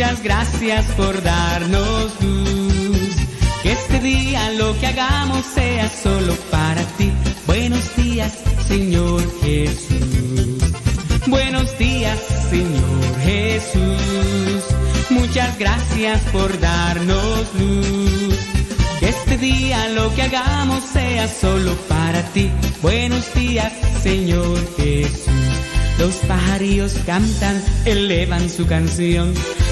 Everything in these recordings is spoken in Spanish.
muchas gracias por darnos luz. Que este día lo que hagamos sea solo para ti. Buenos días, Señor Jesús. Buenos días, Señor Jesús. Muchas gracias por darnos luz. Que este día lo que hagamos sea solo para ti. Buenos días, Señor Jesús. Los pajarillos cantan, elevan su canción.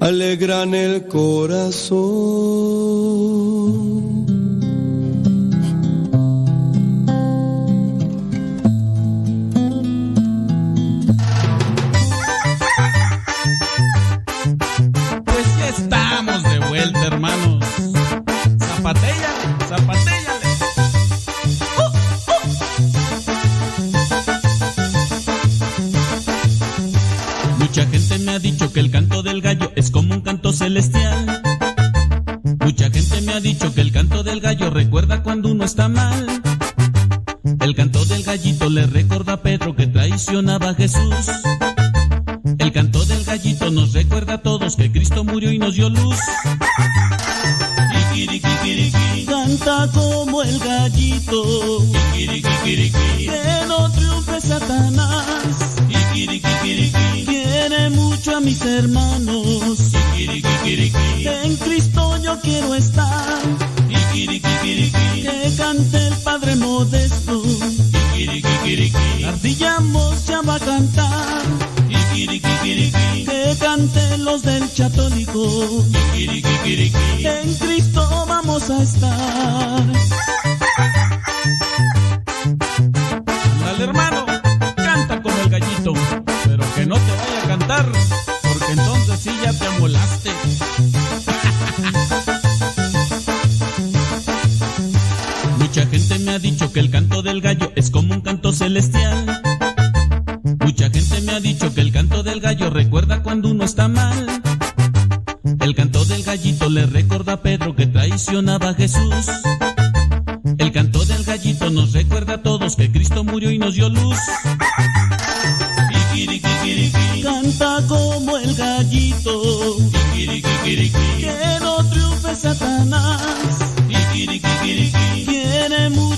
alegran el corazón. Pues ya estamos de vuelta, hermanos. Zapatella. Que el canto del gallo es como un canto celestial. Mucha gente me ha dicho que el canto del gallo recuerda cuando uno está mal. El canto del gallito le recuerda a Pedro que traicionaba a Jesús. El canto del gallito nos recuerda a todos que Cristo murió y nos dio luz. Canta como el gallito. Que no triunfe Satanás. Quiere mucho a mis hermanos. En Cristo yo quiero estar. Que cante el Padre Modesto. Kikirikikiriki, Ardillamos ya va a cantar. Que canten los del. Kikirikikiriki, En Cristo vamos a estar. Dale hermano, canta como el gallito, pero que no te vaya a cantar, porque entonces sí ya te amolaste. Mucha gente me ha dicho que el canto del gallo es como un canto celestial. Mucha gente me ha dicho que el canto del gallo recuerda cuando uno está mal. El canto del gallito le recuerda a Pedro que traicionaba a Jesús. El canto del gallito nos recuerda a todos que Cristo murió y nos dio luz. Canta como el gallito. Que no triunfe Satanás.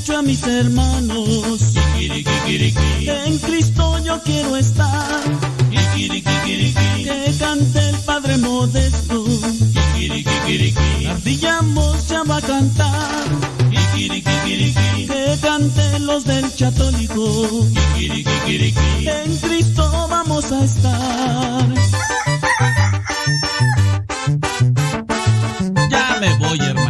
Mucho a mis hermanos. En Cristo yo quiero estar. Que cante el Padre Modesto. Ardillamos ya va a cantar. Que canten los del chatólico. En Cristo vamos a estar. Ya me voy, hermanos.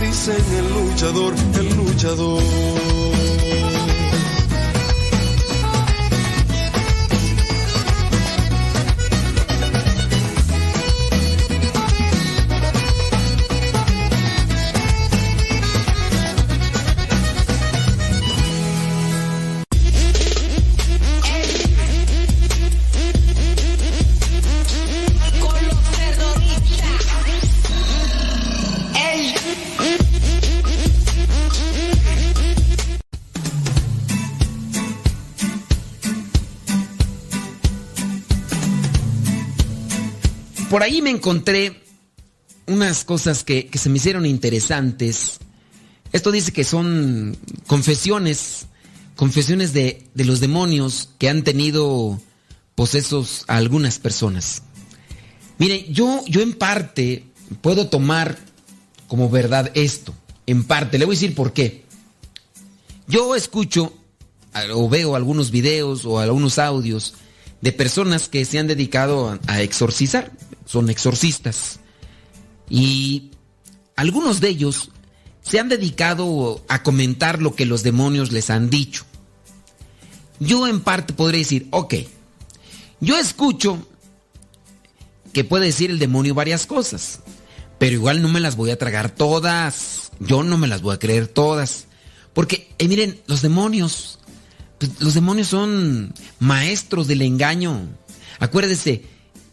dicen el luchador, el luchador. Ahí me encontré unas cosas que, se me hicieron interesantes. Esto dice que son confesiones, confesiones de, los demonios que han tenido posesos a algunas personas. Mire, yo, yo en parte puedo tomar como verdad esto. En parte, le voy a decir por qué. Yo escucho o veo algunos videos o algunos audios de personas que se han dedicado a exorcizar. Son exorcistas. Y algunos de ellos se han dedicado a comentar lo que los demonios les han dicho. Yo en parte podría decir, ok, yo escucho que puede decir el demonio varias cosas, pero igual no me las voy a tragar todas. Yo no me las voy a creer todas. Porque, eh, miren, los demonios, pues, los demonios son maestros del engaño. Acuérdese,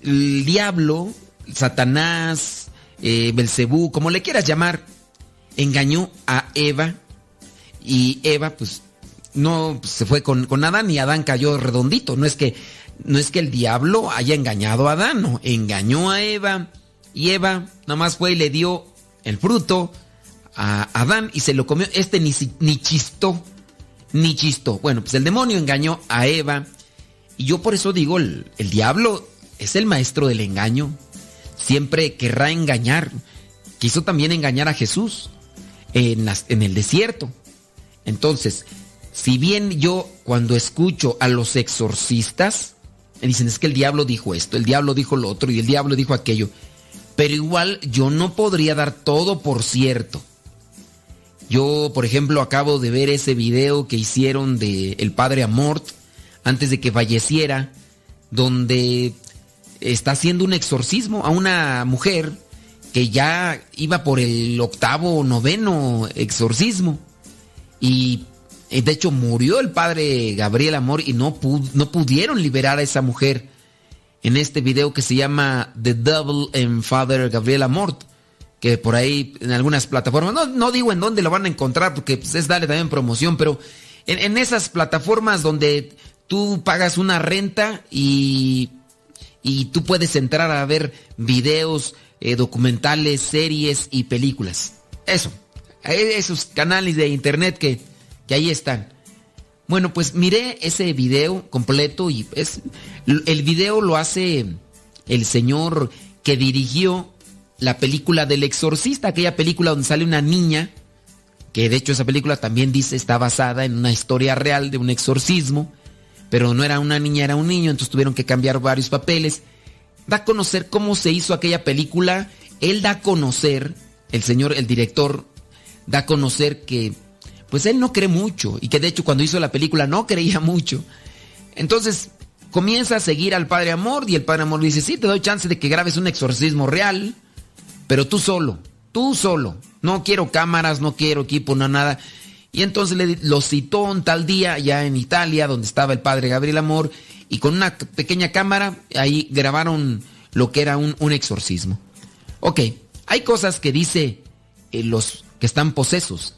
el diablo, Satanás, eh, Belcebú, como le quieras llamar, engañó a Eva y Eva, pues, no pues, se fue con, con Adán y Adán cayó redondito. No es que no es que el diablo haya engañado a Adán, no, engañó a Eva y Eva nada más fue y le dio el fruto a Adán y se lo comió. Este ni, ni chistó, ni chistó. Bueno, pues el demonio engañó a Eva y yo por eso digo, el, el diablo es el maestro del engaño. Siempre querrá engañar. Quiso también engañar a Jesús en, el desierto. Entonces, si bien yo cuando escucho a los exorcistas, me dicen es que el diablo dijo esto, el diablo dijo lo otro y el diablo dijo aquello, pero igual yo no podría dar todo por cierto. Yo, por ejemplo, acabo de ver ese video que hicieron de el padre Amort antes de que falleciera, donde está haciendo un exorcismo a una mujer que ya iba por el octavo o noveno exorcismo. Y eh, de hecho murió el padre Gabriel Amor y no, no pudieron liberar a esa mujer en este video que se llama The Devil and Father Gabriel Amort, que por ahí en algunas plataformas, no, no digo en dónde lo van a encontrar porque pues, es darle también promoción, pero en esas plataformas donde tú pagas una renta y, y tú puedes entrar a ver videos, eh, documentales, series y películas. Eso, eh, esos canales de internet que, que ahí están. Bueno, pues miré ese video completo y es, el video lo hace el señor que dirigió la película del exorcista, aquella película donde sale una niña, que de hecho esa película también dice está basada en una historia real de un exorcismo, pero no era una niña, era un niño, entonces tuvieron que cambiar varios papeles. Da a conocer cómo se hizo aquella película, él da a conocer, el señor, el director, da a conocer que pues él no cree mucho y que de hecho cuando hizo la película no creía mucho. Entonces comienza a seguir al Padre Amor y el Padre Amor le dice, sí, te doy chance de que grabes un exorcismo real, pero tú solo, tú solo. No quiero cámaras, no quiero equipo, no nada. Y entonces le, lo citó un tal día ya en Italia, donde estaba el Padre Gabriel Amor, y con una pequeña cámara ahí grabaron lo que era un, un exorcismo. Ok, hay cosas que dice eh, los que están posesos,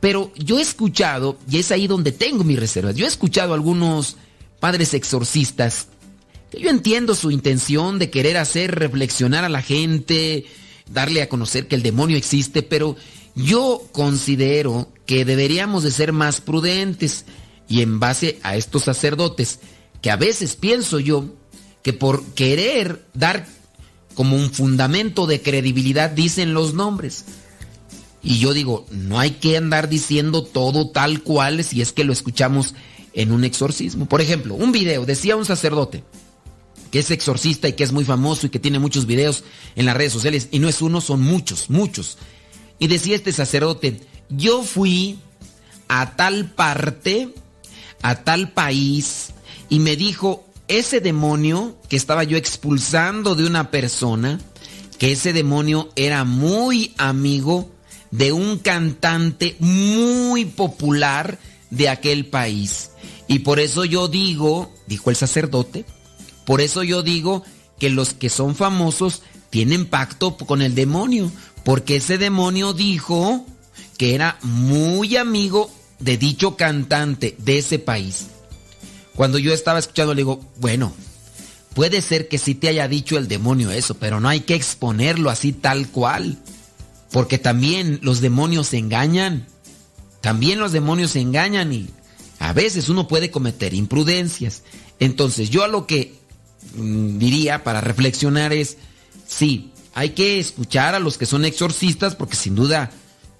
pero yo he escuchado, y es ahí donde tengo mis reservas, yo he escuchado a algunos padres exorcistas, que yo entiendo su intención de querer hacer reflexionar a la gente, darle a conocer que el demonio existe, pero yo considero que deberíamos de ser más prudentes y en base a estos sacerdotes, que a veces pienso yo que por querer dar como un fundamento de credibilidad dicen los nombres. Y yo digo, no hay que andar diciendo todo tal cual si es que lo escuchamos en un exorcismo. Por ejemplo, un video, decía un sacerdote que es exorcista y que es muy famoso y que tiene muchos videos en las redes sociales, y no es uno, son muchos, muchos. Y decía este sacerdote, yo fui a tal parte, a tal país, y me dijo, ese demonio que estaba yo expulsando de una persona, que ese demonio era muy amigo de un cantante muy popular de aquel país. Y por eso yo digo, dijo el sacerdote, por eso yo digo que los que son famosos tienen pacto con el demonio, porque ese demonio dijo que era muy amigo de dicho cantante de ese país. Cuando yo estaba escuchando le digo, bueno, puede ser que sí te haya dicho el demonio eso, pero no hay que exponerlo así tal cual, porque también los demonios se engañan, también los demonios se engañan y a veces uno puede cometer imprudencias. Entonces yo a lo que mm, diría para reflexionar es, sí, hay que escuchar a los que son exorcistas porque sin duda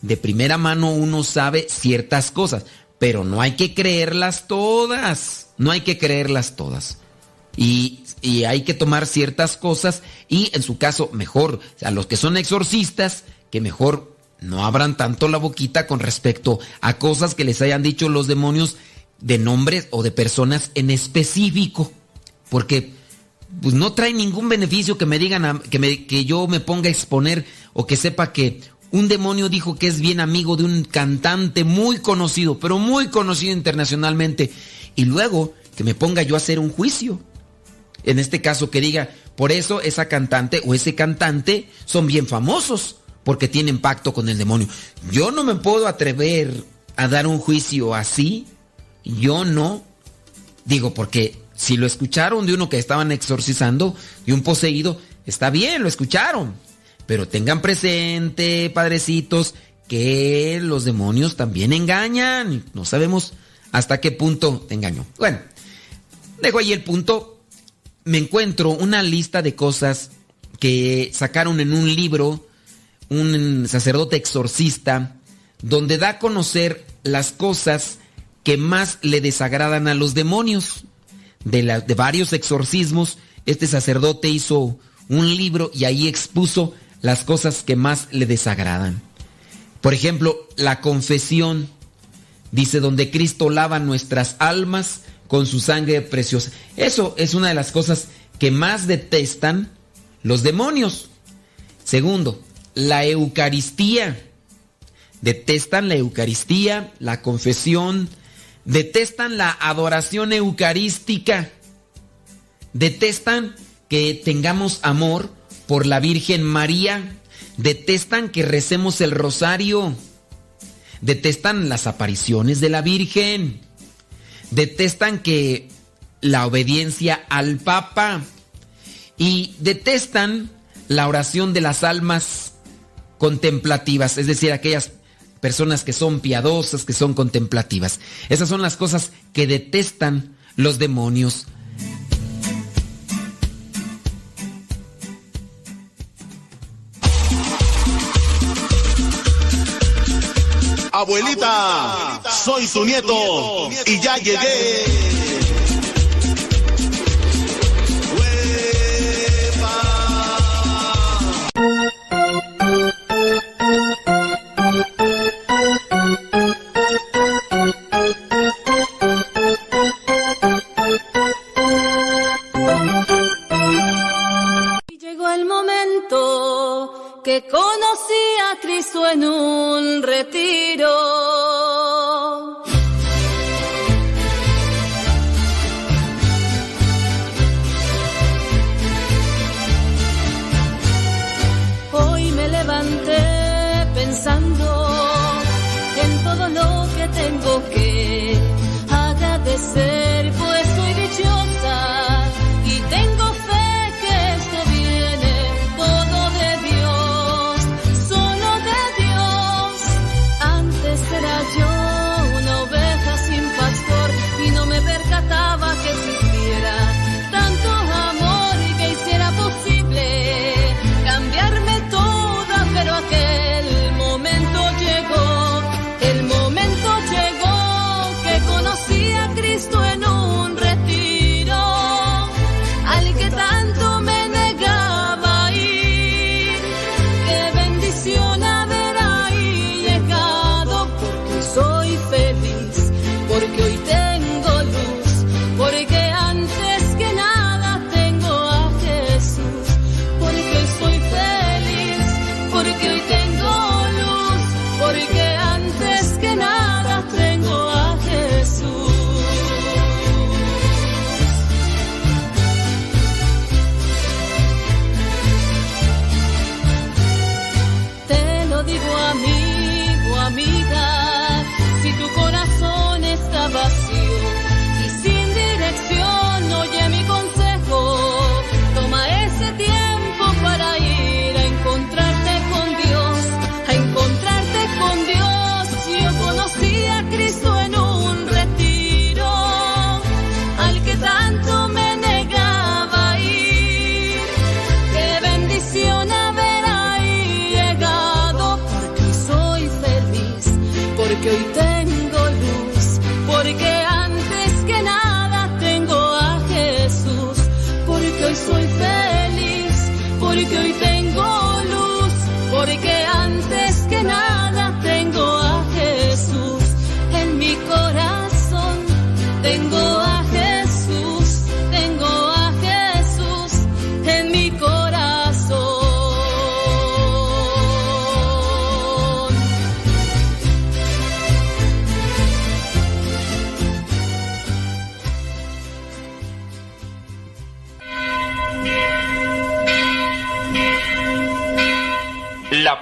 de primera mano uno sabe ciertas cosas, pero no hay que creerlas todas, no hay que creerlas todas. Y, y hay que tomar ciertas cosas y en su caso mejor, a los que son exorcistas, que mejor no abran tanto la boquita con respecto a cosas que les hayan dicho los demonios de nombres o de personas en específico. Porque pues, no trae ningún beneficio que me digan que, me- que yo me ponga a exponer o que sepa que un demonio dijo que es bien amigo de un cantante muy conocido, pero muy conocido internacionalmente, y luego que me ponga yo a hacer un juicio. En este caso que diga, por eso esa cantante o ese cantante son bien famosos, porque tienen pacto con el demonio. Yo no me puedo atrever a dar un juicio así, yo no. Digo, porque si lo escucharon de uno que estaban exorcizando, de un poseído, está bien, lo escucharon. Pero tengan presente, padrecitos, que los demonios también engañan. No sabemos hasta qué punto te engañó. Bueno, dejo ahí el punto. Me encuentro una lista de cosas que sacaron en un libro un sacerdote exorcista donde da a conocer las cosas que más le desagradan a los demonios. De, varios exorcismos, este sacerdote hizo un libro y ahí expuso las cosas que más le desagradan. Por ejemplo, la confesión. Dice, donde Cristo lava nuestras almas con su sangre preciosa. Eso es una de las cosas que más detestan los demonios. Segundo, la Eucaristía. Detestan la Eucaristía, la confesión, detestan la adoración eucarística, detestan que tengamos amor por la Virgen María, detestan que recemos el rosario, detestan las apariciones de la Virgen, detestan que la obediencia al Papa. Y detestan la oración de las almas contemplativas, es decir, aquellas personas que son piadosas, que son contemplativas. Esas son las cosas que detestan los demonios. Abuelita, soy tu nieto y ya llegué. Conocí a Cristo en un retiro. Hoy me levanté pensando en todo lo que tengo que agradecer,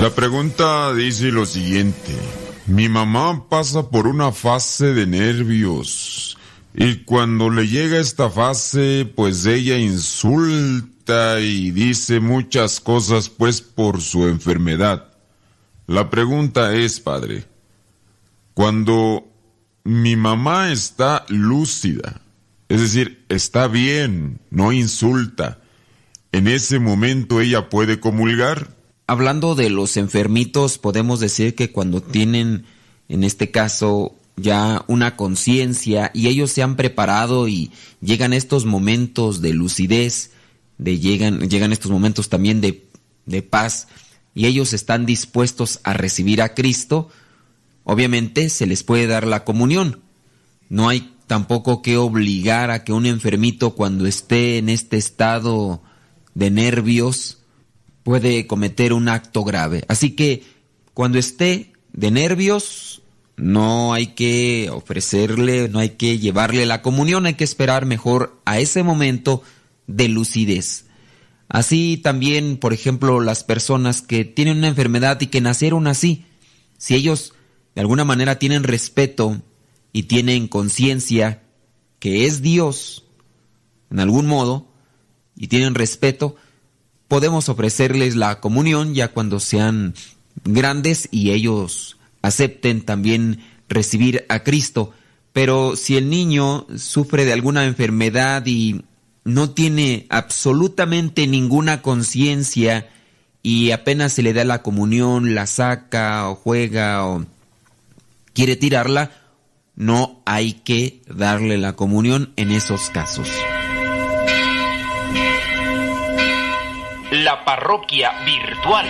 La pregunta dice lo siguiente. Mi mamá pasa por una fase de nervios y cuando le llega esta fase, pues ella insulta y dice muchas cosas pues por su enfermedad. La pregunta es, padre, cuando mi mamá está lúcida, es decir, está bien, no insulta, en ese momento ella puede comulgar. Hablando de los enfermitos, podemos decir que cuando tienen, en este caso, ya una conciencia y ellos se han preparado y llegan estos momentos de lucidez, de llegan, llegan estos momentos también de, de paz, y ellos están dispuestos a recibir a Cristo, obviamente se les puede dar la comunión. No hay tampoco que obligar a que un enfermito cuando esté en este estado de nervios puede cometer un acto grave. Así que cuando esté de nervios no hay que ofrecerle, no hay que llevarle la comunión, hay que esperar mejor a ese momento de lucidez. Así también, por ejemplo, las personas que tienen una enfermedad y que nacieron así, si ellos de alguna manera tienen respeto y tienen conciencia que es Dios, en algún modo, y tienen respeto, podemos ofrecerles la comunión ya cuando sean grandes y ellos acepten también recibir a Cristo. Pero si el niño sufre de alguna enfermedad y no tiene absolutamente ninguna conciencia y apenas se le da la comunión, la saca o juega o quiere tirarla, no hay que darle la comunión en esos casos. La parroquia virtual.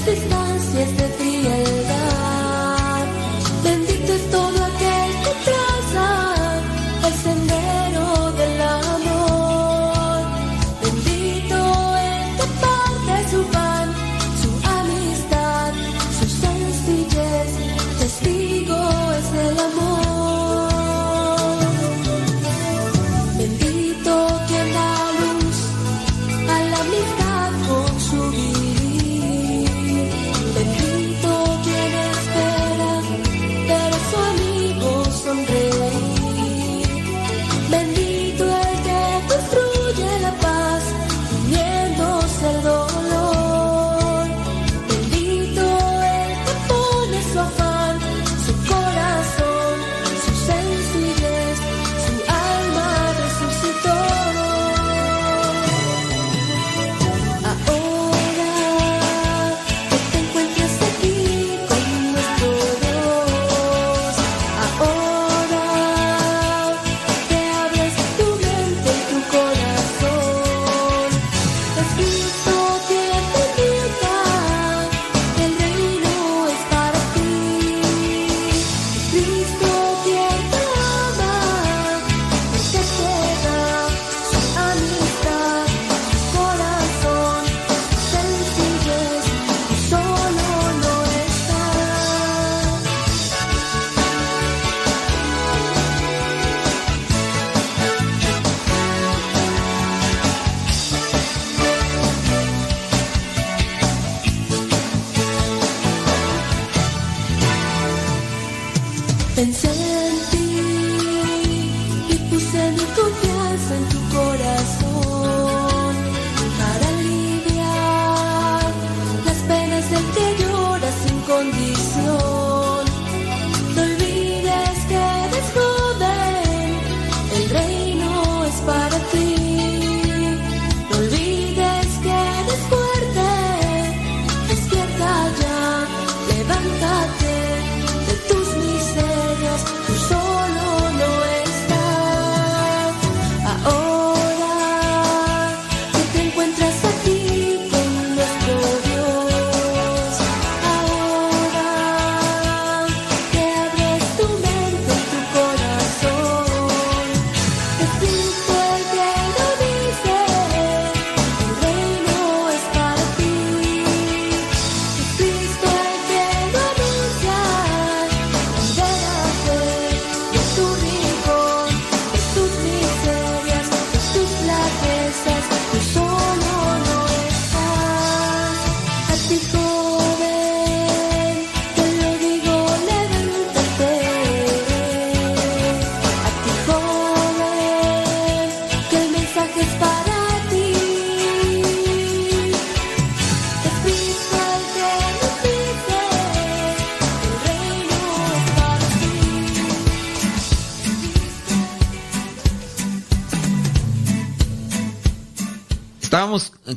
Las distancias de.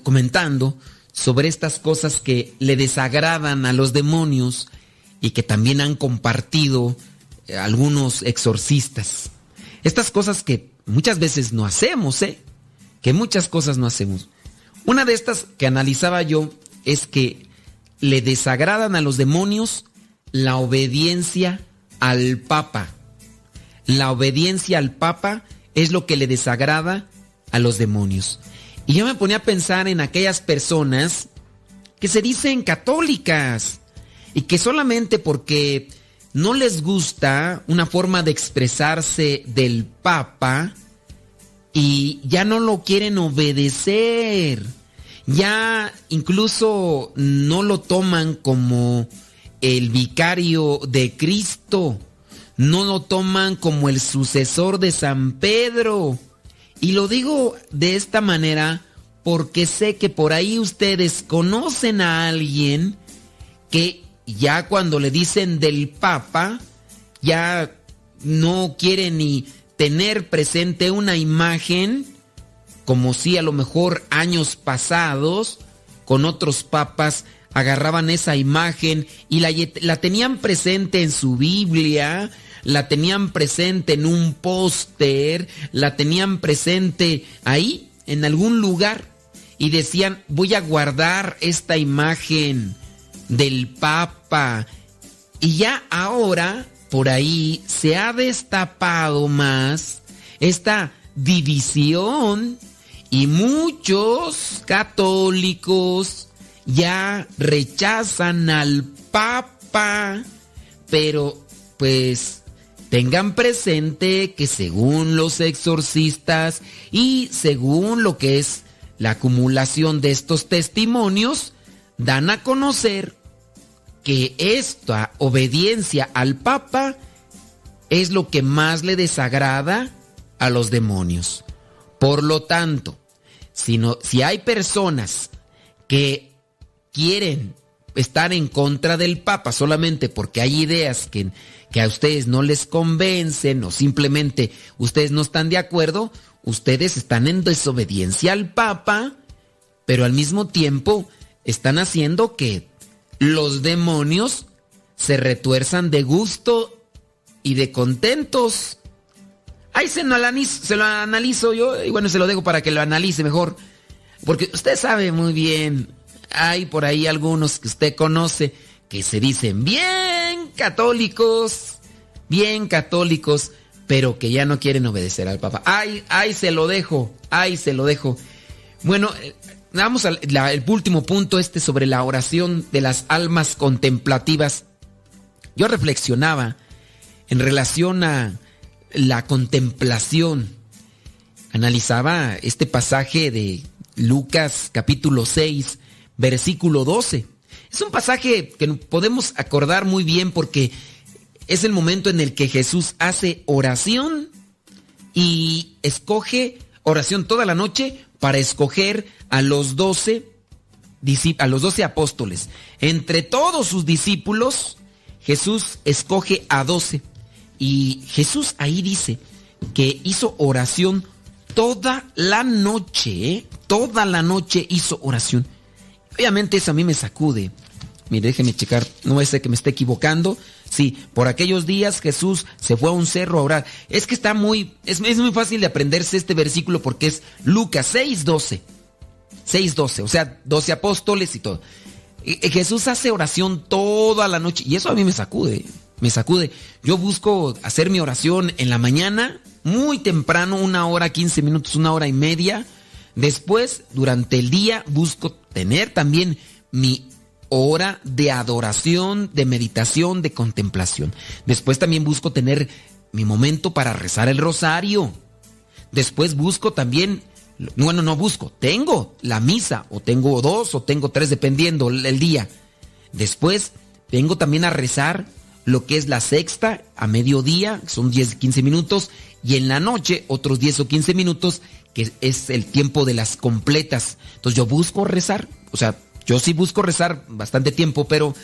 Comentando sobre estas cosas que le desagradan a los demonios y que también han compartido eh, algunos exorcistas. Estas cosas que muchas veces no hacemos, ¿eh? Que muchas cosas no hacemos. Una de estas que analizaba yo es que le desagradan a los demonios la obediencia al Papa. La obediencia al Papa es lo que le desagrada a los demonios. Y yo me ponía a pensar en aquellas personas que se dicen católicas y que solamente porque no les gusta una forma de expresarse del Papa y ya no lo quieren obedecer, ya incluso no lo toman como el vicario de Cristo, no lo toman como el sucesor de San Pedro. Y lo digo de esta manera porque sé que por ahí ustedes conocen a alguien que ya cuando le dicen del Papa, ya no quiere ni tener presente una imagen, como si a lo mejor años pasados, con otros papas, agarraban esa imagen y la, la tenían presente en su Biblia, la tenían presente en un póster, la tenían presente ahí, en algún lugar, y decían, voy a guardar esta imagen del Papa. Y ya ahora, por ahí, se ha destapado más esta división y muchos católicos ya rechazan al Papa, pero pues tengan presente que según los exorcistas y según lo que es la acumulación de estos testimonios, dan a conocer que esta obediencia al Papa es lo que más le desagrada a los demonios. Por lo tanto, si, si hay personas que quieren estar en contra del Papa solamente porque hay ideas que, que a ustedes no les convencen o simplemente ustedes no están de acuerdo, ustedes están en desobediencia al Papa, pero al mismo tiempo están haciendo que los demonios se retuerzan de gusto y de contentos. Ahí se lo, analizo, se lo analizo yo y bueno, se lo dejo para que lo analice mejor. Porque usted sabe muy bien, hay por ahí algunos que usted conoce que se dicen bien católicos, bien católicos, pero que ya no quieren obedecer al Papa. Ay, ay, se lo dejo, ay, se lo dejo. Bueno, eh, vamos al último punto este sobre la oración de las almas contemplativas. Yo reflexionaba en relación a la contemplación. Analizaba este pasaje de Lucas capítulo 6, versículo 12. Es un pasaje que podemos acordar muy bien porque es el momento en el que Jesús hace oración y escoge oración toda la noche para escoger a los doce a los doce apóstoles. Entre todos sus discípulos, Jesús escoge a doce. Y Jesús ahí dice que hizo oración toda la noche, ¿eh? toda la noche hizo oración. Obviamente eso a mí me sacude. Mire, déjeme checar, no es que me esté equivocando. Sí, por aquellos días Jesús se fue a un cerro a orar. Es que está muy, es, es muy fácil de aprenderse este versículo porque es Lucas 6.12. 6.12, o sea, 12 apóstoles y todo. Jesús hace oración toda la noche y eso a mí me sacude, me sacude. Yo busco hacer mi oración en la mañana, muy temprano, una hora, 15 minutos, una hora y media. Después, durante el día, busco tener también mi hora de adoración, de meditación, de contemplación. Después también busco tener mi momento para rezar el rosario. Después busco también, bueno, no busco, tengo la misa, o tengo dos, o tengo tres, dependiendo el día. Después vengo también a rezar lo que es la sexta a mediodía, son 10, 15 minutos, y en la noche otros 10 o 15 minutos, que es el tiempo de las completas. Entonces yo busco rezar, o sea, yo sí busco rezar bastante tiempo, pero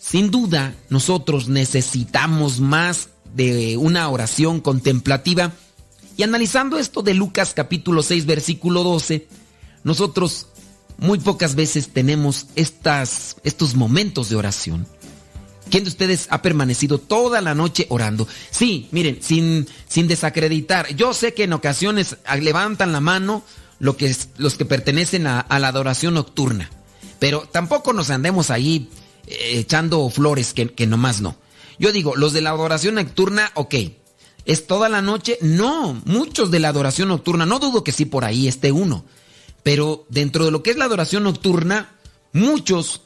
sin duda nosotros necesitamos más de una oración contemplativa. Y analizando esto de Lucas capítulo 6 versículo 12, nosotros muy pocas veces tenemos estas, estos momentos de oración. ¿Quién de ustedes ha permanecido toda la noche orando? Sí, miren, sin, sin desacreditar. Yo sé que en ocasiones levantan la mano lo que los que pertenecen a la adoración nocturna. Pero tampoco nos andemos ahí eh, echando flores que, que nomás no. Yo digo, los de la adoración nocturna, ok. ¿Es toda la noche? No, muchos de la adoración nocturna, no dudo que sí por ahí esté uno. Pero dentro de lo que es la adoración nocturna, muchos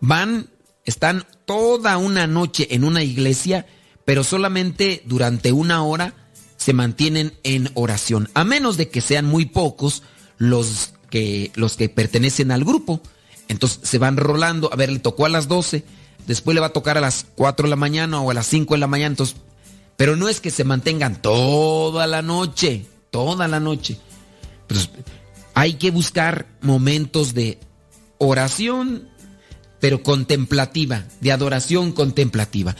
van, están toda una noche en una iglesia, pero solamente durante una hora se mantienen en oración, a menos de que sean muy pocos los que, los que pertenecen al grupo. Entonces se van rolando, a ver, le tocó a las 12, después le va a tocar a las 4 de la mañana o a las 5 de la mañana, entonces, pero no es que se mantengan toda la noche, toda la noche. Hay que buscar momentos de oración, pero contemplativa, de adoración contemplativa.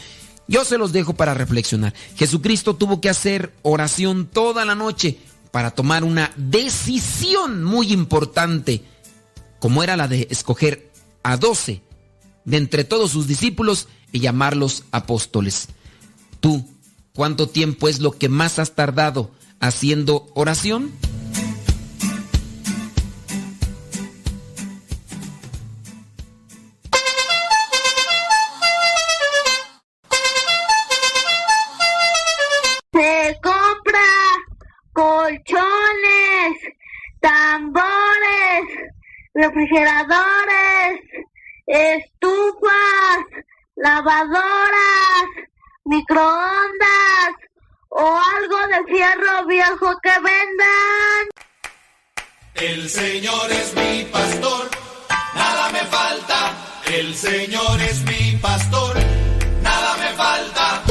Yo se los dejo para reflexionar. Jesucristo tuvo que hacer oración toda la noche para tomar una decisión muy importante, como era la de escoger a doce de entre todos sus discípulos y llamarlos apóstoles. Tú, ¿cuánto tiempo es lo que más has tardado haciendo oración? Lavadoras, microondas o algo de fierro viejo que vendan. El Señor es mi pastor, nada me falta. El Señor es mi pastor, nada me falta.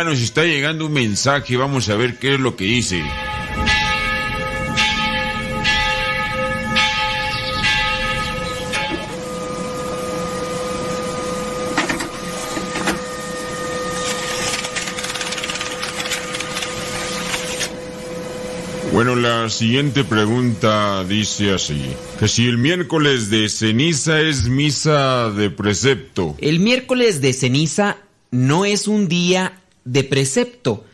Ya nos está llegando un mensaje, vamos a ver qué es lo que dice. Bueno, la siguiente pregunta dice así, que si el miércoles de ceniza es misa de precepto. El miércoles de ceniza no es un día de precepto.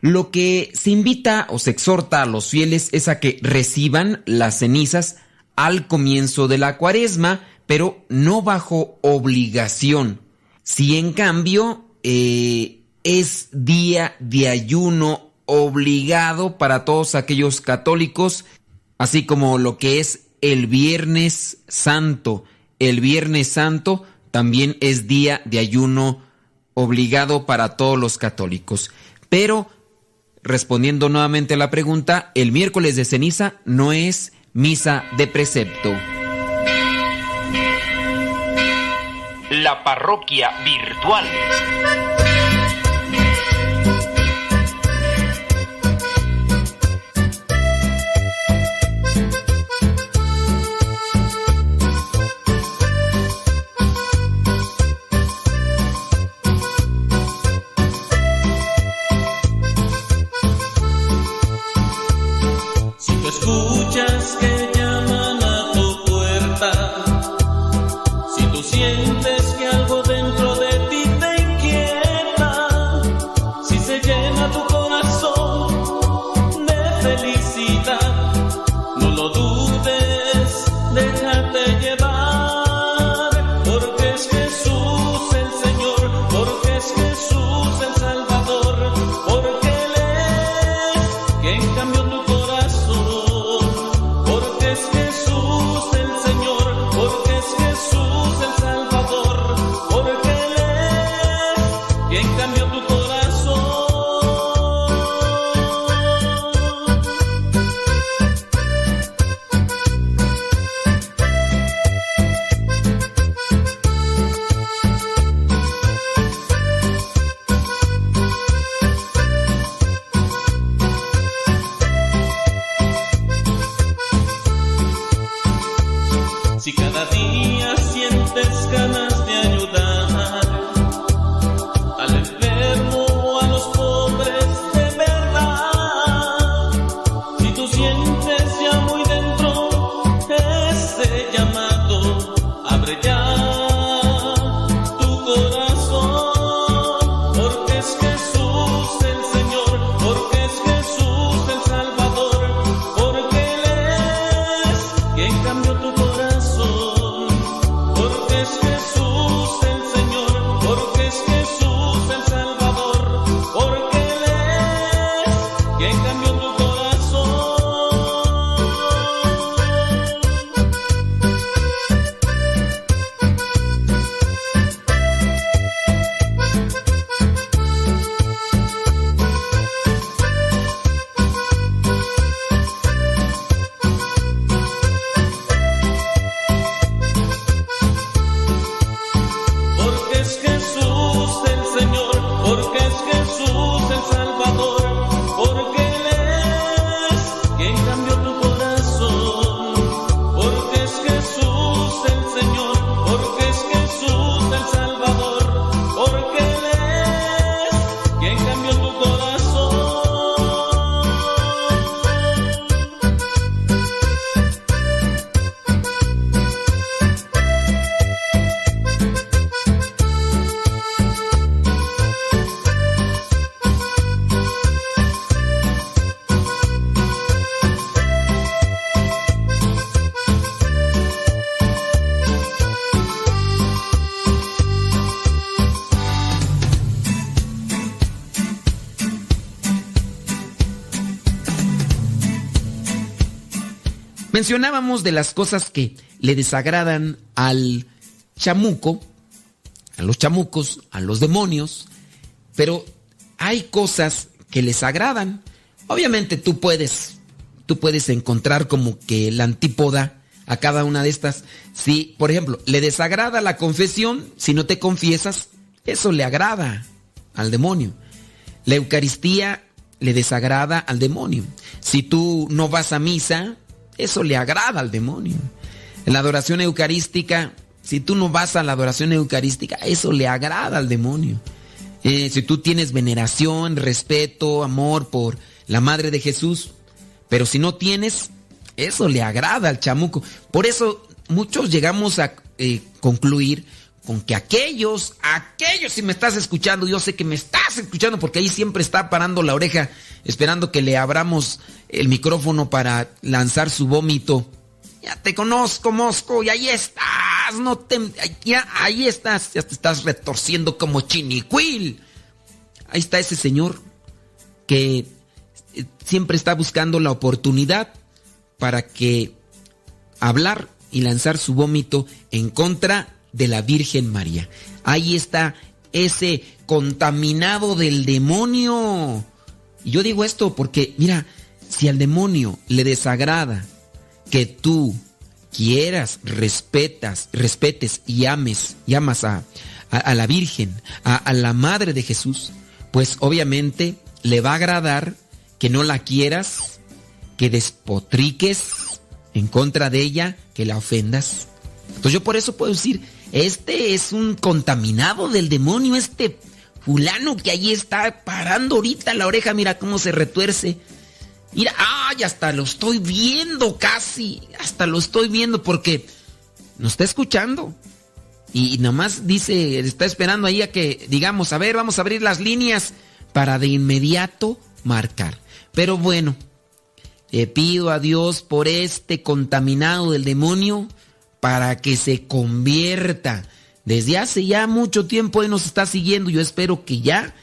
Lo que se invita o se exhorta a los fieles es a que reciban las cenizas al comienzo de la cuaresma, pero no bajo obligación. Si en cambio eh, es día de ayuno obligado para todos aquellos católicos, así como lo que es el Viernes Santo. El Viernes Santo también es día de ayuno obligado para todos los católicos. Pero, respondiendo nuevamente a la pregunta, el miércoles de ceniza no es misa de precepto. La parroquia virtual. Mencionábamos de las cosas que le desagradan al chamuco, a los chamucos, a los demonios, pero hay cosas que les agradan. Obviamente tú puedes, tú puedes encontrar como que la antípoda a cada una de estas. Si, por ejemplo, le desagrada la confesión, si no te confiesas, eso le agrada al demonio. La Eucaristía le desagrada al demonio. Si tú no vas a misa, eso le agrada al demonio. En la adoración eucarística, si tú no vas a la adoración eucarística, eso le agrada al demonio. Eh, si tú tienes veneración, respeto, amor por la Madre de Jesús, Pero si no tienes, eso le agrada al chamuco. Por eso muchos llegamos a eh, concluir con que aquellos, aquellos, si me estás escuchando, yo sé que me estás escuchando porque ahí siempre está parando la oreja esperando que le abramos el micrófono para lanzar su vómito. Ya te conozco, Mosco, y ahí estás, no te, ya, ahí estás, ya te estás retorciendo como chinicuil. Ahí está ese señor que eh, siempre está buscando la oportunidad para que hablar y lanzar su vómito en contra de la Virgen María. Ahí está ese contaminado del demonio. Y yo digo esto porque, mira, si al demonio le desagrada que tú quieras, respetas, respetes y ames, y amas a, a, a la Virgen, a, a la Madre de Jesús, pues obviamente le va a agradar que no la quieras, que despotriques en contra de ella, que la ofendas. Entonces yo por eso puedo decir, este es un contaminado del demonio, este fulano que ahí está parando ahorita la oreja, mira cómo se retuerce. Mira, ay, hasta lo estoy viendo casi, hasta lo estoy viendo porque nos está escuchando. Y, y nomás dice, está esperando ahí a que digamos, a ver, vamos a abrir las líneas para de inmediato marcar. Pero bueno, le pido a Dios por este contaminado del demonio para que se convierta. Desde hace ya mucho tiempo Él nos está siguiendo. Yo espero que ya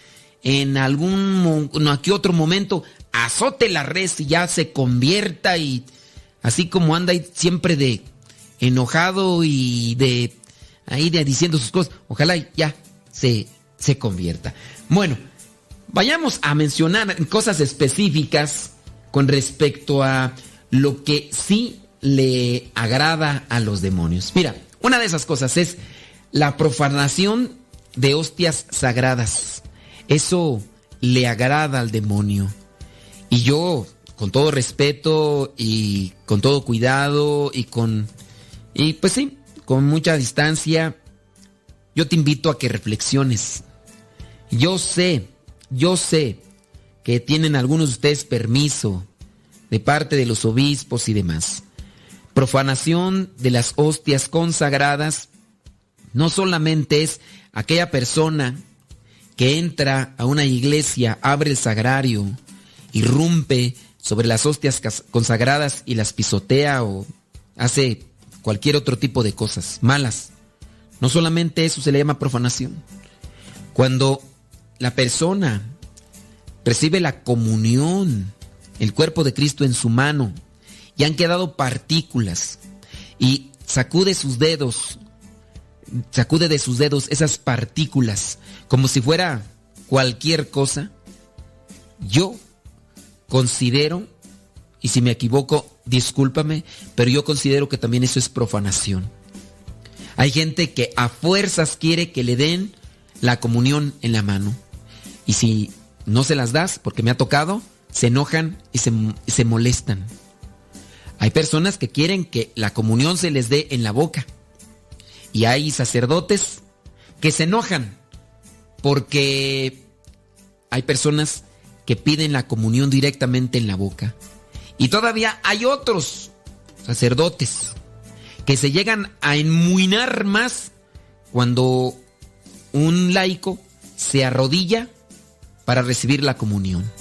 en algún no, aquí otro momento azote la red y ya se convierta y así como anda siempre de enojado y de ahí de diciendo sus cosas, ojalá ya se, se convierta. Bueno, vayamos a mencionar cosas específicas con respecto a lo que sí le agrada a los demonios. Mira, una de esas cosas es la profanación de hostias sagradas. Eso le agrada al demonio. Y yo, con todo respeto y con todo cuidado y con... Y pues sí, con mucha distancia, yo te invito a que reflexiones. Yo sé, yo sé que tienen algunos de ustedes permiso de parte de los obispos y demás. Profanación de las hostias consagradas no solamente es aquella persona que entra a una iglesia, abre el sagrario, irrumpe sobre las hostias consagradas y las pisotea o hace cualquier otro tipo de cosas malas. No solamente eso se le llama profanación. Cuando la persona recibe la comunión, el cuerpo de Cristo en su mano, y han quedado partículas, y sacude sus dedos, sacude de sus dedos esas partículas, como si fuera cualquier cosa, yo considero, y si me equivoco, discúlpame, pero yo considero que también eso es profanación. Hay gente que a fuerzas quiere que le den la comunión en la mano. Y si no se las das, porque me ha tocado, se enojan y se, se, molestan. Hay personas que quieren que la comunión se les dé en la boca. Y hay sacerdotes que se enojan porque hay personas que piden la comunión directamente en la boca. Y todavía hay otros sacerdotes que se llegan a enmuinar más cuando un laico se arrodilla para recibir la comunión.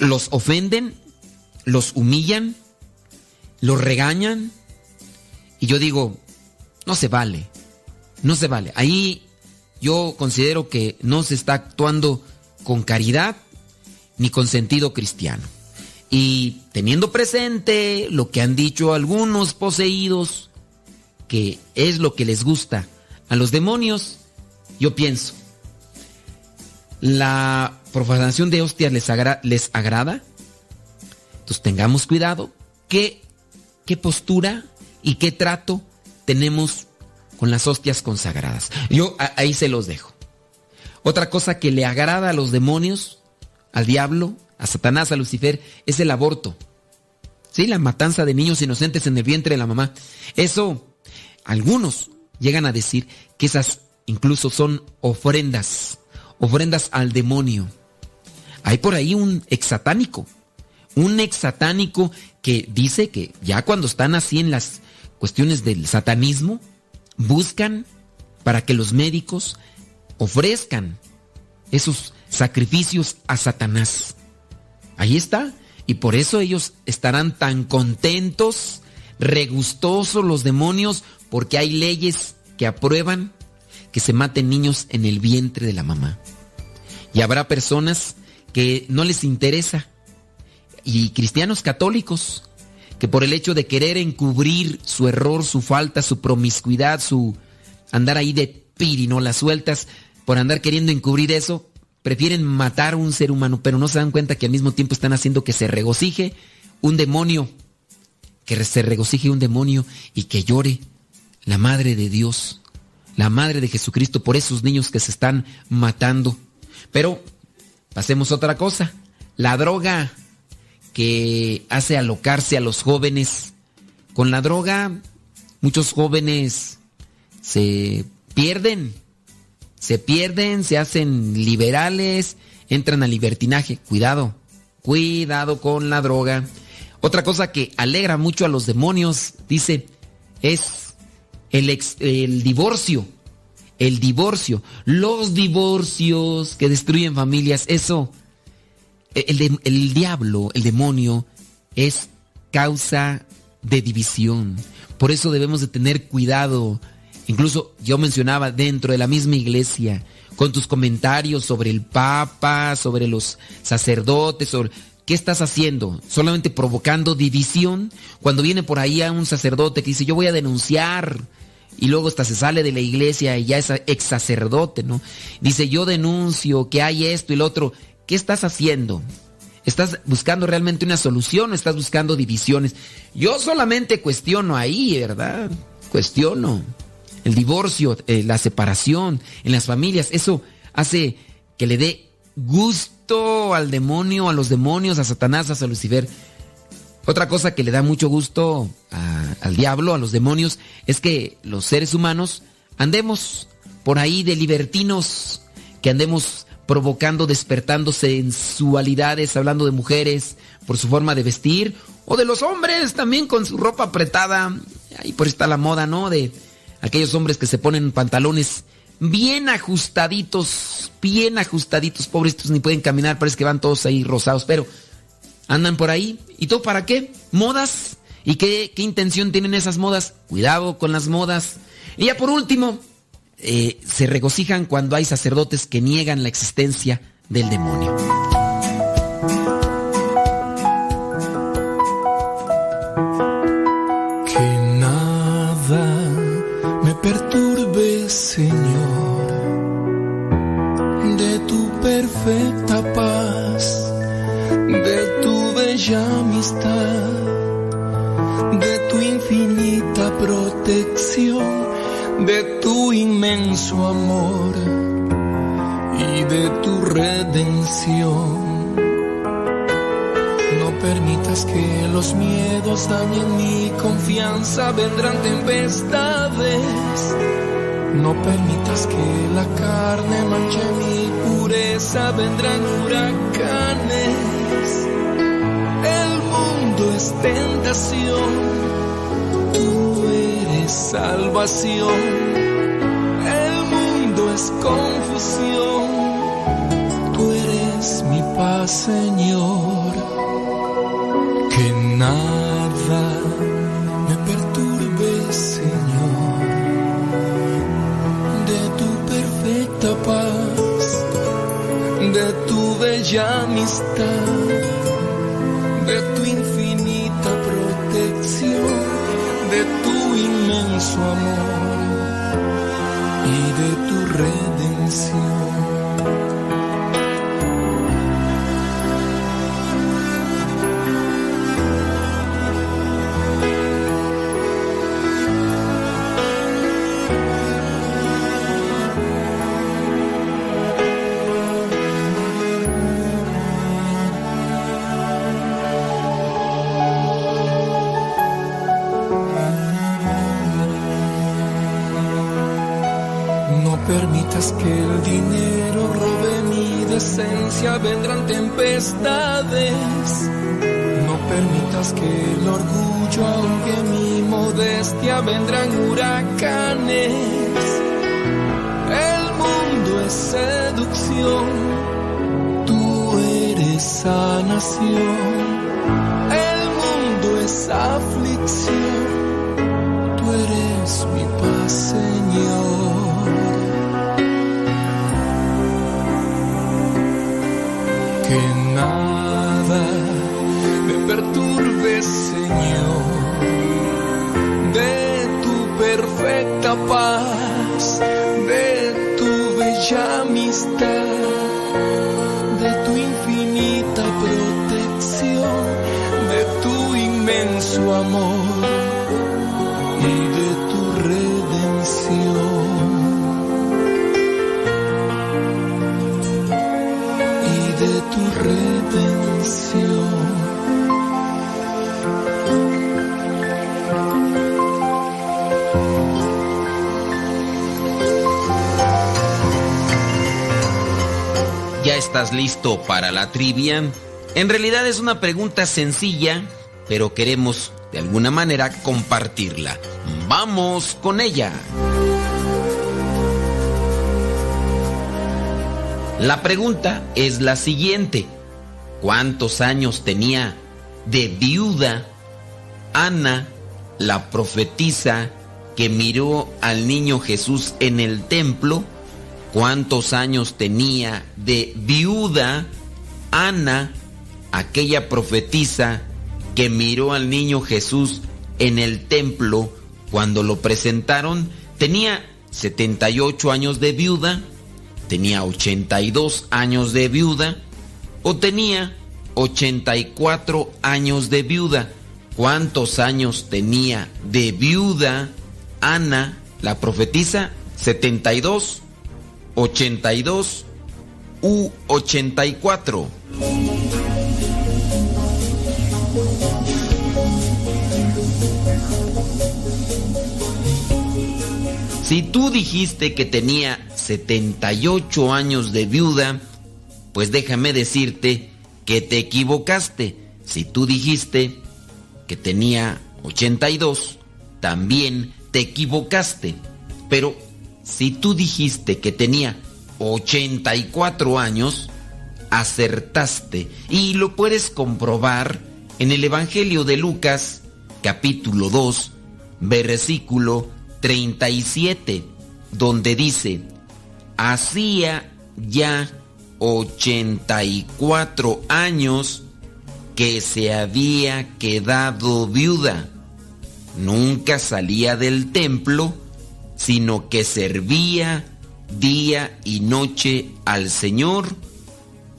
Los ofenden, los humillan, los regañan. Y yo digo, no se vale, no se vale. Ahí yo considero que no se está actuando con caridad ni con sentido cristiano. Y teniendo presente lo que han dicho algunos poseídos, que es lo que les gusta a los demonios, yo pienso, la profanación de hostias les, les agrada, entonces tengamos cuidado. ¿Qué, ¿Qué postura y qué trato tenemos con las hostias consagradas? Yo ahí se los dejo. Otra cosa que le agrada a los demonios, al diablo, a Satanás, a Lucifer, es el aborto. Sí, la matanza de niños inocentes en el vientre de la mamá. Eso, algunos llegan a decir que esas incluso son ofrendas, ofrendas al demonio. Hay por ahí un exsatánico, Un ex satánico que dice que ya cuando están así en las cuestiones del satanismo, buscan para que los médicos ofrezcan esos sacrificios a Satanás. Ahí está. Y por eso ellos estarán tan contentos, regustosos los demonios, porque hay leyes que aprueban que se maten niños en el vientre de la mamá. Y habrá personas que no les interesa. Y cristianos católicos que por el hecho de querer encubrir su error, su falta, su promiscuidad, su andar ahí de pirinolas sueltas, por andar queriendo encubrir eso, prefieren matar a un ser humano, pero no se dan cuenta que al mismo tiempo están haciendo que se regocije un demonio, que se regocije un demonio y que llore la Madre de Dios, la Madre de Jesucristo por esos niños que se están matando. Pero pasemos a otra cosa, la droga que hace alocarse a los jóvenes. Con la droga, muchos jóvenes se pierden, se pierden, se hacen liberales, entran al libertinaje. Cuidado, cuidado con la droga. Otra cosa que alegra mucho a los demonios, dice, es el, divorcio. El divorcio. Los divorcios que destruyen familias, eso el, el, diablo, el demonio, es causa de división. Por eso debemos de tener cuidado. Incluso yo mencionaba dentro de la misma iglesia, con tus comentarios sobre el Papa, sobre los sacerdotes. ¿Qué estás haciendo? ¿Solamente provocando división? Cuando viene por ahí a un sacerdote que dice, yo voy a denunciar, y luego hasta se sale de la iglesia y ya es ex sacerdote, ¿no? Dice, yo denuncio que hay esto y lo otro. ¿Qué estás haciendo? ¿Estás buscando realmente una solución o estás buscando divisiones? Yo solamente cuestiono ahí, ¿verdad? Cuestiono. El divorcio, eh, la separación en las familias, eso hace que le dé gusto al demonio, a los demonios, a Satanás, a Lucifer. Otra cosa que le da mucho gusto al diablo, a los demonios, es que los seres humanos andemos por ahí de libertinos, que andemos provocando, despertando sensualidades, hablando de mujeres por su forma de vestir, o de los hombres también con su ropa apretada. Ahí por está la moda, ¿no? De aquellos hombres que se ponen pantalones bien ajustaditos, bien ajustaditos, pobrecitos, ni pueden caminar, parece que van todos ahí rosados, pero andan por ahí. ¿Y todo para qué? ¿Modas? ¿Y qué, qué intención tienen esas modas? Cuidado con las modas. Y ya por último, eh, se regocijan cuando hay sacerdotes que niegan la existencia del demonio. Que nada me perturbe, Señor, de tu perfecta paz, de tu bella amistad, de tu infinita protección de tu inmenso amor y de tu redención. No permitas que los miedos dañen mi confianza, vendrán tempestades. No permitas que la carne manche mi pureza, vendrán huracanes. El mundo es tentación salvación. El mundo es confusión. Tú eres mi paz, Señor. Que nada me perturbe, Señor. De tu perfecta paz, de tu bella amistad, inmenso amor y de tu redención. Que el dinero robe mi decencia, vendrán tempestades. permitas que el orgullo ahogue mi modestia, vendrán huracanes. El mundo es seducción, tú eres sanación. El mundo es aflicción, tú eres mi paz, Señor. Amor y de tu redención. y de tu redención. ¿Ya estás listo para la trivia? En realidad es una pregunta sencilla, pero queremos alguna manera compartirla. Vamos con ella. La pregunta es la siguiente. ¿Cuántos años tenía de viuda Ana, la profetisa que miró al niño Jesús en el templo? ¿Cuántos años tenía de viuda Ana, aquella profetisa que miró al niño Jesús en el templo cuando lo presentaron? Tenía 78 años de viuda tenía 82 años de viuda o tenía 84 años de viuda. ¿Cuántos años tenía de viuda Ana, la profetisa? 72, 82 u 84. Si tú dijiste que tenía 78 años de viuda, pues déjame decirte que te equivocaste. Si tú dijiste que tenía 82, también te equivocaste. Pero si tú dijiste que tenía 84 años, acertaste. Y lo puedes comprobar en el Evangelio de Lucas, capítulo 2, versículo 37, donde dice, hacía ya 84 años que se había quedado viuda. Nunca salía del templo, sino que servía día y noche al Señor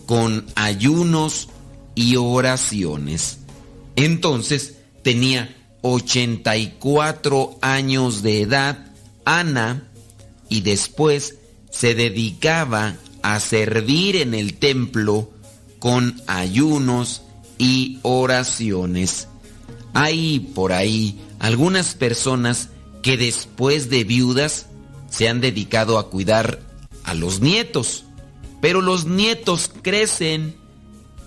con ayunos y oraciones. Entonces tenía 84 años de edad Ana y después se dedicaba a servir en el templo con ayunos y oraciones. Hay por ahí algunas personas que después de viudas se han dedicado a cuidar a los nietos, pero los nietos crecen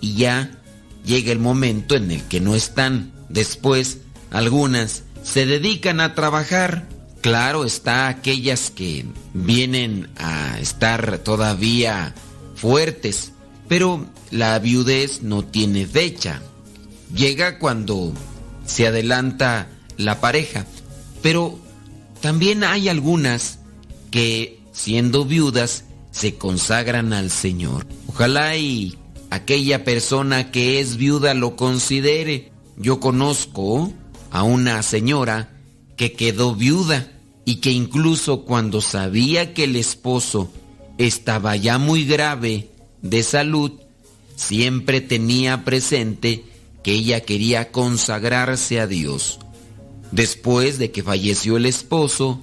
y ya llega el momento en el que no están. Después, algunas se dedican a trabajar. Claro está aquellas que vienen a estar todavía fuertes, pero la viudez no tiene fecha. Llega cuando se adelanta la pareja, pero también hay algunas que siendo viudas se consagran al Señor. Ojalá y aquella persona que es viuda lo considere. Yo conozco a una señora que quedó viuda y que incluso cuando sabía que el esposo estaba ya muy grave de salud, siempre tenía presente que ella quería consagrarse a Dios. Después de que falleció el esposo,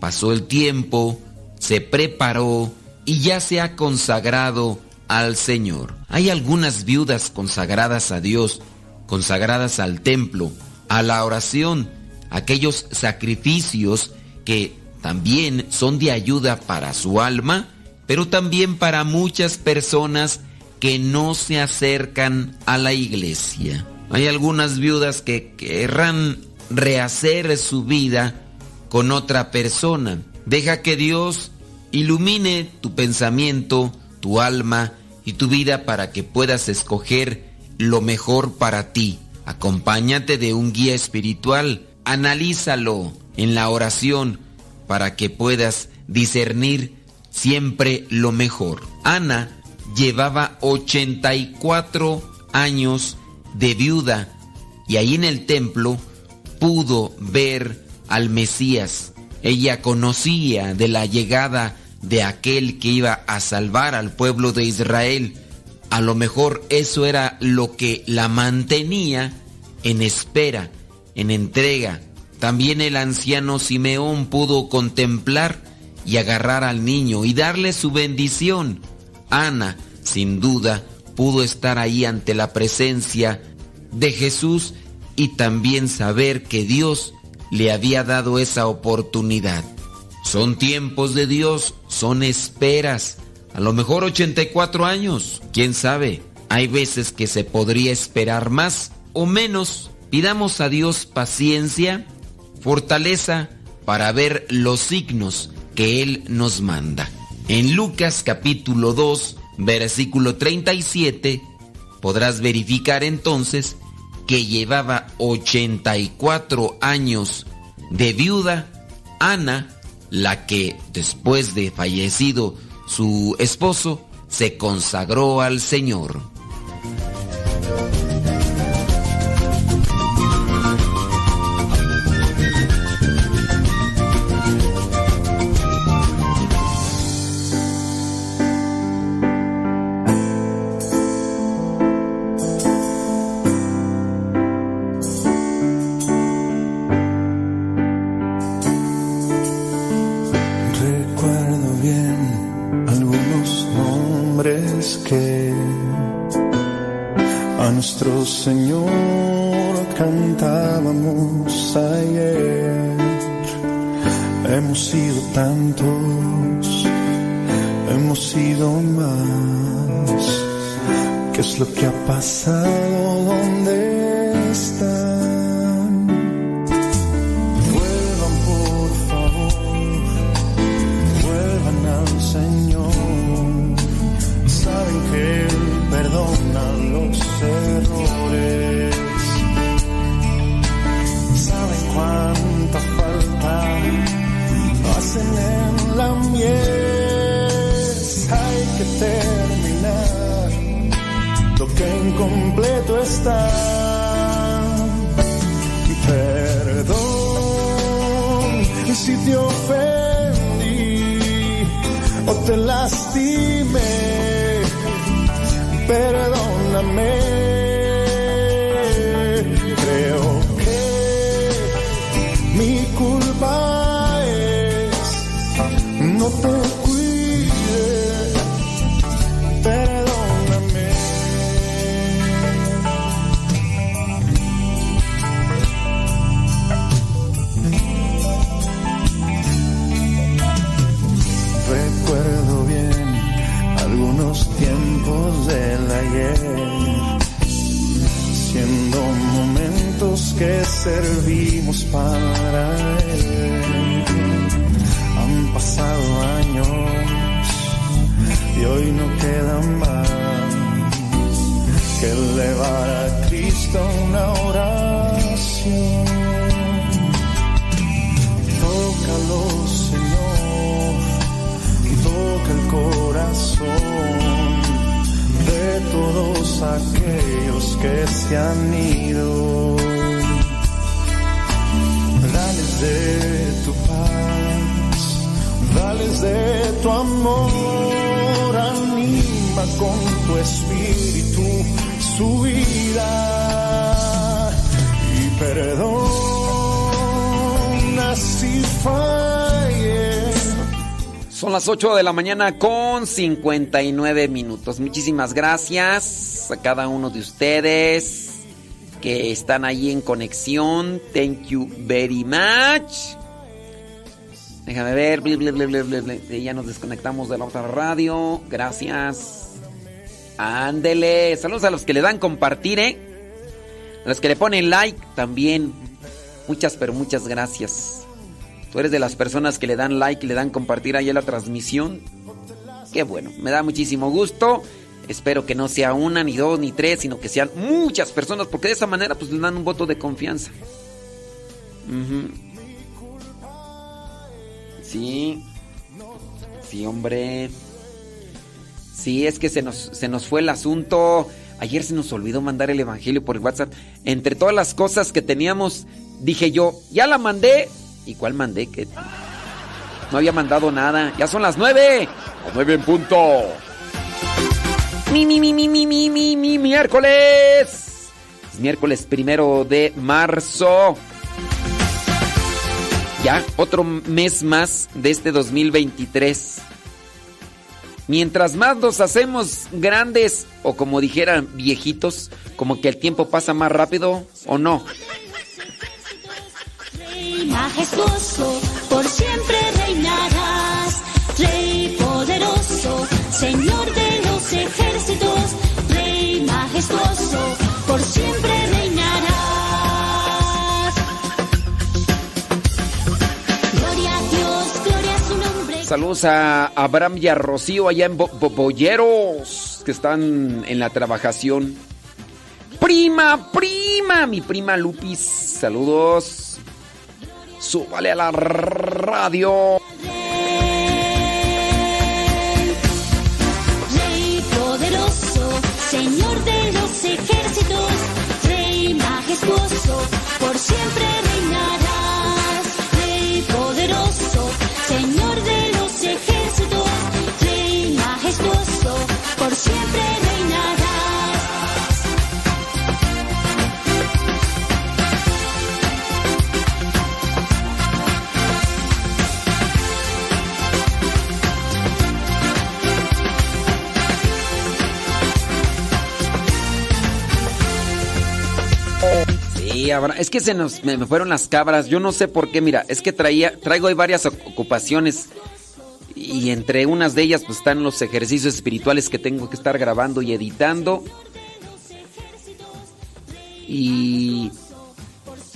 pasó el tiempo, se preparó y ya se ha consagrado al Señor. Hay algunas viudas consagradas a Dios, consagradas al templo, a la oración, aquellos sacrificios que también son de ayuda para su alma, pero también para muchas personas que no se acercan a la iglesia. Hay algunas viudas que querrán rehacer su vida con otra persona. Deja que Dios ilumine tu pensamiento, tu alma y tu vida para que puedas escoger lo mejor para ti. Acompáñate de un guía espiritual, analízalo en la oración para que puedas discernir siempre lo mejor. Ana llevaba 84 años de viuda y ahí en el templo pudo ver al Mesías. Ella conocía de la llegada de aquel que iba a salvar al pueblo de Israel. A lo mejor eso era lo que la mantenía en espera, en entrega. También el anciano Simeón pudo contemplar y agarrar al niño y darle su bendición. Ana, sin duda, pudo estar ahí ante la presencia de Jesús y también saber que Dios le había dado esa oportunidad. Son tiempos de Dios, son esperas. A lo mejor 84 años, quién sabe. Hay veces que se podría esperar más o menos. Pidamos a Dios paciencia, fortaleza para ver los signos que Él nos manda. En Lucas capítulo 2, versículo 37, podrás verificar entonces que llevaba 84 años de viuda, Ana, la que después de fallecido su esposo, se consagró al Señor. 8 de la mañana con 59 minutos. Muchísimas gracias a cada uno de ustedes que están ahí en conexión. Thank you very much. Déjame ver. bli. Ya nos desconectamos de la otra radio. Gracias. Ándele. Saludos a los que le dan compartir, ¿eh? A los que le ponen like también. Muchas, pero muchas gracias. Tú eres de las personas que le dan like y le dan compartir ahí la transmisión. Qué bueno, me da muchísimo gusto. Espero que no sea una, ni dos, ni tres, sino que sean muchas personas, porque de esa manera pues le dan un voto de confianza. Sí. Sí, hombre. Sí, es que se nos, se nos fue el asunto. Ayer se nos olvidó mandar el evangelio por el WhatsApp. Entre todas las cosas que teníamos, dije yo, ya la mandé. ¿Y cuál mandé? Que no había mandado nada. Ya son las nueve. Las nueve en punto. Mi, mi, mi, mi, mi, mi, mi, mi, miércoles. Es miércoles primero de marzo. Ya, otro mes más de este 2023. Mientras más nos hacemos grandes, o como dijeran viejitos, como que el tiempo pasa más rápido, ¿o no? Majestuoso, por siempre reinarás. Rey poderoso, Señor de los ejércitos. Rey majestuoso, por siempre reinarás. Gloria a Dios, gloria a su nombre. Saludos a Abraham y a Rocío allá en Bo- que están en la trabajación. Prima, prima, mi prima Lupis, saludos. Súbale a la radio. Rey poderoso, Señor de los ejércitos, Rey majestuoso, por siempre. Es que se nos me, fueron las cabras. Yo no sé por qué, mira, es que traía, traigo ahí varias oc- ocupaciones. Y entre unas de ellas pues están los ejercicios espirituales que tengo que estar grabando y editando. Y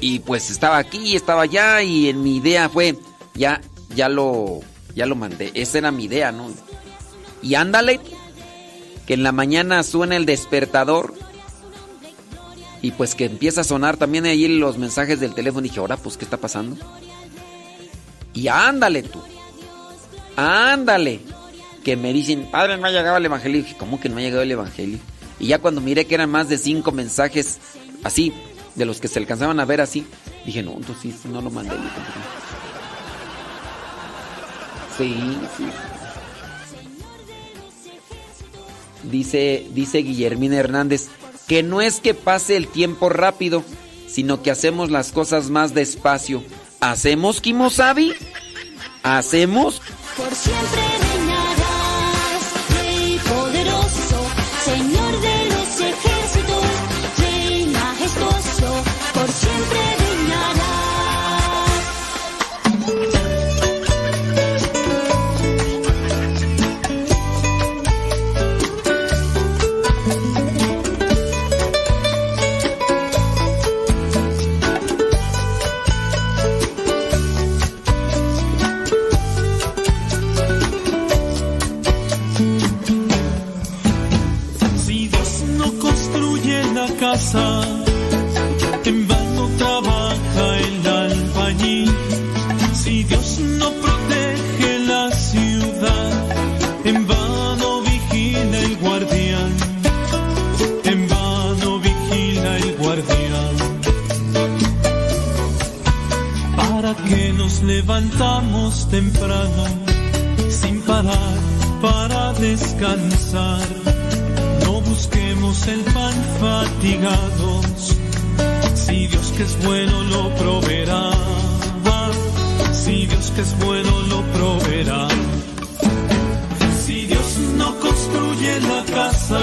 y pues estaba aquí, estaba allá y en mi idea fue ya ya lo ya lo mandé. Esa era mi idea, ¿no? Y ándale que en la mañana suena el despertador y pues que empieza a sonar también ahí los mensajes del teléfono. dije, ahora, pues, ¿qué está pasando? Y ándale tú. Ándale. Que me dicen, padre, no ha llegado el evangelio. Y dije, ¿cómo que no ha llegado el evangelio? Y ya cuando miré que eran más de cinco mensajes así, de los que se alcanzaban a ver así, dije, no, entonces no lo mandé. Sí, sí. Dice, dice Guillermina Hernández, que no es que pase el tiempo rápido, sino que hacemos las cosas más despacio. ¿Hacemos Kimosabi? ¿Hacemos? Por levantamos temprano, sin parar para descansar? No busquemos el pan fatigados, si Dios que es bueno lo proveerá. Si Dios que es bueno lo proveerá. Si Dios no construye la casa,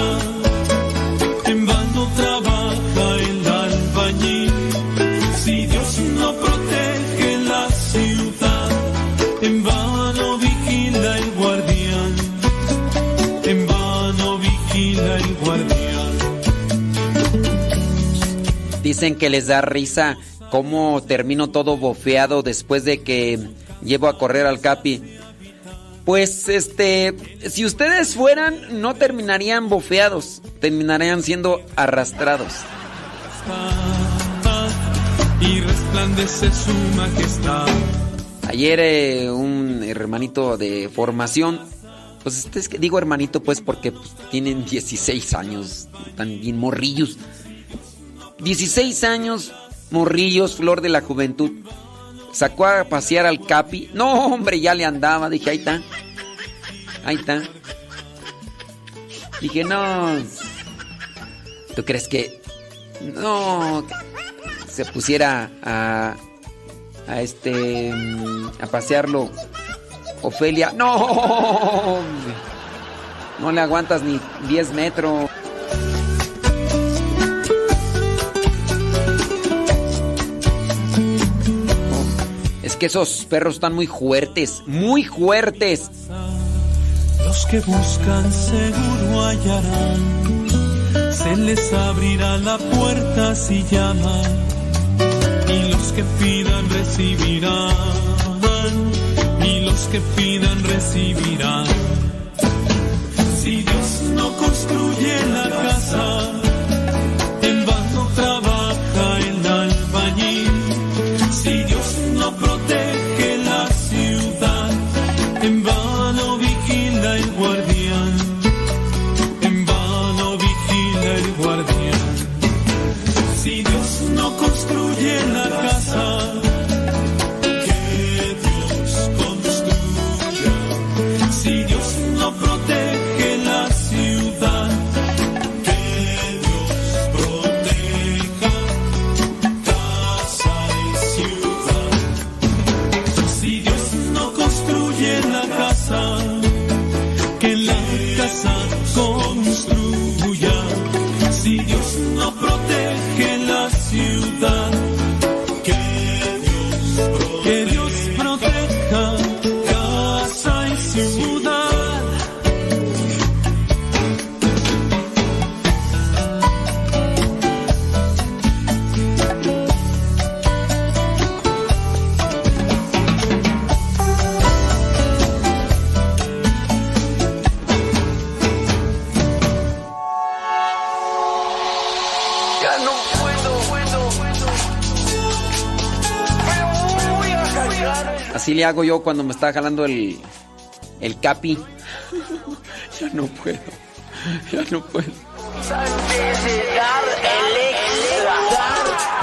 Dicen que les da risa cómo termino todo bofeado después de que llevo a correr al Capi. Pues este, si ustedes fueran, no terminarían bofeados, terminarían siendo arrastrados. Y resplandece su majestad. Ayer eh, un hermanito de formación, pues este es que digo hermanito pues porque pues, tienen 16 años, están bien morrillos. 16 años, morrillos, flor de la juventud. Sacó a pasear al Capi. No, hombre, ya le andaba. Dije, ahí está. Ahí está. Dije, no. ¿Tú crees que.? No. Se pusiera a. A este. mm, A pasearlo. Ofelia. No. No le aguantas ni 10 metros. Que esos perros están muy fuertes, muy fuertes. Los que buscan seguro hallarán. Se les abrirá la puerta si llaman. Y los que pidan recibirán. Y los que pidan recibirán. Si Dios no construye la casa, le hago yo cuando me está jalando el, el capi. ya no puedo. Ya no puedo. de dar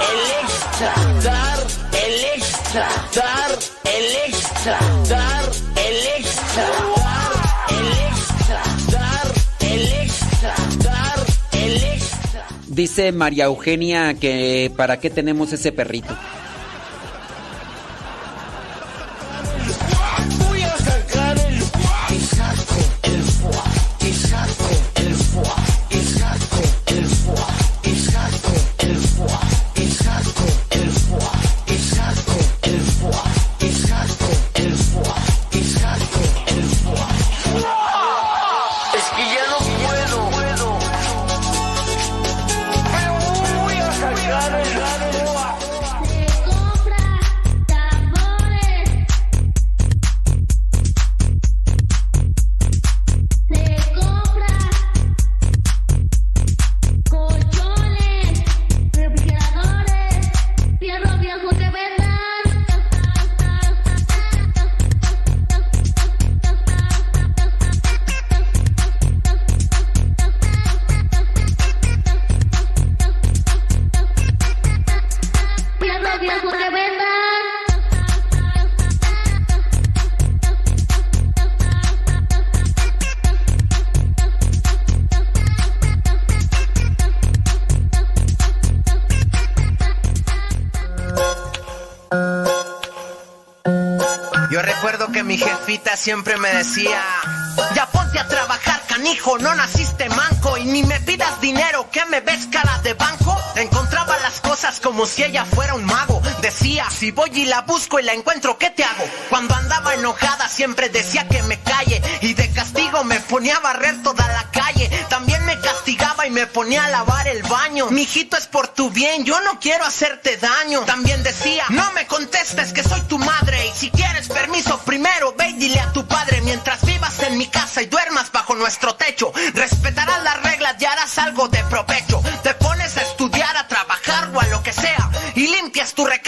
el extra, dar el extra, dar el extra, dar el extra, dar el extra, dar el extra, dar el extra. Dice María Eugenia que para qué tenemos ese perrito. Y siempre me decía, ya ponte a trabajar, canijo, no naciste manco y ni me pidas dinero, que me ves cara de banco. Encontraba las cosas como si ella fuera un mago. Decía, si voy y la busco y la encuentro, ¿qué te hago? Cuando andaba enojada siempre decía que me calle y de castigo me ponía a barrer toda la me ponía a lavar el baño. Mijito, es por tu bien, yo no quiero hacerte daño. También decía, no me contestes que soy tu madre. Y si quieres permiso primero, ve y dile a tu padre. Mientras vivas en mi casa y duermas bajo nuestro techo, respetarás las reglas y harás algo de provecho. Te pones a estudiar, a trabajar o a lo que sea. Y limpias tu recámara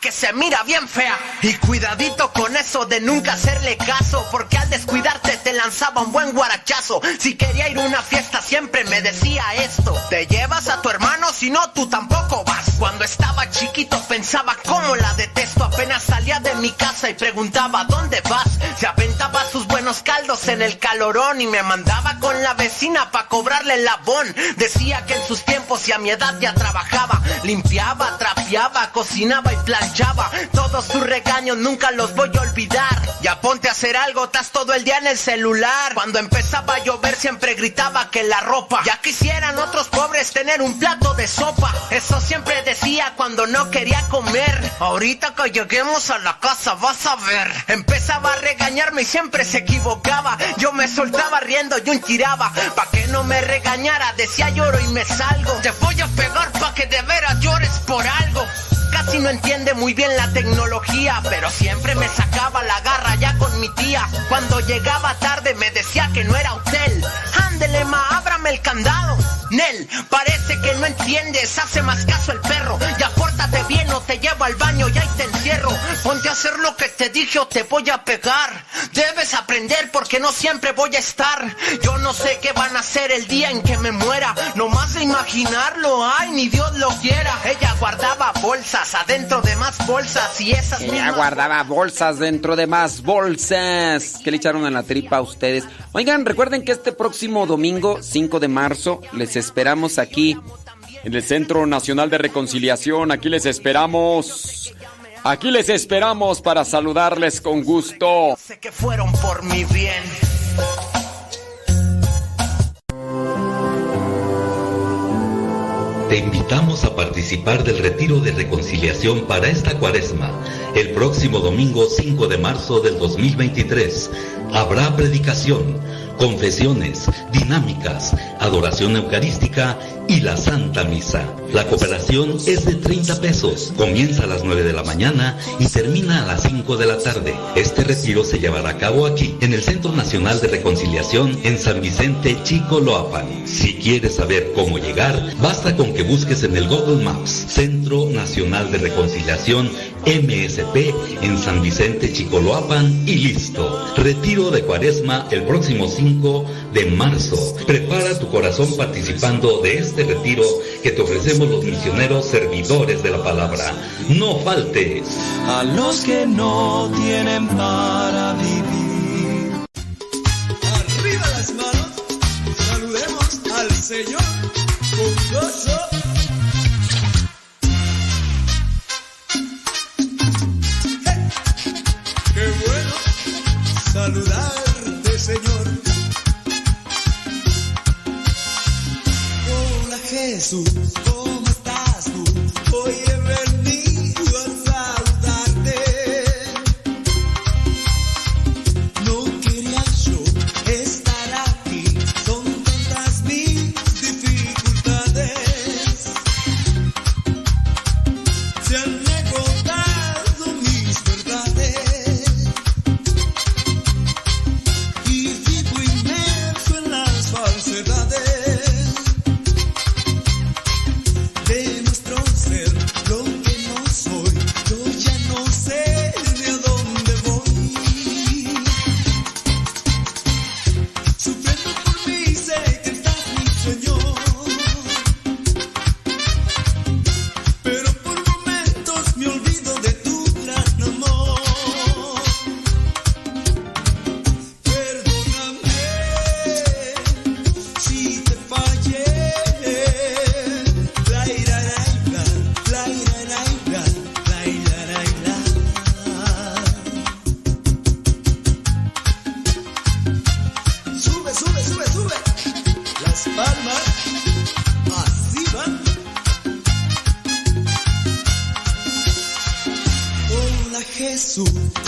que se mira bien fea. Y cuidadito con eso de nunca hacerle caso. Porque al descuidarte te lanzaba un buen guarachazo. Si quería ir a una fiesta siempre me decía esto. Te llevas a tu hermano, si no tú tampoco vas. Cuando estaba chiquito pensaba cómo la detesto. Apenas salía de mi casa y preguntaba ¿dónde vas? Se aventaba sus buenos caldos en el calorón y me mandaba con la vecina pa' cobrarle el labón. Decía que en sus tiempos y a mi edad ya trabajaba. Limpiaba, trapeaba, cocinaba y planchaba. Todos sus regaños nunca los voy a olvidar. Ya ponte a hacer algo, estás todo el día en el celular. Cuando empezaba a llover siempre gritaba que la ropa. Ya quisieran otros pobres tener un plato de sopa. Eso siempre decía cuando no quería comer. Ahorita que lleguemos a la casa vas a ver. Empezaba a regañarme y siempre se equivocaba. Yo me soltaba riendo y un tiraba. Pa' que no me regañara, decía lloro y me salgo. Te voy a pegar pa' que de veras llores por algo. Casi no entiende muy bien la tecnología, pero siempre me sacaba la garra ya con mi tía. Cuando llegaba tarde me decía que no era hotel. Ándele, ma, ábrame el candado. Nel, parece que no entiendes, hace más caso el perro. Ya pórtate bien o te llevo al baño y ahí te encierro. Ponte a hacer lo que te dije o te voy a pegar. Debes aprender porque no siempre voy a estar. Yo no sé qué van a hacer el día en que me muera. No más de imaginarlo, ay, ni Dios lo quiera. Ella guardaba bolsas adentro de más bolsas y esas Ella mismas guardaba bolsas dentro de más bolsas. ¿Qué le echaron en la tripa a ustedes? Oigan, recuerden que este próximo domingo, 5 de marzo, les esperamos aquí en el Centro Nacional de Reconciliación. Aquí les esperamos. Aquí les esperamos para saludarles con gusto. sé que fueron por mi bien. Te invitamos a participar del retiro de reconciliación para esta cuaresma. El próximo domingo 5 de marzo del 2023 habrá predicación, confesiones, dinámicas, adoración eucarística y la Santa Misa. La cooperación es de 30 pesos. Comienza a las 9 de la mañana y termina a las 5 de la tarde. Este retiro se llevará a cabo aquí, en el Centro Nacional de Reconciliación en San Vicente Chicoloapan. Si quieres saber cómo llegar, basta con que busques en el Google Maps Centro Nacional de Reconciliación MSP en San Vicente Chicoloapan y listo. Retiro de Cuaresma el próximo 5 de marzo. Prepara tu corazón participando de este retiro que te ofrecemos los misioneros servidores de la palabra. No faltes. a los que no tienen para vivir. Arriba las manos, saludemos al Señor con gozo. Jesús, Jesús,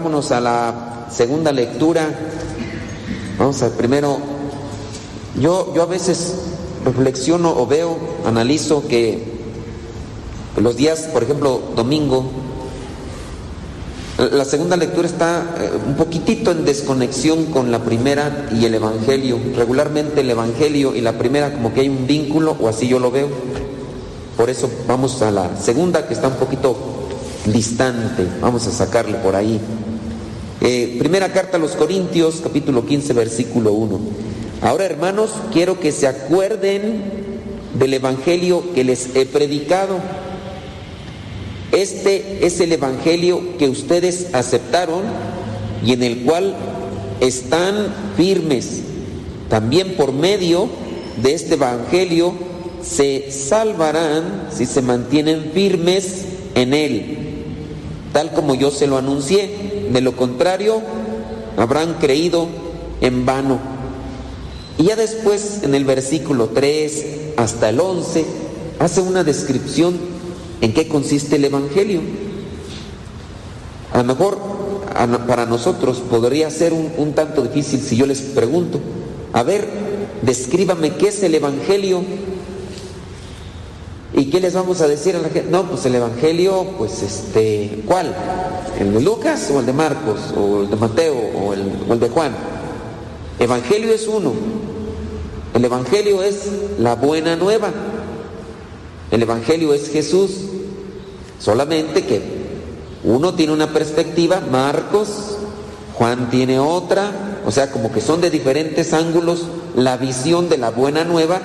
vámonos a la segunda lectura. Vamos a primero. Yo, yo a veces reflexiono o veo, analizo que los días, por ejemplo, domingo, la segunda lectura está eh, un poquitito en desconexión con la primera y el Evangelio. Regularmente el Evangelio y la primera como que hay un vínculo, o así yo lo veo. Por eso vamos a la segunda que está un poquito distante. Vamos a sacarle por ahí. Eh, primera carta a los Corintios, capítulo 15, versículo 1. Ahora hermanos, quiero que se acuerden del Evangelio que les he predicado este es el Evangelio que ustedes aceptaron y en el cual están firmes. También por medio de este Evangelio se salvarán si se mantienen firmes en él, tal como yo se lo anuncié. De lo contrario, habrán creído en vano. Y ya después, en el versículo 3 hasta el 11, hace una descripción en qué consiste el Evangelio. A lo mejor para nosotros podría ser un, un, tanto difícil si yo les pregunto, a ver, descríbame qué es el Evangelio. ¿Y qué les vamos a decir a la gente? No, pues el Evangelio, pues este, ¿cuál? ¿El de Lucas o el de Marcos? ¿O el de Mateo o el, o el de Juan? Evangelio es uno. El Evangelio es la buena nueva. El Evangelio es Jesús. Solamente que uno tiene una perspectiva, Marcos, Juan tiene otra, o sea, como que son de diferentes ángulos la visión de la buena nueva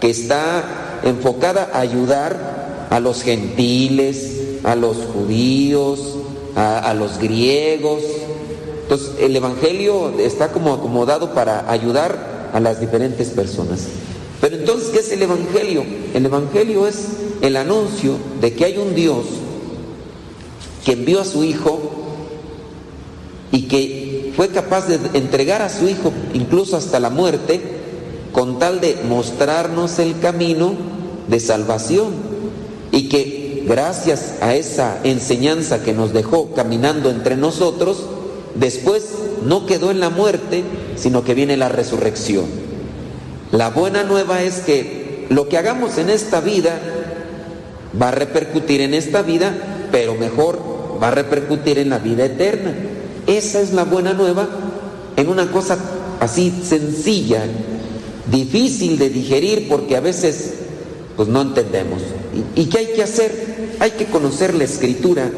que está enfocada a ayudar a los gentiles, a los judíos, a, los griegos. Entonces, el Evangelio está como acomodado para ayudar a las diferentes personas. Pero entonces, ¿qué es el Evangelio? El Evangelio es el anuncio de que hay un Dios que envió a su Hijo y que fue capaz de entregar a su Hijo incluso hasta la muerte con tal de mostrarnos el camino de salvación y que gracias a esa enseñanza que nos dejó caminando entre nosotros, después no quedó en la muerte, sino que viene la resurrección. La buena nueva es que lo que hagamos en esta vida va a repercutir en esta vida, pero mejor va a repercutir en la vida eterna. Esa es la buena nueva en una cosa así sencilla, difícil de digerir porque a veces pues no entendemos. ¿Y, ¿Y, qué hay que hacer? Hay que conocer la escritura.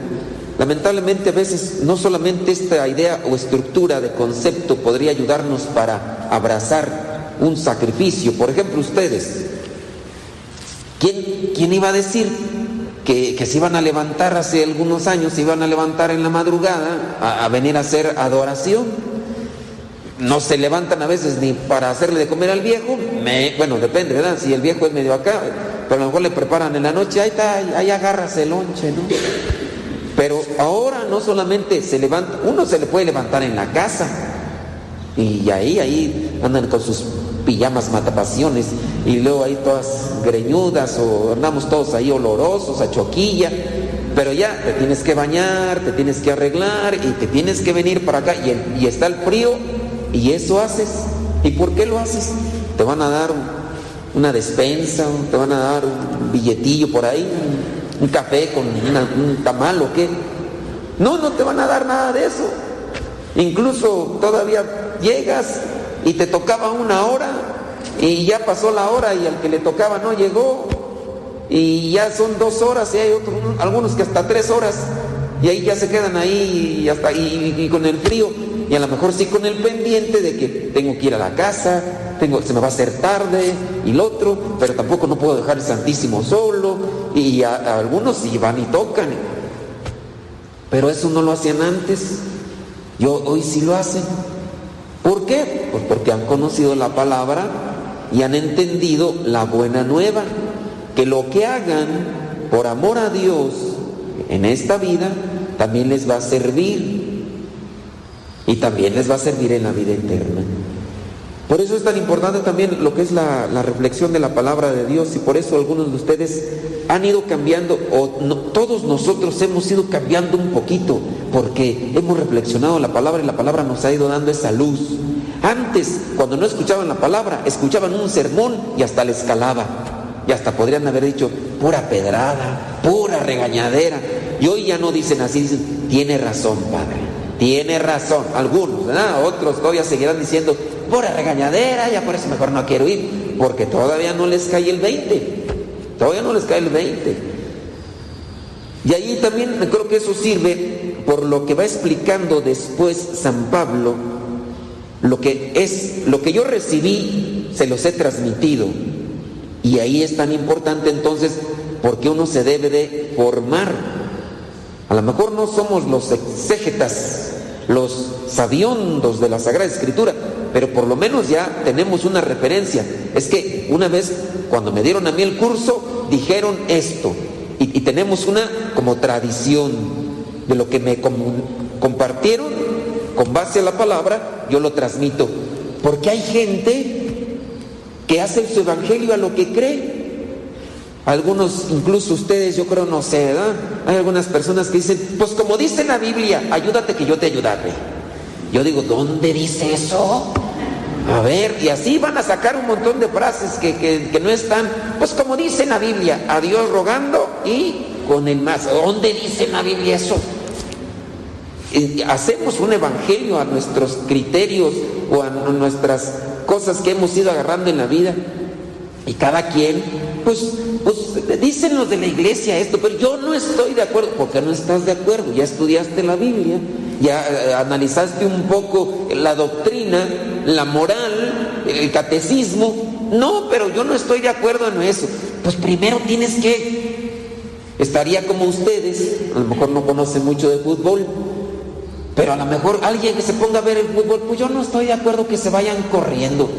Lamentablemente a veces no solamente esta idea o estructura de concepto podría ayudarnos para abrazar un sacrificio. Por ejemplo, ustedes, ¿quién, quién iba a decir que, que, se iban a levantar hace algunos años, se iban a levantar en la madrugada a, a venir a hacer adoración? No se levantan a veces ni para hacerle de comer al viejo, me, bueno, depende, ¿verdad? Si el viejo es medio acá, pero a lo mejor le preparan en la noche, ahí está, ahí agarras el lonche, ¿no? Pero ahora no solamente se levanta, uno se le puede levantar en la casa, y ahí, ahí andan con sus pijamas matapasiones, y luego ahí todas greñudas, o andamos todos ahí olorosos, a choquilla, pero ya te tienes que bañar, te tienes que arreglar, y te tienes que venir para acá, y, y está el frío, y eso haces. ¿Y por qué lo haces? Te van a dar una despensa, te van a dar un billetillo por ahí, un, café con un tamal o qué. No, no te van a dar nada de eso. Incluso todavía llegas y te tocaba una hora y ya pasó la hora y al que le tocaba no llegó y ya son dos horas y hay otros, algunos que hasta tres horas y ahí ya se quedan ahí hasta y con el frío y a lo mejor sí con el pendiente de que tengo que ir a la casa, tengo, se me va a hacer tarde y lo otro, pero tampoco no puedo dejar el Santísimo solo y algunos sí van y tocan. Pero eso no lo hacían antes, yo hoy sí lo hacen. ¿Por qué? Pues porque han conocido la palabra y han entendido la buena nueva, que lo que hagan por amor a Dios en esta vida también les va a servir y también les va a servir en la vida eterna. Por eso es tan importante también lo que es la, reflexión de la palabra de Dios y por eso algunos de ustedes han ido cambiando, o todos nosotros hemos ido cambiando un poquito, porque hemos reflexionado la palabra y la palabra nos ha ido dando esa luz. Antes, cuando no escuchaban la palabra, escuchaban un sermón y hasta les calaba. Y hasta podrían haber dicho pura pedrada, pura regañadera. Y hoy ya no dicen así, dicen, tiene razón, padre, tiene razón. Algunos, ¿verdad? Otros todavía seguirán diciendo, pura regañadera, ya por eso mejor no quiero ir, porque todavía no les cae el 20. Todavía no les cae el 20. Y ahí también creo que eso sirve por lo que va explicando después San Pablo, lo que es, lo que yo recibí, se los he transmitido. Y ahí es tan importante entonces porque uno se debe de formar. A lo mejor no somos los exégetas, los sabiondos de la Sagrada Escritura, pero por lo menos ya tenemos una referencia. Es que una vez cuando me dieron a mí el curso, dijeron esto. Y, y tenemos una como tradición de lo que me compartieron con base a la palabra, yo lo transmito. Porque hay gente que hace su evangelio a lo que cree. Algunos, incluso ustedes, yo creo, no sé. Hay algunas personas que dicen, pues como dice la Biblia, ayúdate que yo te ayudaré. Yo digo, ¿dónde dice eso? A ver, y así van a sacar un montón de frases que, que- no están, pues como dice la Biblia, a Dios rogando y con el más. ¿Dónde dice la Biblia eso? Eh, hacemos un evangelio a nuestros criterios o a nu- nuestras cosas que hemos ido agarrando en la vida y cada quien pues pues dicen los de la iglesia esto pero yo no estoy de acuerdo porque no estás de acuerdo ya estudiaste la Biblia ya eh, analizaste un poco la doctrina la moral el catecismo. No pero yo no estoy de acuerdo en eso. Pues primero tienes que estaría como ustedes a lo mejor no conocen mucho de fútbol pero a lo mejor alguien que se ponga a ver el fútbol, pues yo no estoy de acuerdo que se vayan corriendo.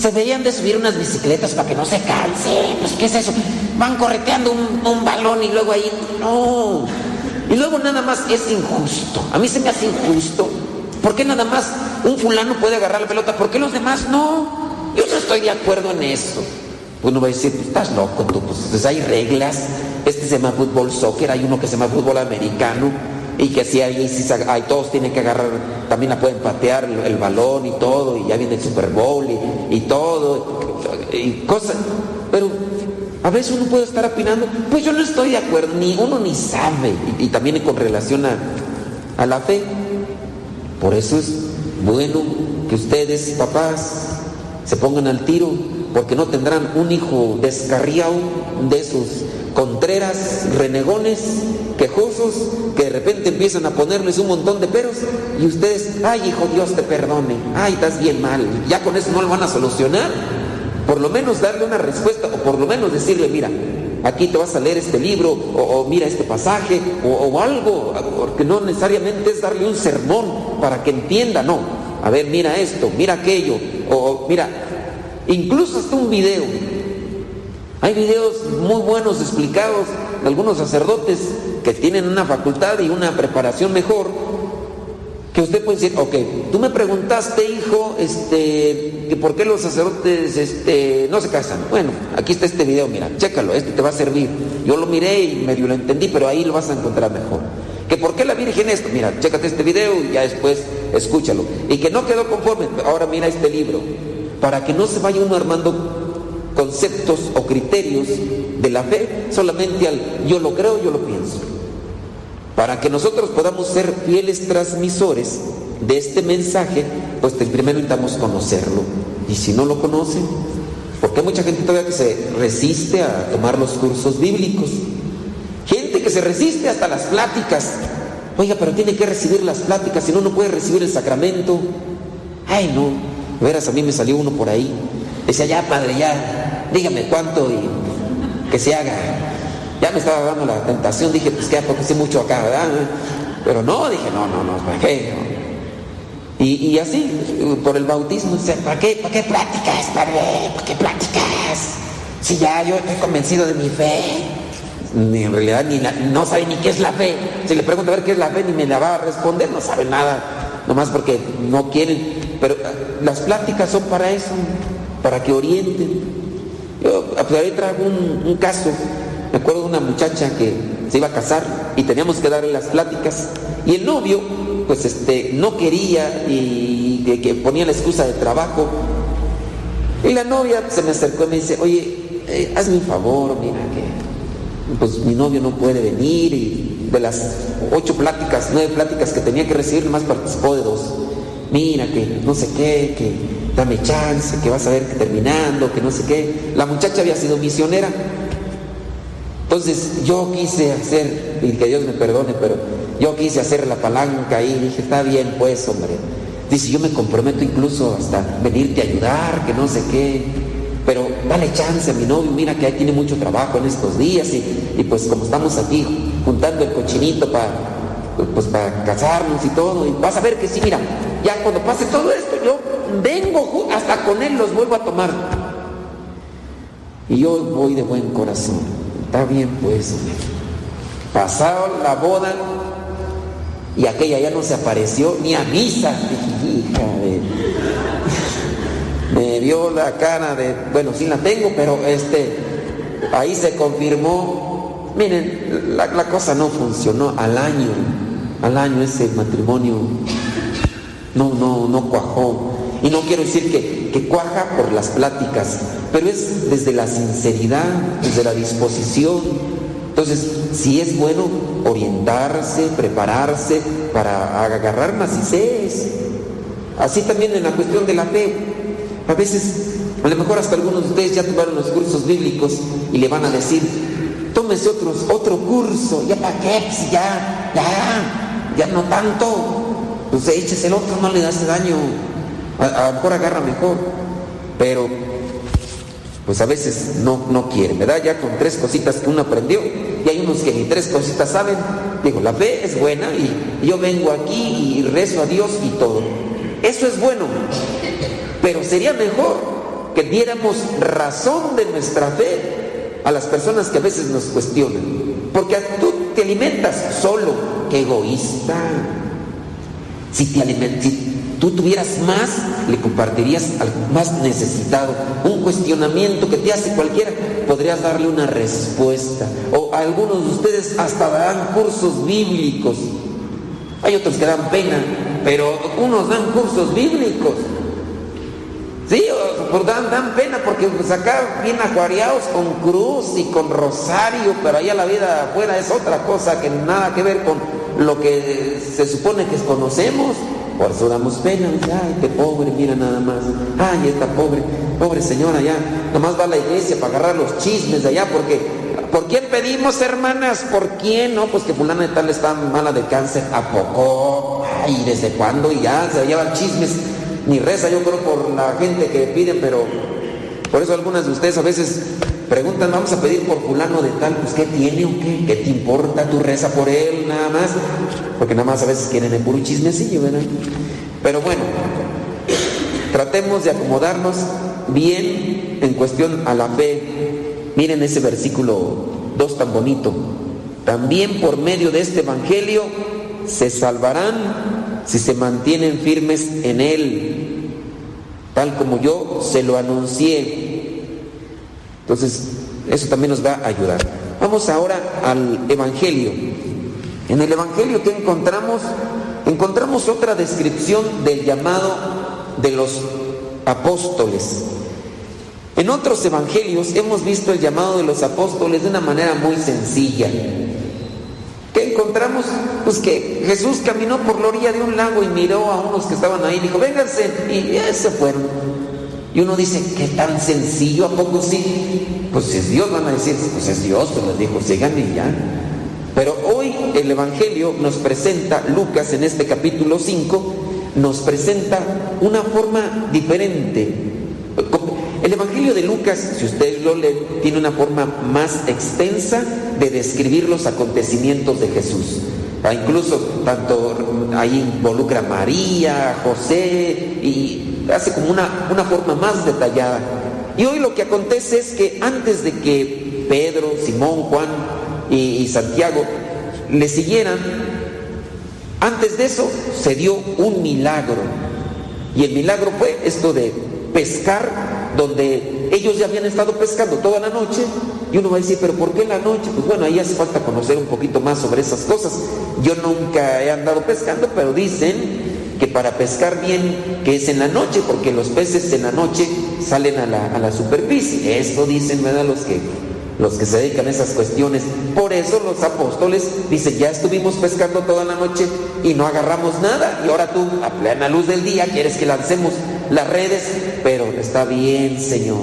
Se deberían de subir unas bicicletas para que no se cansen. Pues ¿qué es eso? Van correteando un, balón y luego ahí, no. Y luego nada más es injusto. A mí se me hace injusto. ¿Por qué nada más un fulano puede agarrar la pelota? ¿Por qué los demás no? Yo no estoy de acuerdo en eso. Uno va a decir, estás loco tú, pues, pues hay reglas. Este se llama fútbol soccer, hay uno que se llama fútbol americano y que si se- ahí todos tienen que agarrar, también la pueden patear el, balón y todo, y ya viene el Super Bowl y, todo, y cosas. Pero a veces uno puede estar opinando, pues yo no estoy de acuerdo, ni uno ni sabe, y, también con relación a la fe. Por eso es bueno que ustedes, papás, se pongan al tiro, porque no tendrán un hijo descarriado de esos contreras, renegones, quejosos, que de repente empiezan a ponerles un montón de peros y ustedes, ay hijo, Dios te perdone, ay, estás bien mal, ya con eso no lo van a solucionar. Por lo menos darle una respuesta o por lo menos decirle, mira, aquí te vas a leer este libro o, mira este pasaje o, algo, porque no necesariamente es darle un sermón para que entienda, no. A ver, mira esto, mira aquello, o mira, incluso hasta un video. Hay videos muy buenos explicados de algunos sacerdotes que tienen una facultad y una preparación mejor, que usted puede decir, ok, tú me preguntaste, hijo, este, que por qué los sacerdotes este, no se casan. Bueno, aquí está este video, mira, chécalo, este te va a servir. Yo lo miré y medio lo entendí, pero ahí lo vas a encontrar mejor. Que por qué la Virgen esto, mira, chécate este video y ya después escúchalo. Y que no quedó conforme, ahora mira este libro, para que no se vaya uno armando conceptos o criterios de la fe solamente al yo lo creo, yo lo pienso. Para que nosotros podamos ser fieles transmisores de este mensaje, pues primero necesitamos conocerlo. Y si no lo conocen, porque hay mucha gente todavía que se resiste a tomar los cursos bíblicos. Gente que se resiste hasta las pláticas. Oiga, pero tiene que recibir las pláticas, si no, no puede recibir el sacramento. Ay, no. Veras, a mí me salió uno por ahí. Decía, ya, padre, ya, dígame cuánto y que se haga. Ya me estaba dando la tentación, dije, pues que ya porque sé mucho acá, ¿verdad? Pero no, dije, no, no, no, ¿para qué? Y, y así, por el bautismo, dice, ¿para qué, ¿para qué pláticas, padre? ¿Para qué pláticas? Si ya yo estoy convencido de mi fe. Ni en realidad ni no sabe ni qué es la fe. Si le pregunto a ver qué es la fe, ni me la va a responder, no sabe nada. Nomás porque no quieren. Pero ah, las pláticas son para eso, para que orienten. Yo ah, pues, ahí traigo un, caso, me acuerdo de una muchacha que se iba a casar y teníamos que darle las pláticas. Y el novio pues este no quería y que, ponía la excusa de trabajo. Y la novia se me acercó y me dice oye eh, hazme un favor mira que pues mi novio no puede venir y de las ocho pláticas nueve pláticas que tenía que recibir nomás participó de dos mira que no sé qué que dame chance que vas a ver que terminando que no sé qué la muchacha había sido misionera entonces yo quise hacer, y que Dios me perdone, pero yo quise hacer la palanca y dije, está bien pues, hombre. Dice, yo me comprometo incluso hasta venirte a ayudar, que no sé qué. Pero dale chance a mi novio, mira que ahí tiene mucho trabajo en estos días y, y pues como estamos aquí juntando el cochinito para pues para casarnos y todo, y vas a ver que sí, mira, ya cuando pase todo esto, yo vengo hasta con él los vuelvo a tomar. Y yo voy de buen corazón. Está bien, pues. Pasado la boda y aquella ya no se apareció ni a misa. Hija de... Me vio la cara de, bueno, sí la tengo, pero este, ahí se confirmó. Miren, la, la cosa no funcionó al año, al año ese matrimonio no, no, no cuajó. Y no quiero decir que, que cuaja por las pláticas, pero es desde la sinceridad, desde la disposición. Entonces, si es bueno orientarse, prepararse para agarrar macices. Así también en la cuestión de la fe. A veces, a lo mejor hasta algunos de ustedes ya tomaron los cursos bíblicos y le van a decir, tómese otros, otro curso, ya para qué, Pues ya, ya, ya no tanto. Pues échese el otro, no le hace daño. A, a lo mejor agarra mejor. Pero, pues a veces no, no quieren, ¿verdad? Ya con tres cositas que uno aprendió, y hay unos que ni tres cositas saben. Digo, la fe es buena y yo vengo aquí y rezo a Dios y todo. Eso es bueno, pero sería mejor que diéramos razón de nuestra fe a las personas que a veces nos cuestionan. Porque tú te alimentas solo, qué egoísta. Si, te aliment- tú tuvieras más, le compartirías al más necesitado. Un cuestionamiento que te hace cualquiera, podrías darle una respuesta. O algunos de ustedes hasta darán cursos bíblicos. Hay otros que dan pena, pero unos dan cursos bíblicos. Sí, dan, dan pena porque pues acá bien acuariados con cruz y con rosario, pero allá la vida afuera es otra cosa que nada que ver con lo que se supone que conocemos. Por eso damos pena, ay, qué pobre, mira nada más. Ay, esta pobre, pobre señora ya, nomás va a la iglesia para agarrar los chismes de allá porque ¿Por quién pedimos, hermanas? ¿Por quién? No, pues que fulana de tal está mala de cáncer. ¿A poco? Ay, ¿desde cuándo? Y ya se llevan chismes. Ni reza, yo creo, por la gente que piden, pero por eso algunas de ustedes a veces preguntan, vamos a pedir por fulano de tal, pues ¿qué tiene o qué? ¿Qué te importa? Tú reza por él, nada más. Porque nada más a veces quieren el puro chismecillo, ¿verdad? Pero bueno, tratemos de acomodarnos bien en cuestión a la fe. Miren ese versículo 2 tan bonito. También por medio de este evangelio se salvarán si se mantienen firmes en él, tal como yo se lo anuncié. Entonces, eso también nos va a ayudar. Vamos ahora al evangelio. En el evangelio que encontramos, encontramos otra descripción del llamado de los apóstoles. En otros evangelios hemos visto el llamado de los apóstoles de una manera muy sencilla. ¿Qué encontramos? Pues que Jesús caminó por la orilla de un lago y miró a unos que estaban ahí y dijo, vénganse, y ya se fueron. Y uno dice, ¿qué tan sencillo? ¿A poco sí? Pues es Dios, van a decir, pues es Dios, pues les dijo, sigan y ya. Pero hoy el Evangelio nos presenta, Lucas en este capítulo 5, nos presenta una forma diferente. El Evangelio de Lucas, si ustedes lo leen, tiene una forma más extensa de describir los acontecimientos de Jesús. Ah, incluso tanto ahí involucra a María, José y hace como una, una forma más detallada. Y hoy lo que acontece es que antes de que Pedro, Simón, Juan y, y Santiago le siguieran, antes de eso se dio un milagro. Y el milagro fue esto de pescar donde ellos ya habían estado pescando toda la noche. Y uno va a decir, pero ¿por qué en la noche? Pues bueno, ahí hace falta conocer un poquito más sobre esas cosas. Yo nunca he andado pescando, pero dicen que para pescar bien, que es en la noche, porque los peces en la noche salen a la, a la superficie. Esto dicen. Los que, los que se dedican a esas cuestiones. Por eso los apóstoles dicen, ya estuvimos pescando toda la noche y no agarramos nada. Y ahora tú, a plena luz del día, quieres que lancemos las redes, pero está bien, Señor,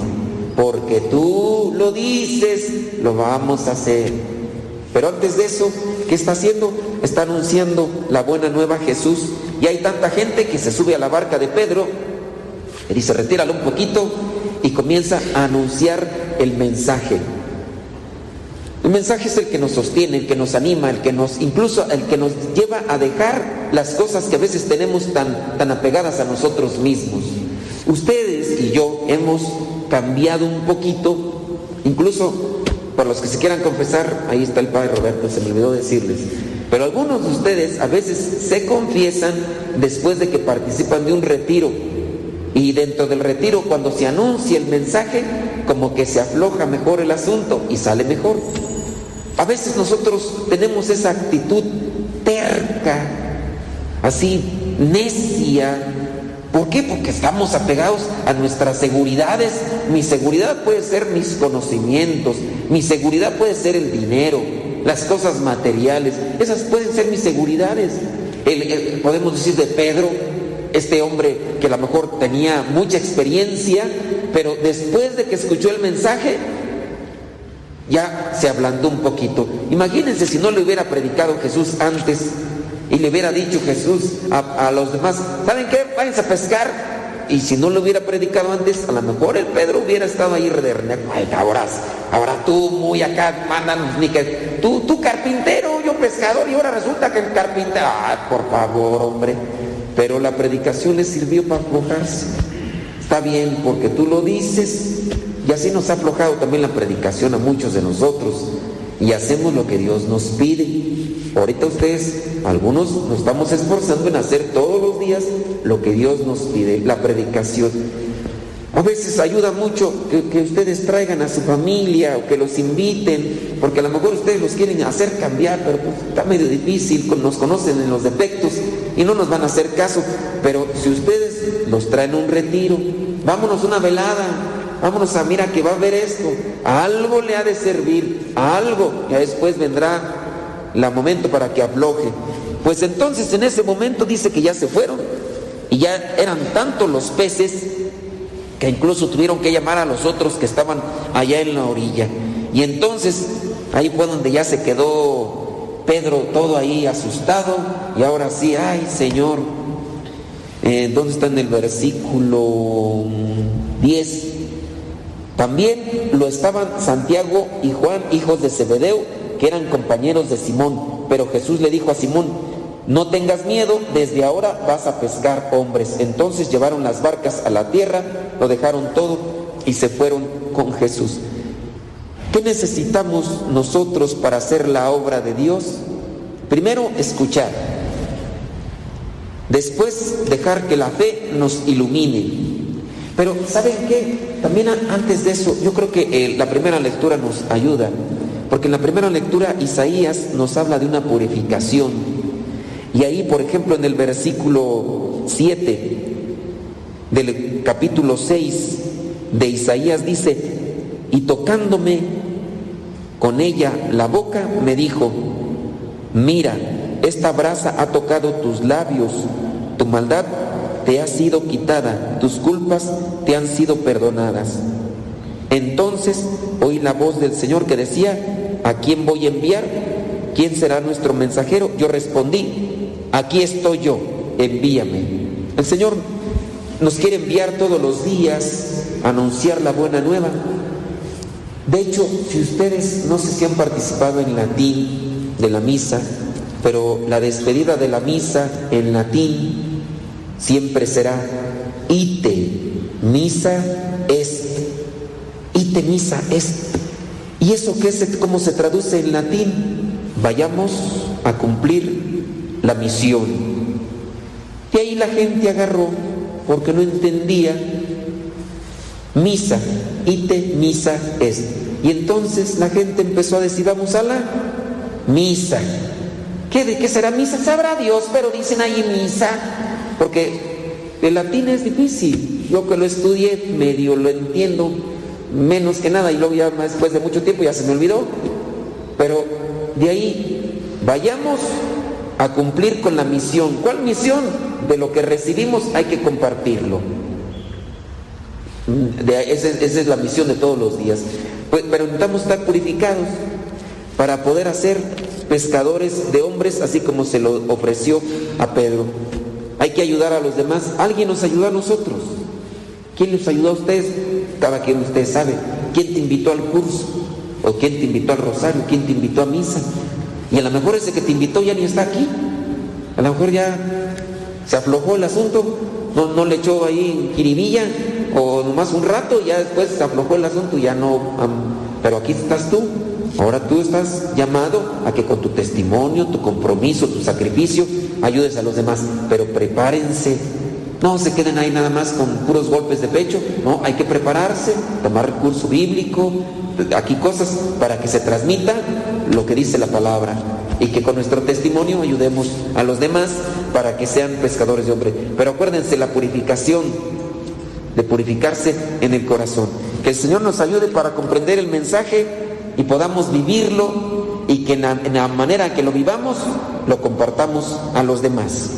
porque tú lo dices, lo vamos a hacer. Pero antes de eso, ¿qué está haciendo? Está anunciando la buena nueva Jesús. Y hay tanta gente que se sube a la barca de Pedro y dice, retíralo un poquito y comienza a anunciar el mensaje. El mensaje es el que nos sostiene, el que nos anima, el que nos, incluso el que nos lleva a dejar las cosas que a veces tenemos tan, tan apegadas a nosotros mismos. Ustedes y yo hemos cambiado un poquito, incluso para los que se quieran confesar, ahí está el padre Roberto, se me olvidó decirles. Pero algunos de ustedes a veces se confiesan después de que participan de un retiro. Y dentro del retiro, cuando se anuncia el mensaje, como que se afloja mejor el asunto y sale mejor. A veces nosotros tenemos esa actitud terca, así necia. ¿Por qué? Porque estamos apegados a nuestras seguridades. Mi seguridad puede ser mis conocimientos, mi seguridad puede ser el dinero, las cosas materiales. Esas pueden ser mis seguridades. El- podemos decir de Pedro, este hombre que a lo mejor tenía mucha experiencia, pero después de que escuchó el mensaje, ya se ablandó un poquito. Imagínense si no le hubiera predicado Jesús antes y le hubiera dicho Jesús a, a los demás, ¿saben qué? Váyanse a pescar. Y si no le hubiera predicado antes, a lo mejor el Pedro hubiera estado ahí. Ay, ahora, ahora tú muy acá, mandan, ni que tú, tú carpintero, yo pescador, y ahora resulta que el carpintero, ay, por favor, hombre. Pero la predicación le sirvió para aflojarse. Está bien, porque tú lo dices. Y así nos ha aflojado también la predicación a muchos de nosotros. Y hacemos lo que Dios nos pide. Ahorita ustedes, algunos nos estamos esforzando en hacer todos los días lo que Dios nos pide, la predicación. A veces ayuda mucho que, ustedes traigan a su familia o que los inviten, porque a lo mejor ustedes los quieren hacer cambiar, pero pues, está medio difícil, nos conocen en los defectos y no nos van a hacer caso. Pero si ustedes los traen un retiro, vámonos una velada, vámonos a mira que va a haber esto, a algo le ha de servir, a algo, ya después vendrá el momento para que afloje. Pues entonces en ese momento dice que ya se fueron y ya eran tantos los peces que incluso tuvieron que llamar a los otros que estaban allá en la orilla. Y entonces ahí fue donde ya se quedó Pedro todo ahí asustado y ahora sí, ay Señor, eh, ¿dónde está en el versículo 10? También lo estaban Santiago y Juan, hijos de Zebedeo, que eran compañeros de Simón. Pero Jesús le dijo a Simón, no tengas miedo, desde ahora vas a pescar hombres. Entonces llevaron las barcas a la tierra, lo dejaron todo y se fueron con Jesús. ¿Qué necesitamos nosotros para hacer la obra de Dios? Primero, escuchar. Después, dejar que la fe nos ilumine. Pero, ¿saben qué? También antes de eso, yo creo que eh, la primera lectura nos ayuda. Porque en la primera lectura Isaías nos habla de una purificación. Y ahí, por ejemplo, en el versículo 7 del capítulo 6 de Isaías dice, y tocándome con ella la boca, me dijo, mira, esta brasa ha tocado tus labios, tu maldad te ha sido quitada, tus culpas te han sido perdonadas. Entonces oí la voz del Señor que decía, ¿a quién voy a enviar? ¿Quién será nuestro mensajero? Yo respondí, aquí estoy yo, envíame. El Señor nos quiere enviar todos los días a anunciar la buena nueva. De hecho, si ustedes no sé si han participado en latín de la misa, pero la despedida de la misa en latín siempre será ite misa est. Ite misa est. ¿Y eso qué es? ¿Cómo se traduce en latín? Vayamos a cumplir la misión. Y ahí la gente agarró porque no entendía misa, ite misa est. Y entonces la gente empezó a decir, vamos a la misa. ¿Qué de qué será misa? Sabrá Dios, pero dicen ahí misa, porque el latín es difícil. Yo que lo estudié, medio lo entiendo, menos que nada, y luego ya después de mucho tiempo ya se me olvidó. Pero de ahí, vayamos a cumplir con la misión. ¿Cuál misión? De lo que recibimos hay que compartirlo. De, esa, es, esa, es la misión de todos los días. Pues, pero necesitamos estar purificados para poder hacer pescadores de hombres, así como se lo ofreció a Pedro. Hay que ayudar a los demás. Alguien nos ayudó a nosotros. ¿Quién les ayudó a ustedes? Cada quien usted sabe. ¿Quién te invitó al curso? ¿O quién te invitó al rosario? ¿Quién te invitó a misa? Y a lo mejor ese que te invitó ya ni está aquí. A lo mejor ya se aflojó el asunto, no, no le echó ahí jiribilla o nomás un rato, ya después se aflojó el asunto y ya no. Pero aquí estás tú. Ahora tú estás llamado a que con tu testimonio, tu compromiso, tu sacrificio, ayudes a los demás. Pero prepárense. No se queden ahí nada más con puros golpes de pecho. No, hay que prepararse, tomar recurso bíblico, aquí cosas para que se transmita lo que dice la palabra y que con nuestro testimonio ayudemos a los demás para que sean pescadores de hombre. Pero acuérdense la purificación, de purificarse en el corazón. Que el Señor nos ayude para comprender el mensaje y podamos vivirlo y que en la, en la manera que lo vivamos lo compartamos a los demás.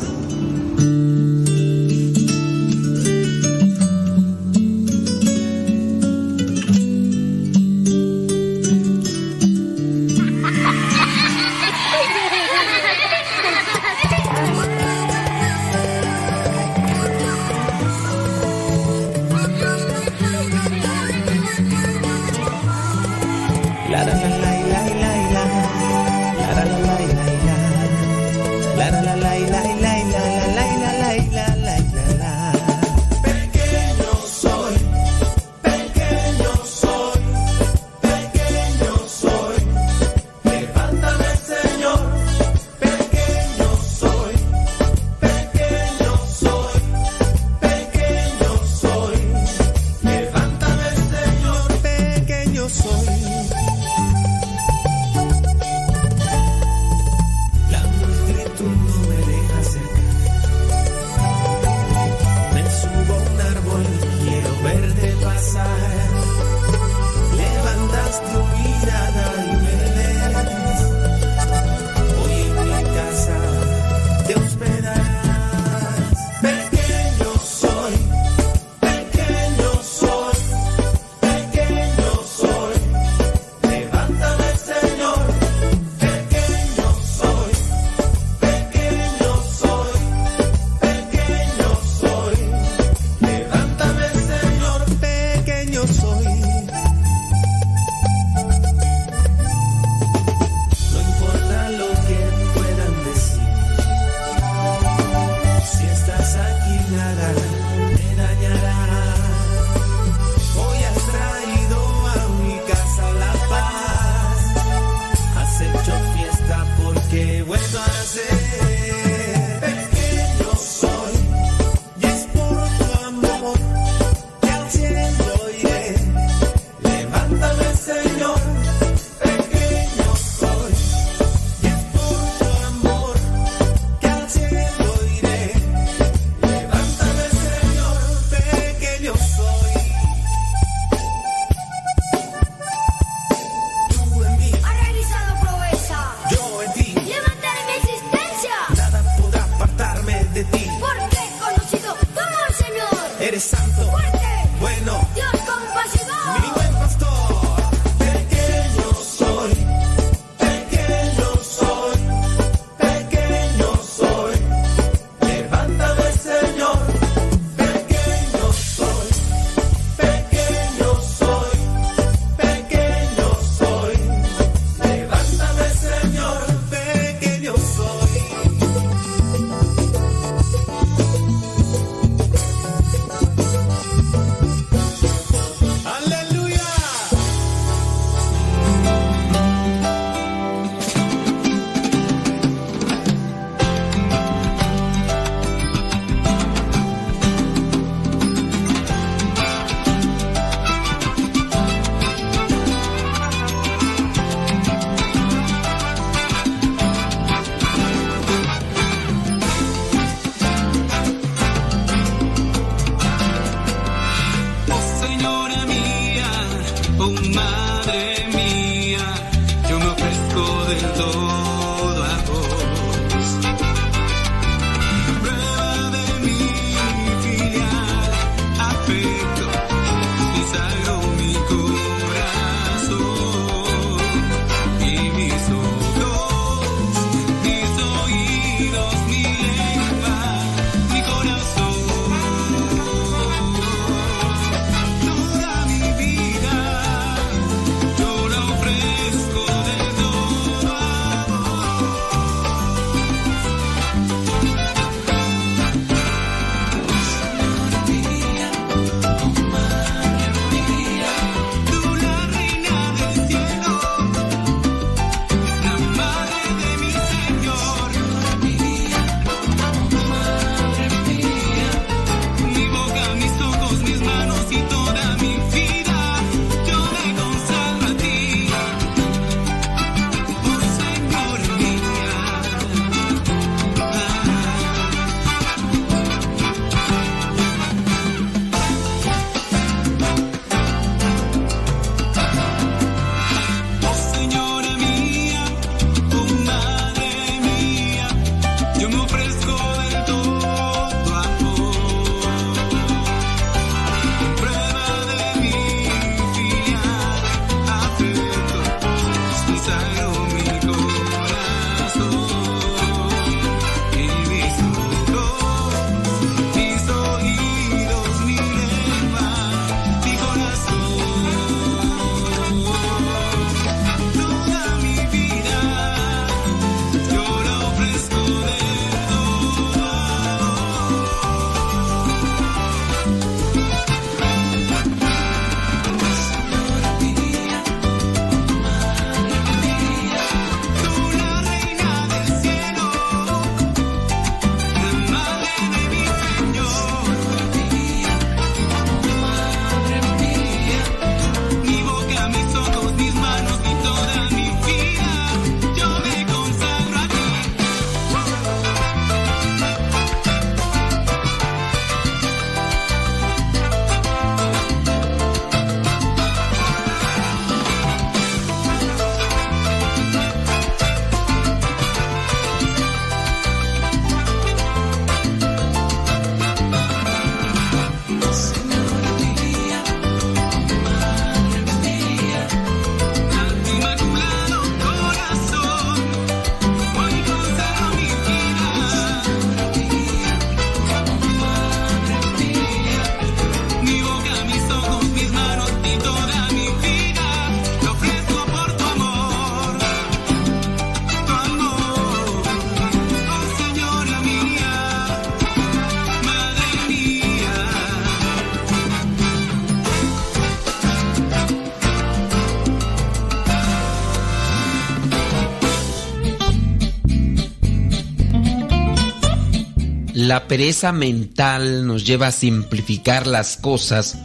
La pereza mental nos lleva a simplificar las cosas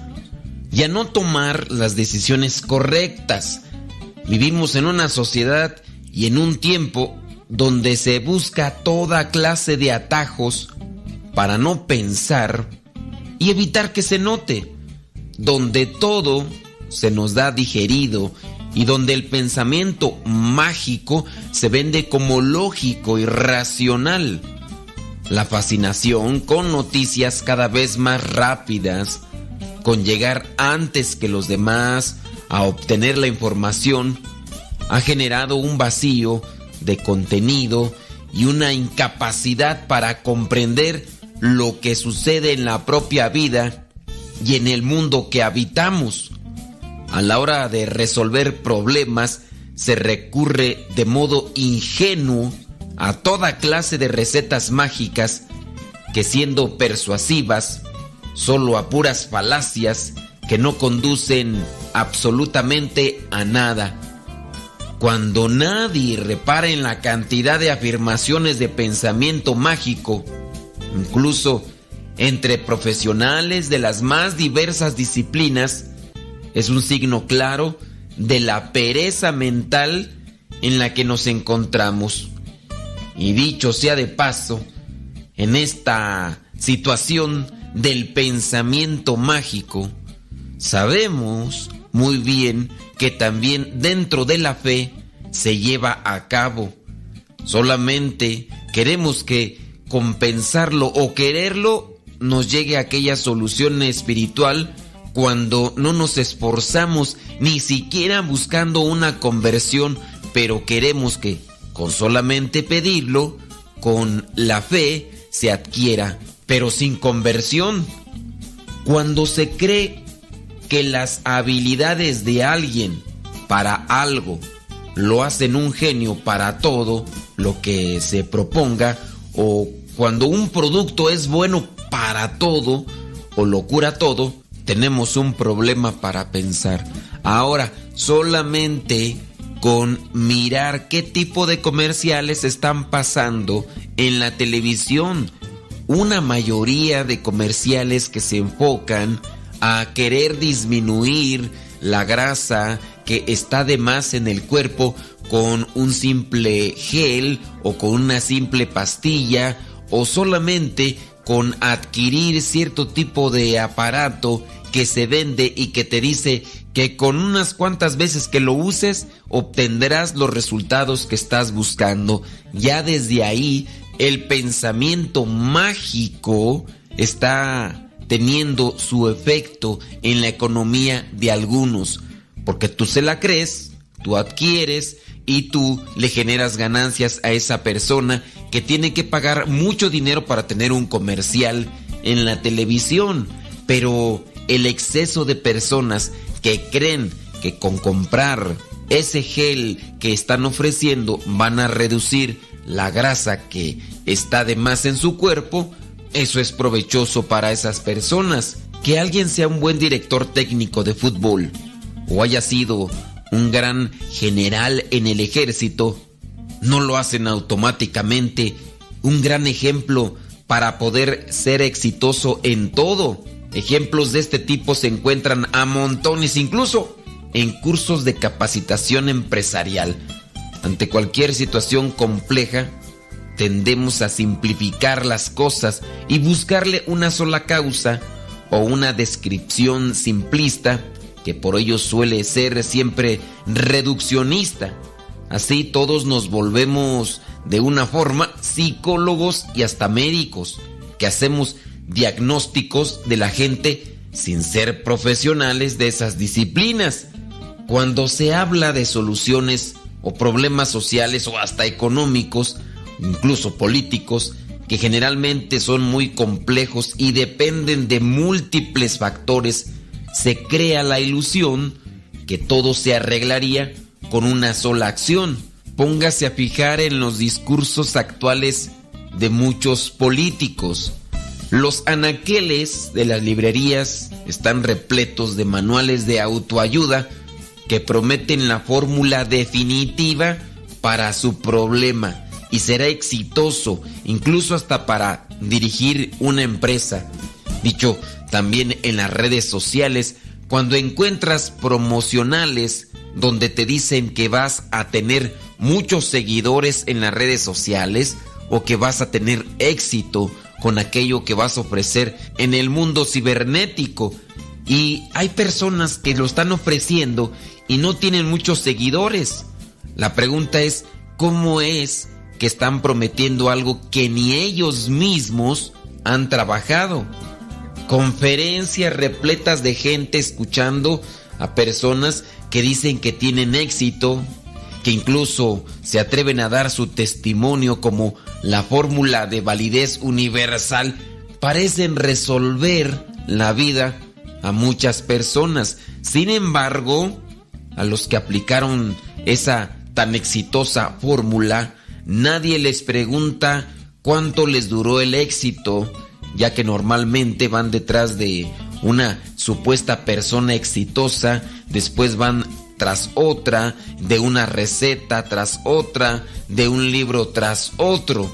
y a no tomar las decisiones correctas. Vivimos en una sociedad y en un tiempo donde se busca toda clase de atajos para no pensar y evitar que se note, donde todo se nos da digerido y donde el pensamiento mágico se vende como lógico y racional. La fascinación con noticias cada vez más rápidas, con llegar antes que los demás a obtener la información, ha generado un vacío de contenido y una incapacidad para comprender lo que sucede en la propia vida y en el mundo que habitamos. A la hora de resolver problemas se recurre de modo ingenuo a toda clase de recetas mágicas que siendo persuasivas, solo a puras falacias que no conducen absolutamente a nada. Cuando nadie repara en la cantidad de afirmaciones de pensamiento mágico, incluso entre profesionales de las más diversas disciplinas, es un signo claro de la pereza mental en la que nos encontramos. Y dicho sea de paso, en esta situación del pensamiento mágico, sabemos muy bien que también dentro de la fe se lleva a cabo. Solamente queremos que compensarlo o quererlo nos llegue a aquella solución espiritual cuando no nos esforzamos ni siquiera buscando una conversión, pero queremos que con solamente pedirlo, con la fe, se adquiera, pero sin conversión. Cuando se cree que las habilidades de alguien para algo lo hacen un genio para todo lo que se proponga, o cuando un producto es bueno para todo o lo cura todo, tenemos un problema para pensar. Ahora, solamente con mirar qué tipo de comerciales están pasando en la televisión. Una mayoría de comerciales que se enfocan a querer disminuir la grasa que está de más en el cuerpo con un simple gel o con una simple pastilla o solamente con adquirir cierto tipo de aparato que se vende y que te dice que con unas cuantas veces que lo uses obtendrás los resultados que estás buscando. Ya desde ahí el pensamiento mágico está teniendo su efecto en la economía de algunos, porque tú se la crees, tú adquieres y tú le generas ganancias a esa persona que tiene que pagar mucho dinero para tener un comercial en la televisión, pero el exceso de personas que creen que con comprar ese gel que están ofreciendo van a reducir la grasa que está de más en su cuerpo, eso es provechoso para esas personas. Que alguien sea un buen director técnico de fútbol o haya sido un gran general en el ejército, no lo hacen automáticamente un gran ejemplo para poder ser exitoso en todo. Ejemplos de este tipo se encuentran a montones, incluso en cursos de capacitación empresarial. Ante cualquier situación compleja, tendemos a simplificar las cosas y buscarle una sola causa o una descripción simplista que por ello suele ser siempre reduccionista. Así todos nos volvemos de una forma psicólogos y hasta médicos, que hacemos diagnósticos de la gente sin ser profesionales de esas disciplinas. Cuando se habla de soluciones o problemas sociales o hasta económicos, incluso políticos, que generalmente son muy complejos y dependen de múltiples factores, se crea la ilusión que todo se arreglaría con una sola acción. Póngase a fijar en los discursos actuales de muchos políticos. Los anaqueles de las librerías están repletos de manuales de autoayuda que prometen la fórmula definitiva para su problema y será exitoso, incluso hasta para dirigir una empresa. Dicho también en las redes sociales, cuando encuentras promocionales donde te dicen que vas a tener muchos seguidores en las redes sociales o que vas a tener éxito con aquello que vas a ofrecer en el mundo cibernético. Y hay personas que lo están ofreciendo y no tienen muchos seguidores. La pregunta es, ¿cómo es que están prometiendo algo que ni ellos mismos han trabajado? Conferencias repletas de gente escuchando a personas que dicen que tienen éxito, que incluso se atreven a dar su testimonio como la fórmula de validez universal, parecen resolver la vida a muchas personas. Sin embargo, a los que aplicaron esa tan exitosa fórmula, nadie les pregunta cuánto les duró el éxito, ya que normalmente van detrás de una supuesta persona exitosa, después van tras otra, de una receta tras otra, de un libro tras otro.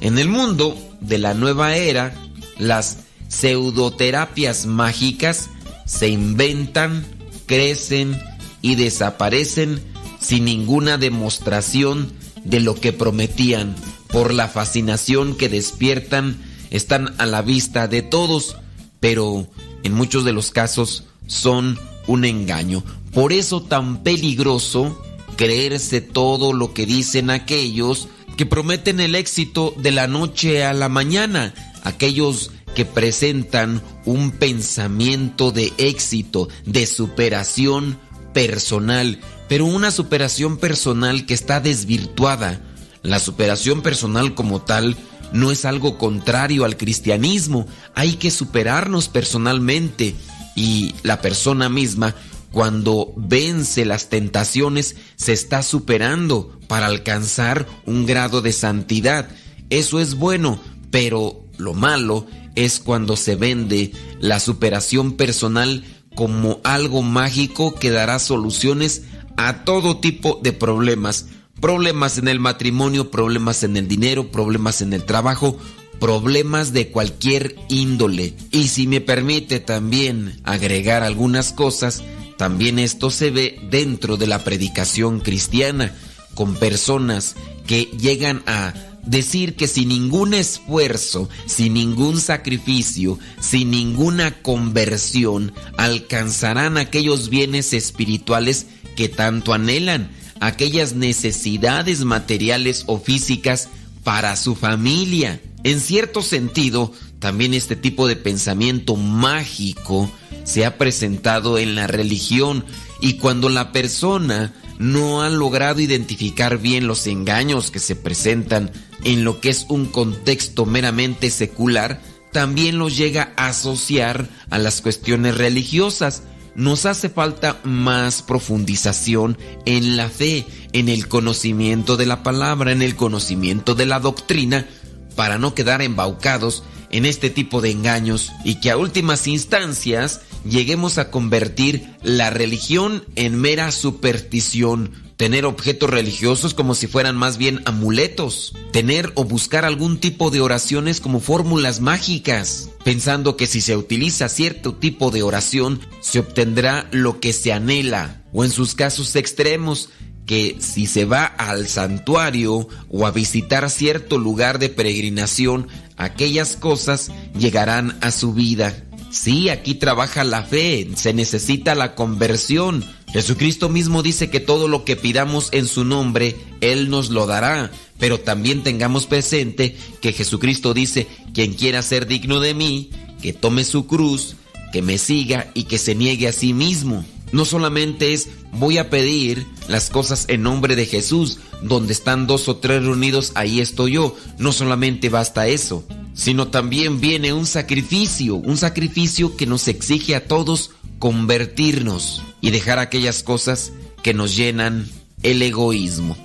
En el mundo de la nueva era, las pseudoterapias mágicas se inventan, crecen y desaparecen sin ninguna demostración de lo que prometían. Por la fascinación que despiertan, están a la vista de todos, pero en muchos de los casos son un engaño. Por eso tan peligroso creerse todo lo que dicen aquellos que prometen el éxito de la noche a la mañana, aquellos que presentan un pensamiento de éxito, de superación personal, pero una superación personal que está desvirtuada. La superación personal como tal no es algo contrario al cristianismo, hay que superarnos personalmente y la persona misma cuando vence las tentaciones se está superando para alcanzar un grado de santidad. Eso es bueno, pero lo malo es cuando se vende la superación personal como algo mágico que dará soluciones a todo tipo de problemas. Problemas en el matrimonio, problemas en el dinero, problemas en el trabajo, problemas de cualquier índole. Y si me permite también agregar algunas cosas, también esto se ve dentro de la predicación cristiana, con personas que llegan a decir que sin ningún esfuerzo, sin ningún sacrificio, sin ninguna conversión, alcanzarán aquellos bienes espirituales que tanto anhelan, aquellas necesidades materiales o físicas para su familia. En cierto sentido, también este tipo de pensamiento mágico se ha presentado en la religión y cuando la persona no ha logrado identificar bien los engaños que se presentan en lo que es un contexto meramente secular, también los llega a asociar a las cuestiones religiosas. Nos hace falta más profundización en la fe, en el conocimiento de la palabra, en el conocimiento de la doctrina, para no quedar embaucados en este tipo de engaños y que a últimas instancias lleguemos a convertir la religión en mera superstición, tener objetos religiosos como si fueran más bien amuletos, tener o buscar algún tipo de oraciones como fórmulas mágicas, pensando que si se utiliza cierto tipo de oración se obtendrá lo que se anhela, o en sus casos extremos, que si se va al santuario o a visitar cierto lugar de peregrinación, aquellas cosas llegarán a su vida. Sí, aquí trabaja la fe, se necesita la conversión. Jesucristo mismo dice que todo lo que pidamos en su nombre, Él nos lo dará. Pero también tengamos presente que Jesucristo dice, quien quiera ser digno de mí, que tome su cruz, que me siga y que se niegue a sí mismo. No solamente es voy a pedir las cosas en nombre de Jesús, donde están dos o tres reunidos, ahí estoy yo. No solamente basta eso, sino también viene un sacrificio, un sacrificio que nos exige a todos convertirnos y dejar aquellas cosas que nos llenan el egoísmo.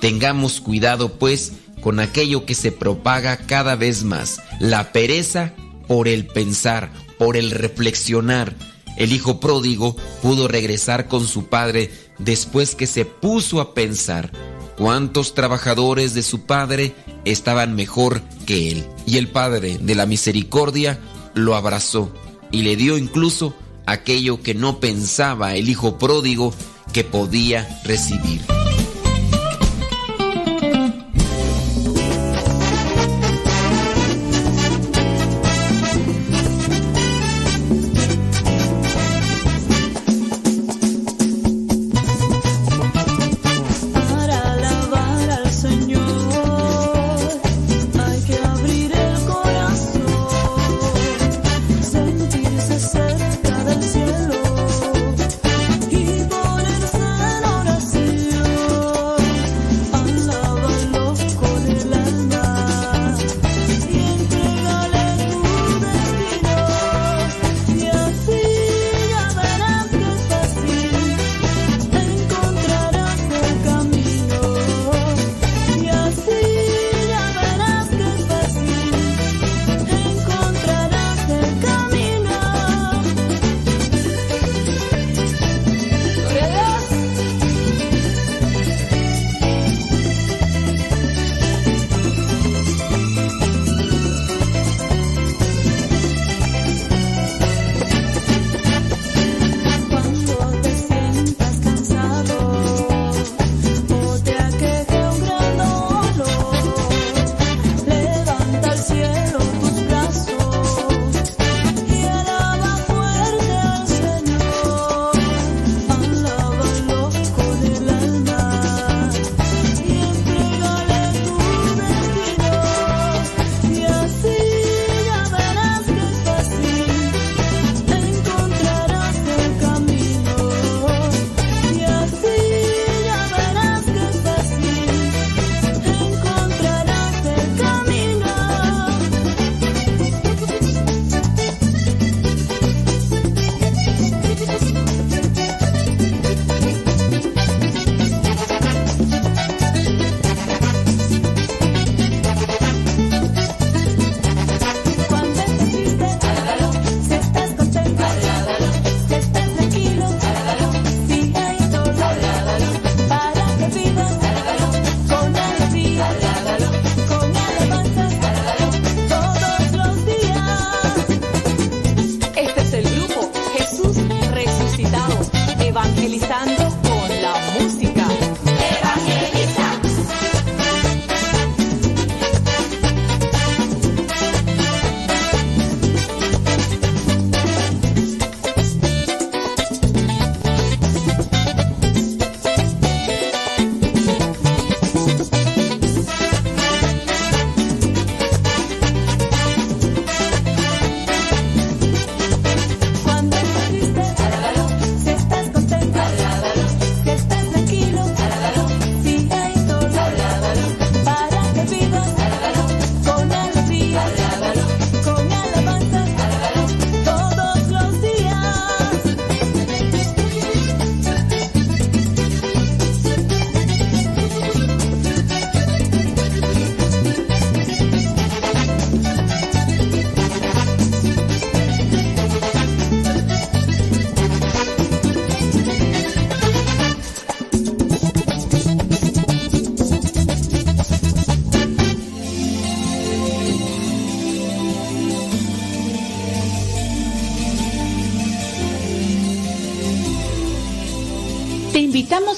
Tengamos cuidado pues con aquello que se propaga cada vez más, la pereza por el pensar, por el reflexionar, el hijo pródigo pudo regresar con su padre después que se puso a pensar. cuántos trabajadores de su padre estaban mejor que él. Y el Padre de la Misericordia lo abrazó y le dio incluso aquello que no pensaba el hijo pródigo que podía recibir.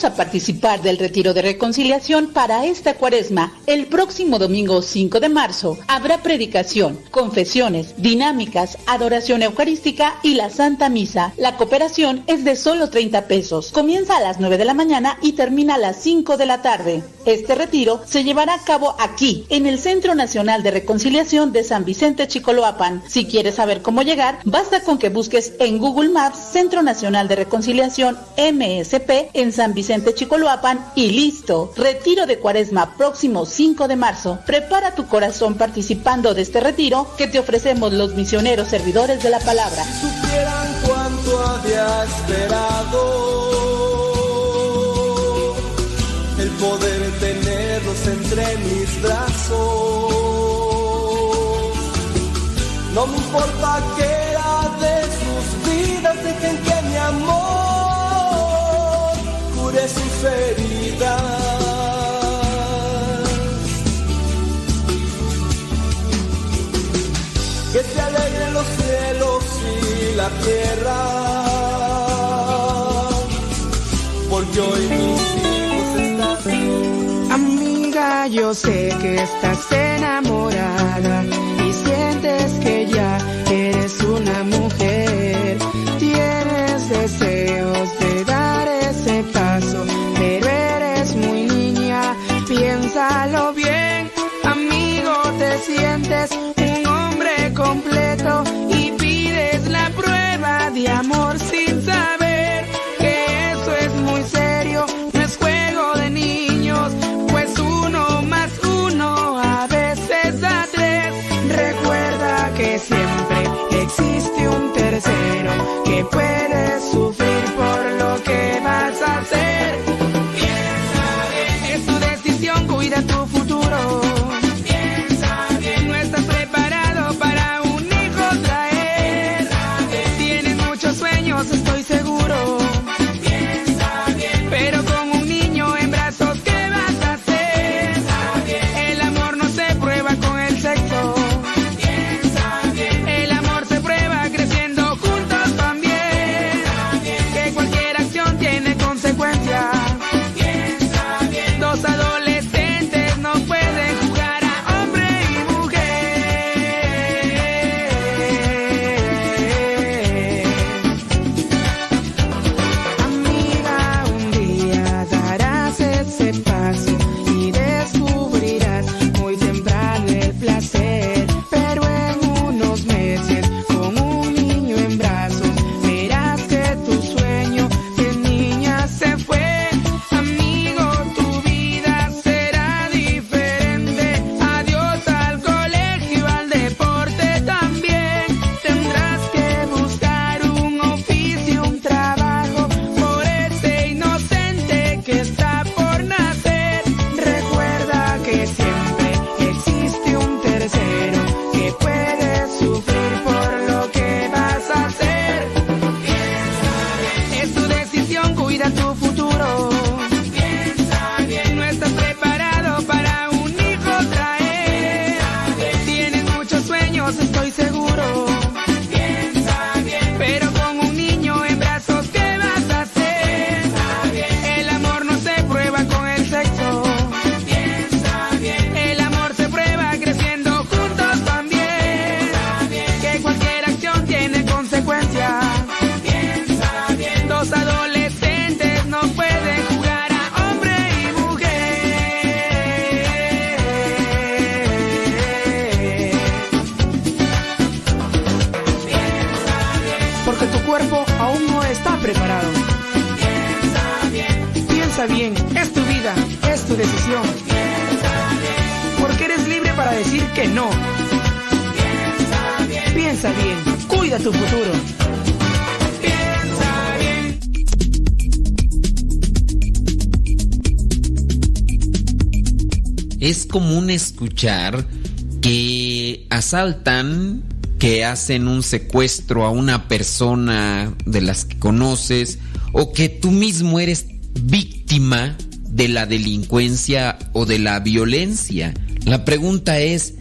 A participar del retiro de reconciliación para esta cuaresma. El próximo domingo 5 de marzo habrá predicación, confesiones, dinámicas, adoración eucarística y la Santa Misa. La cooperación es de solo 30 pesos. Comienza a las 9 de la mañana y termina a las 5 de la tarde. Este retiro se llevará a cabo aquí, en el Centro Nacional de Reconciliación de San Vicente Chicoloapan. Si quieres saber cómo llegar, basta con que busques en Google Maps Centro Nacional de Reconciliación MSP en San Vicente Chicoloapan y listo. Retiro de Cuaresma próximo 5 de marzo. Prepara tu corazón participando de este retiro que te ofrecemos los misioneros servidores de la palabra. supieran cuánto había esperado el poder tenerlos entre mis brazos. No me importa que era de sus vidas, dejen que mi amor cure sus heridas. La tierra, porque hoy mis hijos están. Amiga, yo sé que estás enamorada y sientes que ya eres una mujer. Tienes deseos de dar ese paso, pero eres muy niña. Piénsalo bien, amigo, te sientes un hombre completo de amor sin saber que eso es muy serio, no es juego de niños, pues uno más uno a veces da tres. Recuerda que siempre existe un tercero que puede sufrir Común escuchar que asaltan, que hacen un secuestro a una persona de las que conoces o que tú mismo eres víctima de la delincuencia o de la violencia. La pregunta es,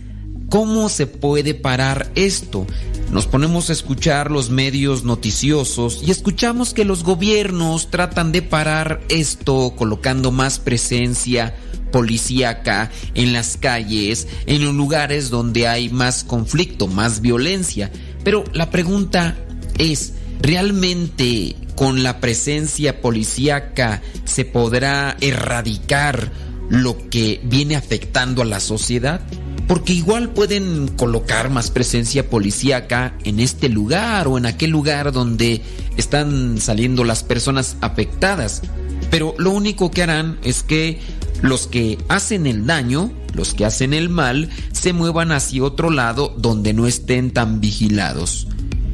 ¿cómo se puede parar esto? Nos ponemos a escuchar los medios noticiosos y escuchamos que los gobiernos tratan de parar esto colocando más presencia policíaca en las calles, en los lugares donde hay más conflicto, más violencia. Pero la pregunta es, ¿realmente con la presencia policíaca se podrá erradicar lo que viene afectando a la sociedad? Porque igual pueden colocar más presencia policíaca en este lugar o en aquel lugar donde están saliendo las personas afectadas. Pero lo único que harán es que los que hacen el daño, los que hacen el mal, se muevan hacia otro lado donde no estén tan vigilados.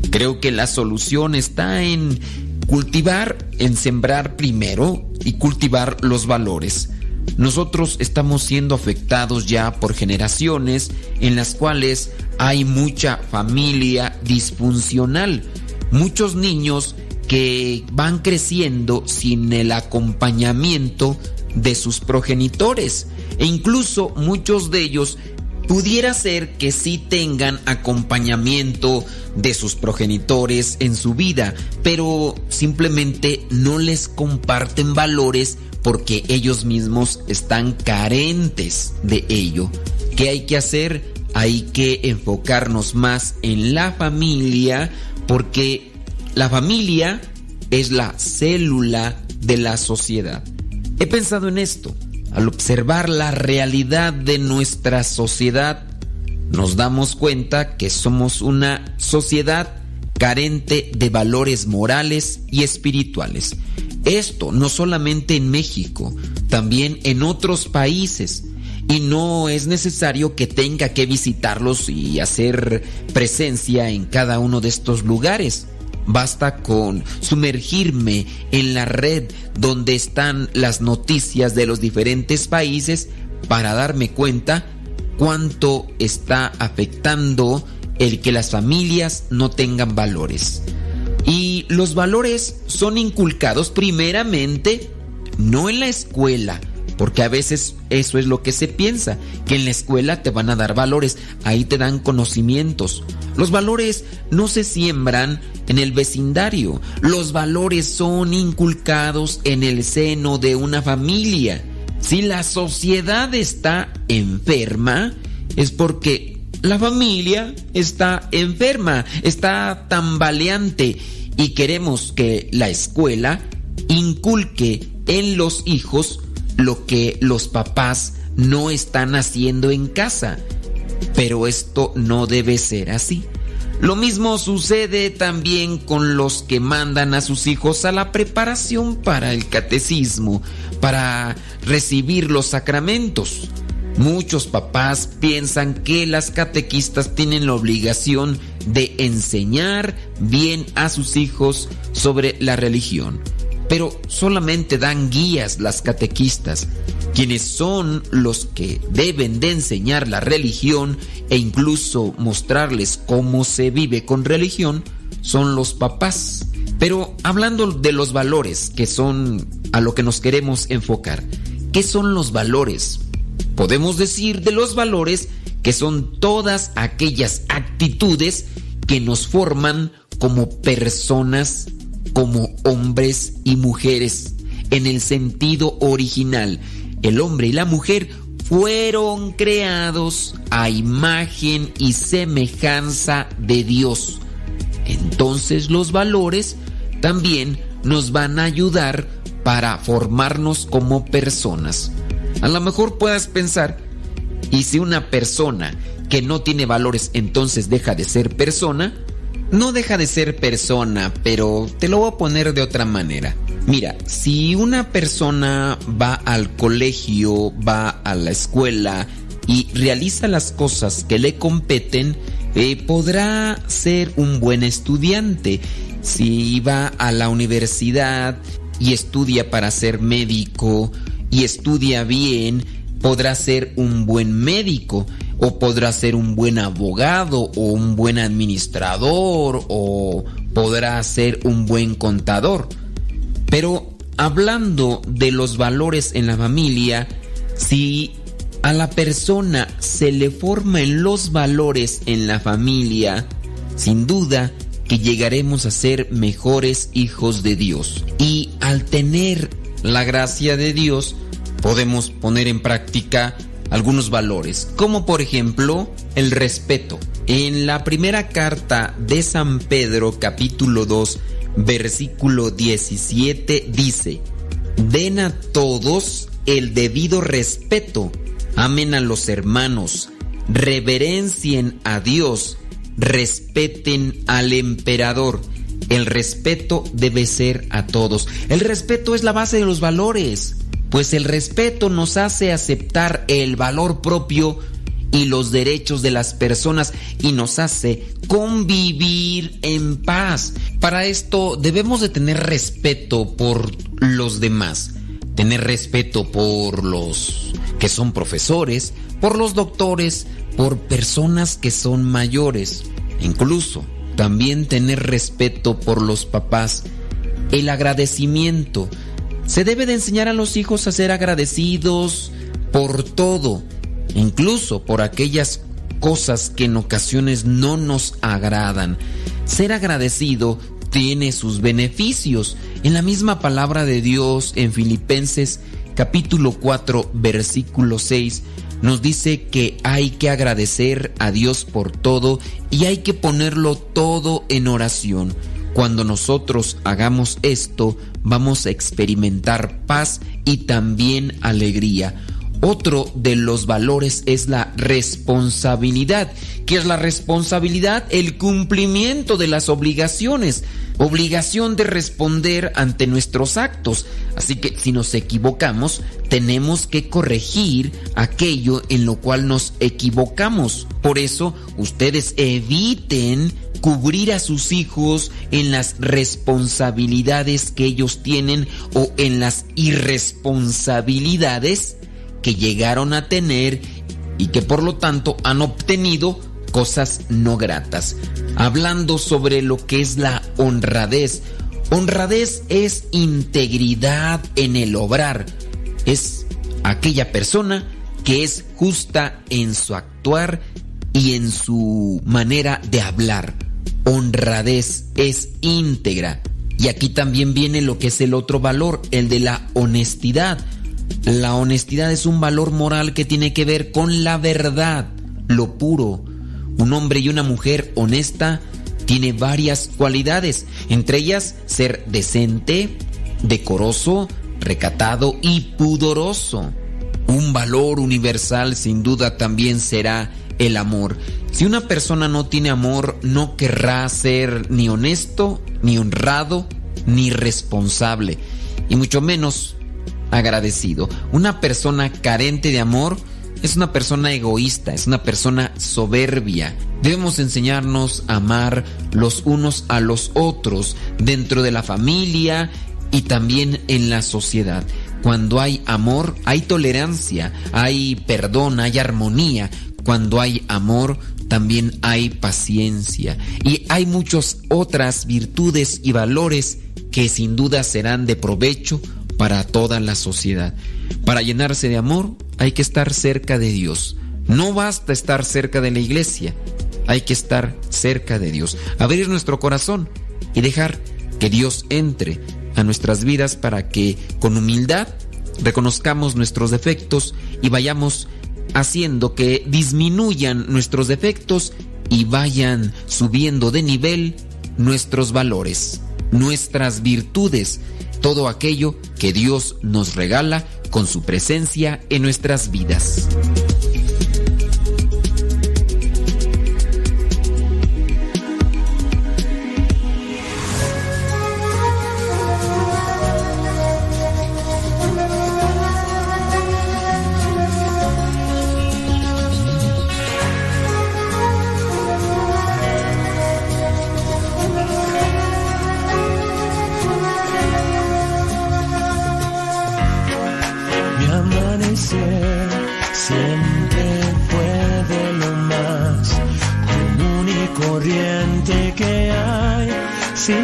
Creo que la solución está en cultivar, en sembrar primero y cultivar los valores. Nosotros estamos siendo afectados ya por generaciones en las cuales hay mucha familia disfuncional, muchos niños que van creciendo sin el acompañamiento de sus progenitores e incluso muchos de ellos pudiera ser que sí tengan acompañamiento de sus progenitores en su vida, pero simplemente no les comparten valores porque ellos mismos están carentes de ello. ¿Qué hay que hacer? Hay que enfocarnos más en la familia porque la familia es la célula de la sociedad. He pensado en esto. Al observar la realidad de nuestra sociedad, nos damos cuenta que somos una sociedad carente de valores morales y espirituales. Esto no solamente en México, también en otros países. Y no es necesario que tenga que visitarlos y hacer presencia en cada uno de estos lugares. Basta con sumergirme en la red donde están las noticias de los diferentes países para darme cuenta cuánto está afectando el que las familias no tengan valores. Y los valores son inculcados primeramente no en la escuela, porque a veces eso es lo que se piensa, que en la escuela te van a dar valores, ahí te dan conocimientos. Los valores no se siembran en el vecindario, los valores son inculcados en el seno de una familia. Si la sociedad está enferma, es porque la familia está enferma, está tambaleante y queremos que la escuela inculque en los hijos lo que los papás no están haciendo en casa. Pero esto no debe ser así. Lo mismo sucede también con los que mandan a sus hijos a la preparación para el catecismo, para recibir los sacramentos. Muchos papás piensan que las catequistas tienen la obligación de enseñar bien a sus hijos sobre la religión pero solamente dan guías las catequistas, quienes son los que deben de enseñar la religión e incluso mostrarles cómo se vive con religión, son los papás. Pero hablando de los valores, que son a lo que nos queremos enfocar, ¿qué son los valores? Podemos decir de los valores que son todas aquellas actitudes que nos forman como personas como hombres y mujeres en el sentido original. El hombre y la mujer fueron creados a imagen y semejanza de Dios. Entonces los valores también nos van a ayudar para formarnos como personas. A lo mejor puedas pensar, ¿y si una persona que no tiene valores entonces deja de ser persona? No deja de ser persona, pero te lo voy a poner de otra manera. Mira, si una persona va al colegio, va a la escuela y realiza las cosas que le competen, eh, podrá ser un buen estudiante. Si va a la universidad y estudia para ser médico y estudia bien, podrá ser un buen médico o podrá ser un buen abogado o un buen administrador o podrá ser un buen contador. Pero hablando de los valores en la familia, si a la persona se le forman los valores en la familia, sin duda que llegaremos a ser mejores hijos de Dios. Y al tener la gracia de Dios, podemos poner en práctica algunos valores, como por ejemplo el respeto. En la primera carta de San Pedro capítulo 2 versículo 17 dice, den a todos el debido respeto, amen a los hermanos, reverencien a Dios, respeten al emperador. El respeto debe ser a todos. El respeto es la base de los valores pues el respeto nos hace aceptar el valor propio y los derechos de las personas y nos hace convivir en paz. Para esto debemos de tener respeto por los demás, tener respeto por los que son profesores, por los doctores, por personas que son mayores, incluso también tener respeto por los papás, el agradecimiento, se debe de enseñar a los hijos a ser agradecidos por todo incluso por aquellas cosas que en ocasiones no nos agradan. Ser agradecido tiene sus beneficios. En la misma palabra de Dios en Filipenses capítulo 4 versículo 6 nos dice que hay que agradecer a Dios por todo y hay que ponerlo todo en oración. Cuando nosotros hagamos esto, vamos a experimentar paz y también alegría. Otro de los valores es la responsabilidad. ¿Qué es la responsabilidad? El cumplimiento de las obligaciones. Obligación de responder ante nuestros actos. Así que si nos equivocamos, tenemos que corregir aquello en lo cual nos equivocamos. Por eso, ustedes eviten cubrir a sus hijos en las responsabilidades que ellos tienen o en las irresponsabilidades que llegaron a tener y que por lo tanto han obtenido cosas no gratas. Hablando sobre lo que es la honradez. Honradez es integridad en el obrar. Es aquella persona que es justa en su actuar y en su manera de hablar. Honradez es íntegra. Y aquí también viene lo que es el otro valor, el de la honestidad. La honestidad es un valor moral que tiene que ver con la verdad, lo puro. Un hombre y una mujer honesta tiene varias cualidades, entre ellas ser decente, decoroso, recatado y pudoroso. Un valor universal sin duda también será el amor. Si una persona no tiene amor, no querrá ser ni honesto, ni honrado, ni responsable, y mucho menos agradecido. Una persona carente de amor es una persona egoísta, es una persona soberbia. Debemos enseñarnos a amar los unos a los otros dentro de la familia y también en la sociedad. Cuando hay amor, hay tolerancia, hay perdón, hay armonía. Cuando hay amor, también hay paciencia. Y hay muchas otras virtudes y valores que sin duda serán de provecho para toda la sociedad. Para llenarse de amor hay que estar cerca de Dios. No basta estar cerca de la iglesia, hay que estar cerca de Dios. Abrir nuestro corazón y dejar que Dios entre a nuestras vidas para que con humildad reconozcamos nuestros defectos y vayamos haciendo que disminuyan nuestros defectos y vayan subiendo de nivel nuestros valores, nuestras virtudes, todo aquello que Dios nos regala con su presencia en nuestras vidas.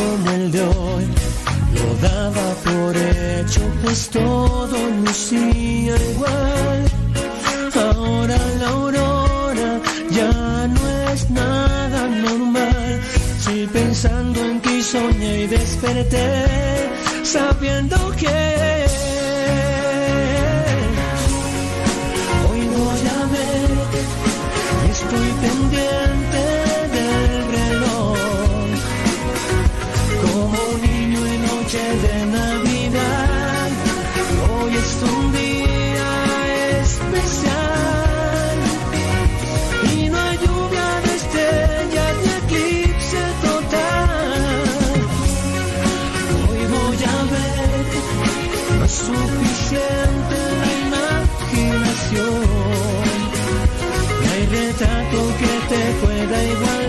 como el de hoy. Lo daba por hecho, pues todo lucía igual. Ahora la aurora ya no es nada normal. Si pensando en ti soñé y desperté, sabiendo que hoy no llamé, estoy pendiente. Retrato que te pueda igualar.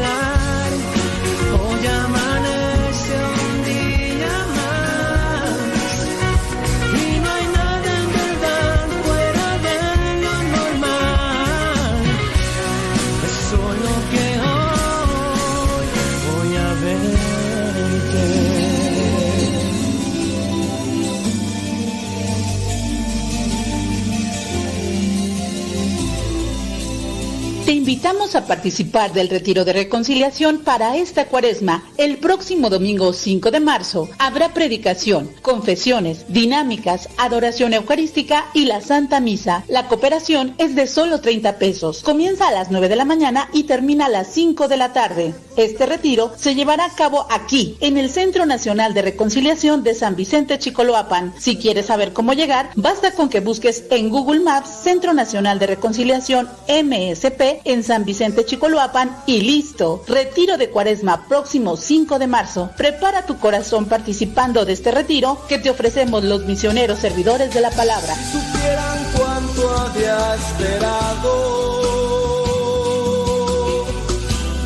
Invitamos a participar del retiro de reconciliación para esta cuaresma. El próximo domingo 5 de marzo habrá predicación, confesiones, dinámicas, adoración eucarística y la Santa Misa. La cooperación es de solo 30 pesos. Comienza a las 9 de la mañana y termina a las 5 de la tarde. Este retiro se llevará a cabo aquí, en el Centro Nacional de Reconciliación de San Vicente Chicoloapan. Si quieres saber cómo llegar, basta con que busques en Google Maps Centro Nacional de Reconciliación MSP en San Vicente Chicoloapan y listo. Retiro de Cuaresma próximo 5 de marzo. Prepara tu corazón participando de este retiro que te ofrecemos los misioneros servidores de la palabra. supieran cuánto había esperado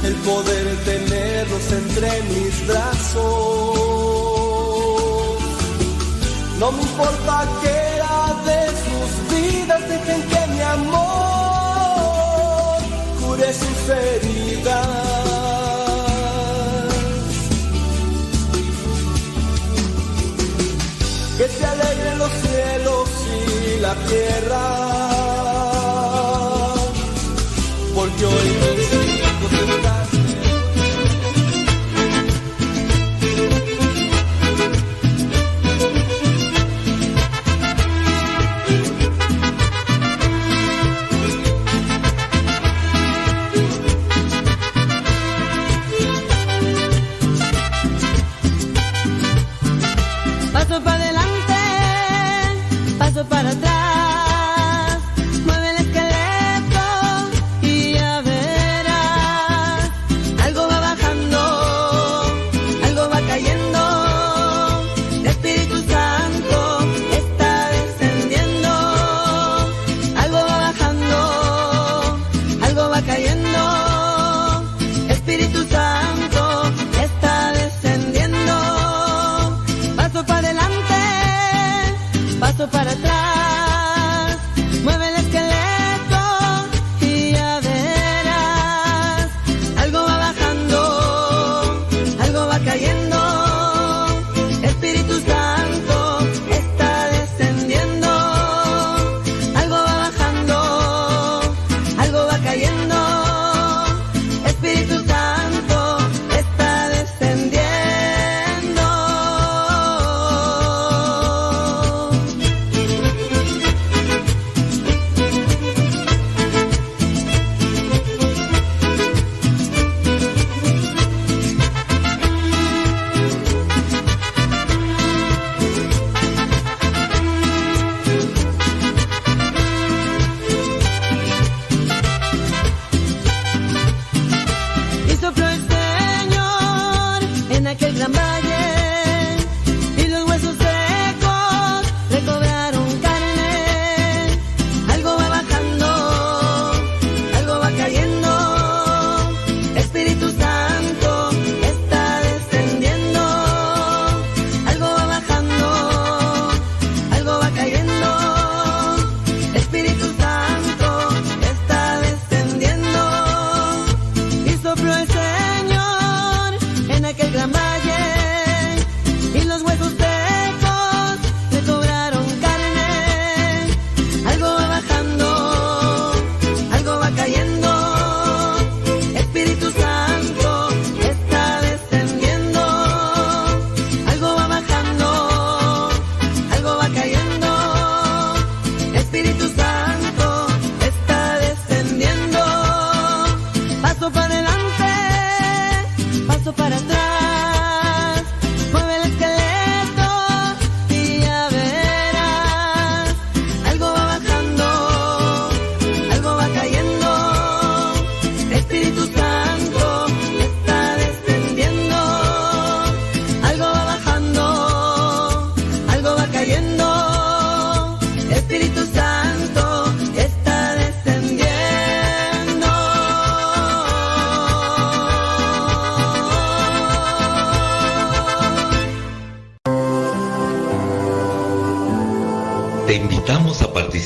el poder tenerlos entre mis brazos. No me importa que era de sus vidas, dejen que mi amor cure sus heridas. que se alegren los cielos y la tierra, porque hoy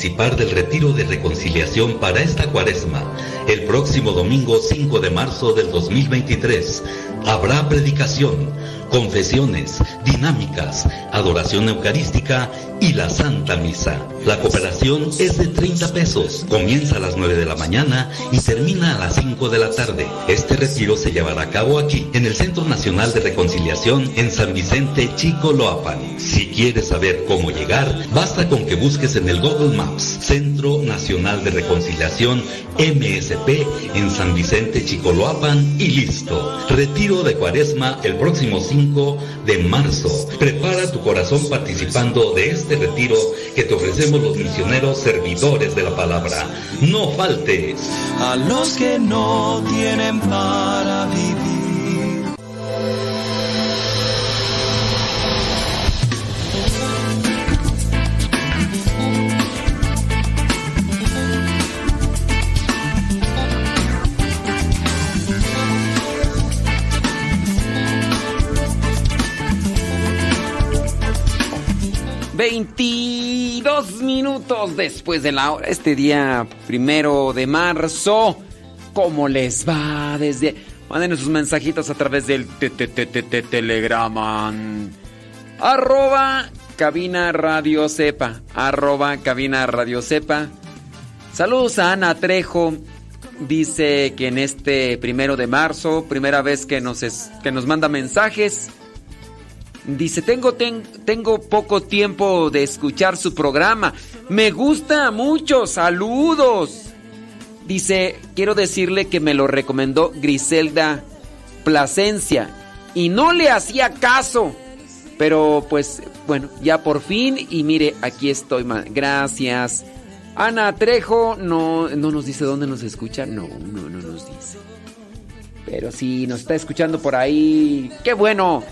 del retiro de reconciliación para esta cuaresma, el próximo domingo 5 de marzo del 2023. Habrá predicación, confesiones, dinámicas, adoración eucarística y la Santa Misa. La cooperación es de 30 pesos, comienza a las 9 de la mañana y termina a las 5 de la tarde. Este retiro se llevará a cabo aquí, en el Centro Nacional de Reconciliación en San Vicente Chicoloapan. Si quieres saber cómo llegar, basta con que busques en el Google Maps Centro Nacional de Reconciliación MSP en San Vicente Chicoloapan y listo. Retiro de Cuaresma el próximo 5 de marzo. Prepara tu corazón participando de este retiro que te ofrecemos los misioneros servidores de la palabra. No faltes. a los que no tienen para 22 minutos después de la hora, este día primero de marzo. ¿Cómo les va desde...? Manden sus mensajitos a través del telegrama. Arroba cabina radio cepa. Arroba cabina radio cepa. Saludos a Ana Trejo. Dice que en este primero de marzo, primera vez que nos, es, que nos manda mensajes. Dice, tengo, ten- tengo poco tiempo de escuchar su programa. Me gusta mucho. Saludos. Dice, quiero decirle que me lo recomendó Griselda Plasencia y no le hacía caso. Pero pues, bueno, ya por fin y mire, aquí estoy. Gracias. Ana Trejo no, no nos dice dónde nos escucha. No, no, no nos dice. Pero sí, nos está escuchando por ahí. ¡Qué bueno!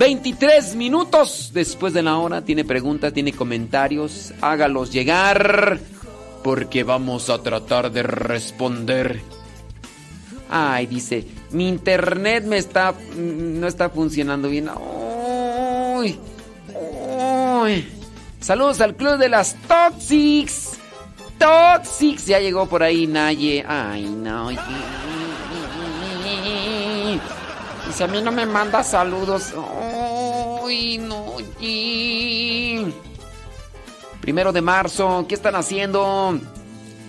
23 minutos después de la hora. Tiene preguntas, tiene comentarios. Hágalos llegar. Porque vamos a tratar de responder. Ay, dice, mi internet me está. no está funcionando bien. Uy, uy. Saludos al club de las Toxics. Toxics. Ya llegó por ahí Naye. Ay, no. Dice, a mí no me manda saludos. No. y- Primero de marzo, ¿qué están haciendo?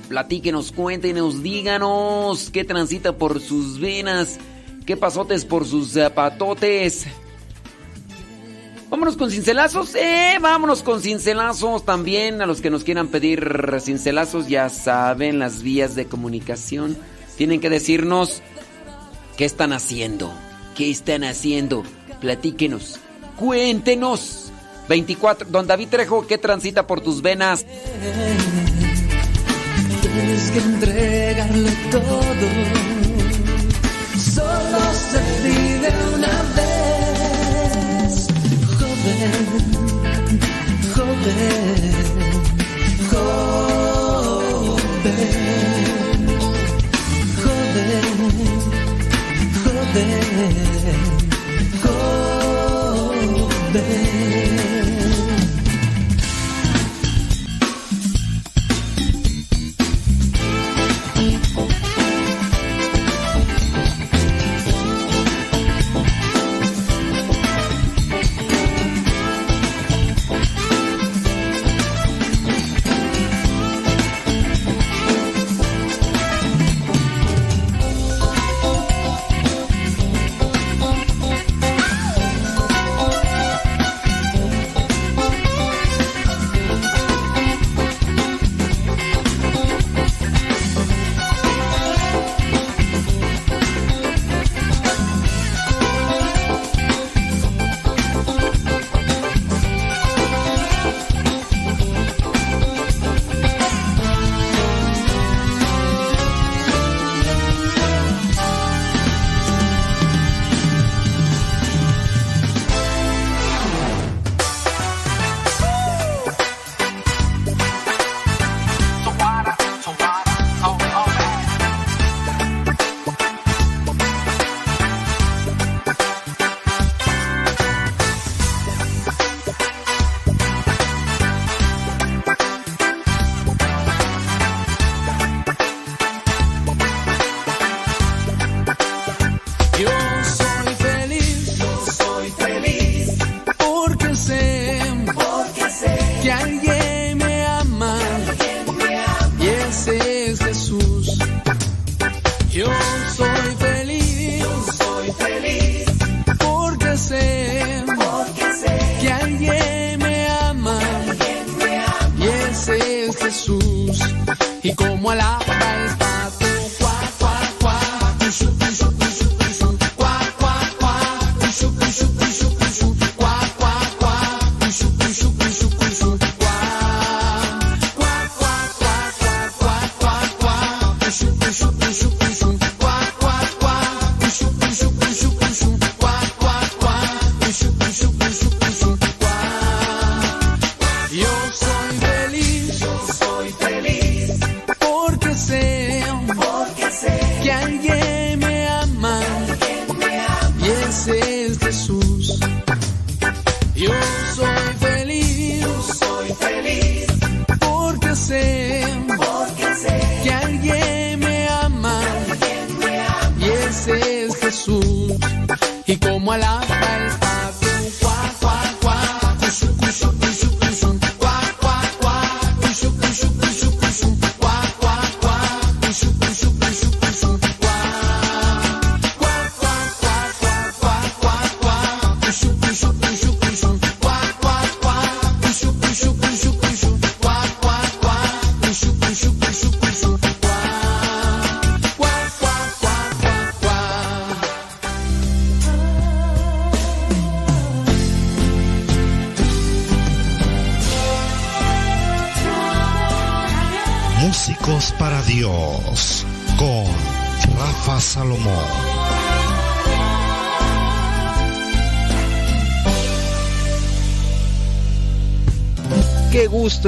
Platíquenos, cuéntenos, díganos qué transita por sus venas, qué pasotes por sus zapatotes. Vámonos con cincelazos, eh, vámonos con cincelazos también. A los que nos quieran pedir cincelazos, ya saben las vías de comunicación. Tienen que decirnos qué están haciendo, qué están haciendo. Platíquenos, cuéntenos. 24, don David Trejo, ¿qué transita por tus venas? Tienes que entregarle todo. Solo se vive una vez. Joven, joven, joven,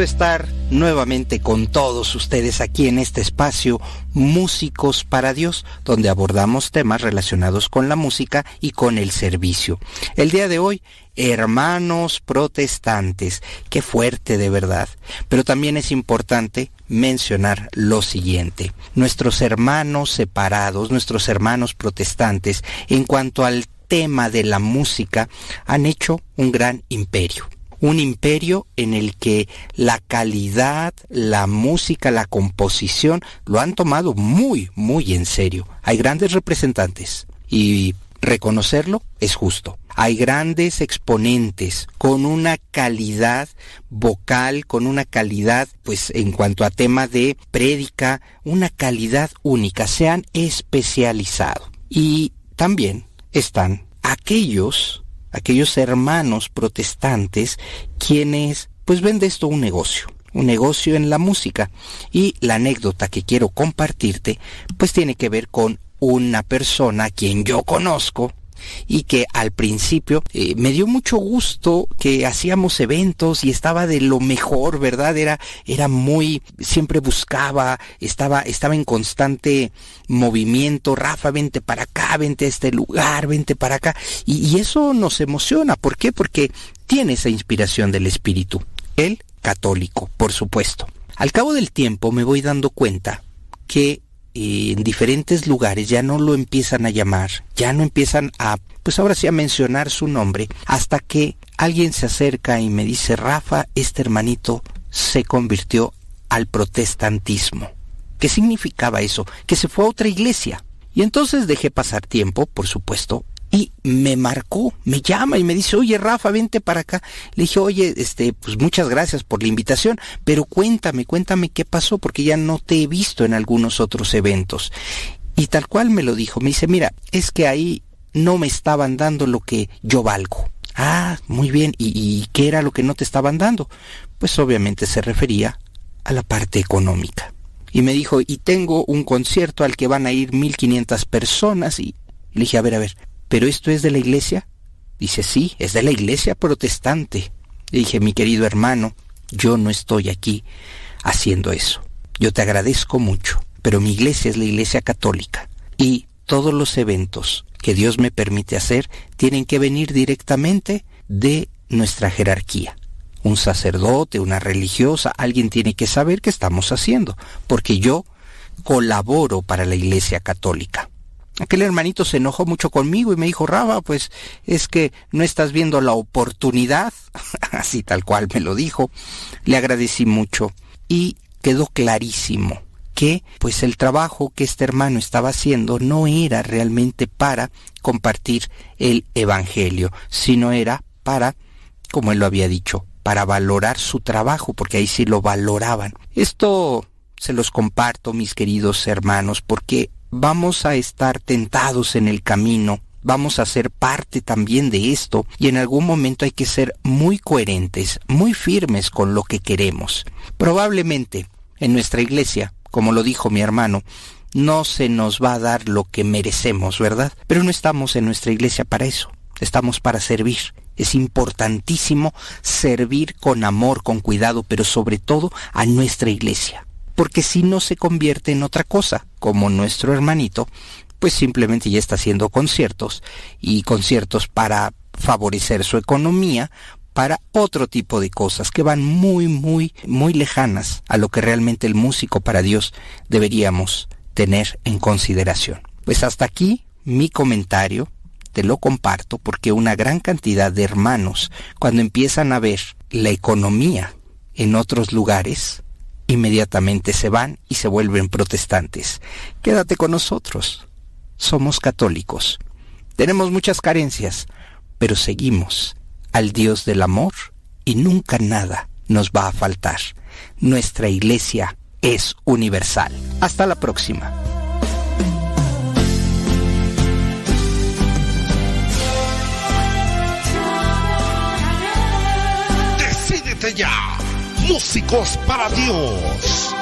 estar nuevamente con todos ustedes aquí en este espacio Músicos para Dios, donde abordamos temas relacionados con la música y con el servicio. El día de hoy, hermanos protestantes. Qué fuerte de verdad. Pero también es importante mencionar lo siguiente. Nuestros hermanos separados, nuestros hermanos protestantes, en cuanto al tema de la música, han hecho un gran imperio un imperio en el que la calidad, la música, la composición lo han tomado muy, muy en serio. Hay grandes representantes y reconocerlo es justo. Hay grandes exponentes con una calidad vocal, con una calidad, pues en cuanto a tema de prédica, una calidad única, se han especializado. Y también están aquellos aquellos hermanos protestantes quienes pues ven de esto un negocio, un negocio en la música. Y la anécdota que quiero compartirte pues tiene que ver con una persona a quien yo conozco y que al principio eh, me dio mucho gusto que hacíamos eventos y estaba de lo mejor, ¿verdad? Era, era muy, siempre buscaba, estaba, estaba en constante movimiento, Rafa, vente para acá, vente a este lugar, vente para acá. Y, y eso nos emociona. ¿Por qué? Porque tiene esa inspiración del Espíritu. Él, católico, por supuesto. Al cabo del tiempo me voy dando cuenta que en diferentes lugares ya no lo empiezan a llamar, ya no empiezan a, pues ahora sí a mencionar su nombre, hasta que alguien se acerca y me dice, Rafa, este hermanito se convirtió al protestantismo. ¿Qué significaba eso? Que se fue a otra iglesia. Y entonces dejé pasar tiempo, por supuesto, y me marcó, me llama y me dice, oye Rafa, vente para acá. Le dije, oye, este, pues muchas gracias por la invitación, pero cuéntame, cuéntame qué pasó, porque ya no te he visto en algunos otros eventos. Y tal cual me lo dijo, me dice, mira, es que ahí no me estaban dando lo que yo valgo. Ah, muy bien, ¿y, y qué era lo que no te estaban dando? Pues obviamente se refería a la parte económica. Y me dijo, y tengo un concierto al que van a ir 1500 personas y le dije, a ver, a ver, ¿pero esto es de la iglesia? Dice, sí, es de la iglesia protestante. Le dije, mi querido hermano, yo no estoy aquí haciendo eso. Yo te agradezco mucho, pero mi iglesia es la iglesia católica. Y todos los eventos que Dios me permite hacer tienen que venir directamente de nuestra jerarquía. Un sacerdote, una religiosa, alguien tiene que saber qué estamos haciendo, porque yo colaboro para la iglesia católica. Aquel hermanito se enojó mucho conmigo y me dijo, Raba, pues es que no estás viendo la oportunidad. Así tal cual me lo dijo. Le agradecí mucho y quedó clarísimo que pues el trabajo que este hermano estaba haciendo no era realmente para compartir el evangelio, sino era para, como él lo había dicho, para valorar su trabajo, porque ahí sí lo valoraban. Esto se los comparto, mis queridos hermanos, porque vamos a estar tentados en el camino, vamos a ser parte también de esto y en algún momento hay que ser muy coherentes, muy firmes con lo que queremos. Probablemente en nuestra iglesia, como lo dijo mi hermano, no se nos va a dar lo que merecemos, ¿verdad? Pero no estamos en nuestra iglesia para eso, estamos para servir. Es importantísimo servir con amor, con cuidado, pero sobre todo a nuestra iglesia porque si no se convierte en otra cosa, como nuestro hermanito, pues simplemente ya está haciendo conciertos y conciertos para favorecer su economía, para otro tipo de cosas que van muy, muy, muy lejanas a lo que realmente el músico para Dios deberíamos tener en consideración. Pues hasta aquí mi comentario, te lo comparto porque una gran cantidad de hermanos, cuando empiezan a ver la economía en otros lugares, inmediatamente se van y se vuelven protestantes. Quédate con nosotros. Somos católicos. Tenemos muchas carencias, pero seguimos al Dios del amor y nunca nada nos va a faltar. Nuestra iglesia es universal. Hasta la próxima. Decídete ya. Músicos para Dios.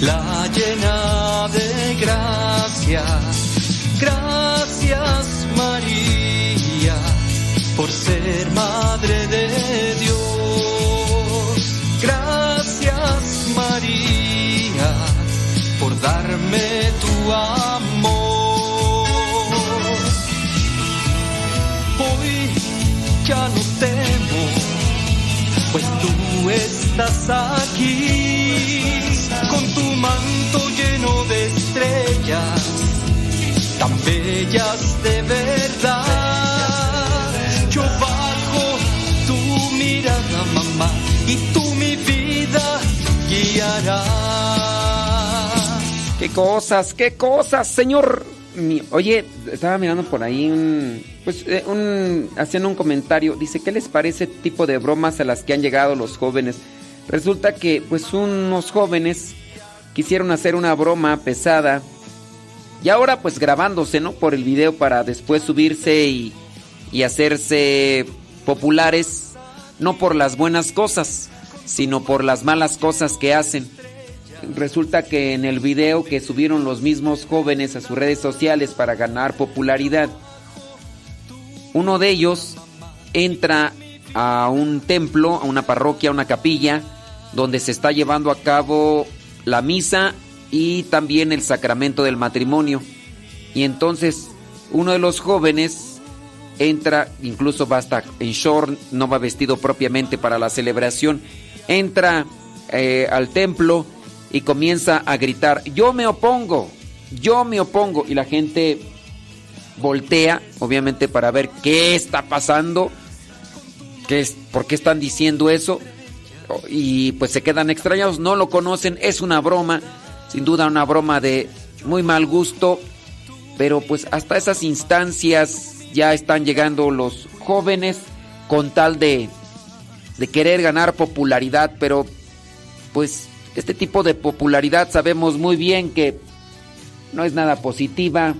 La llena de gracia. Gracias María por ser madre de Dios. Gracias María por darme tu amor. Hoy ya no temo pues tú estás aquí manto lleno de estrellas, tan bellas de verdad. Yo bajo tu mirada, mamá, y tú mi vida guiarás. ¿Qué cosas, qué cosas, señor? Oye, estaba mirando por ahí un, pues, eh, un, haciendo un comentario. Dice, ¿qué les parece tipo de bromas a las que han llegado los jóvenes? Resulta que, pues, unos jóvenes quisieron hacer una broma pesada y ahora, pues, grabándose, ¿no? Por el video para después subirse y, y hacerse populares, no por las buenas cosas, sino por las malas cosas que hacen. Resulta que en el video que subieron los mismos jóvenes a sus redes sociales para ganar popularidad, uno de ellos entra a un templo, a una parroquia, a una capilla, donde se está llevando a cabo la misa y también el sacramento del matrimonio. Y entonces uno de los jóvenes entra, incluso va hasta en short, no va vestido propiamente para la celebración, entra eh, al templo y comienza a gritar, yo me opongo, yo me opongo. Y la gente voltea, obviamente, para ver qué está pasando, qué es, por qué están diciendo eso. Y pues se quedan extrañados, no lo conocen, es una broma, sin duda una broma de muy mal gusto, pero pues hasta esas instancias ya están llegando los jóvenes con tal de, de querer ganar popularidad, pero pues este tipo de popularidad sabemos muy bien que no es nada positiva,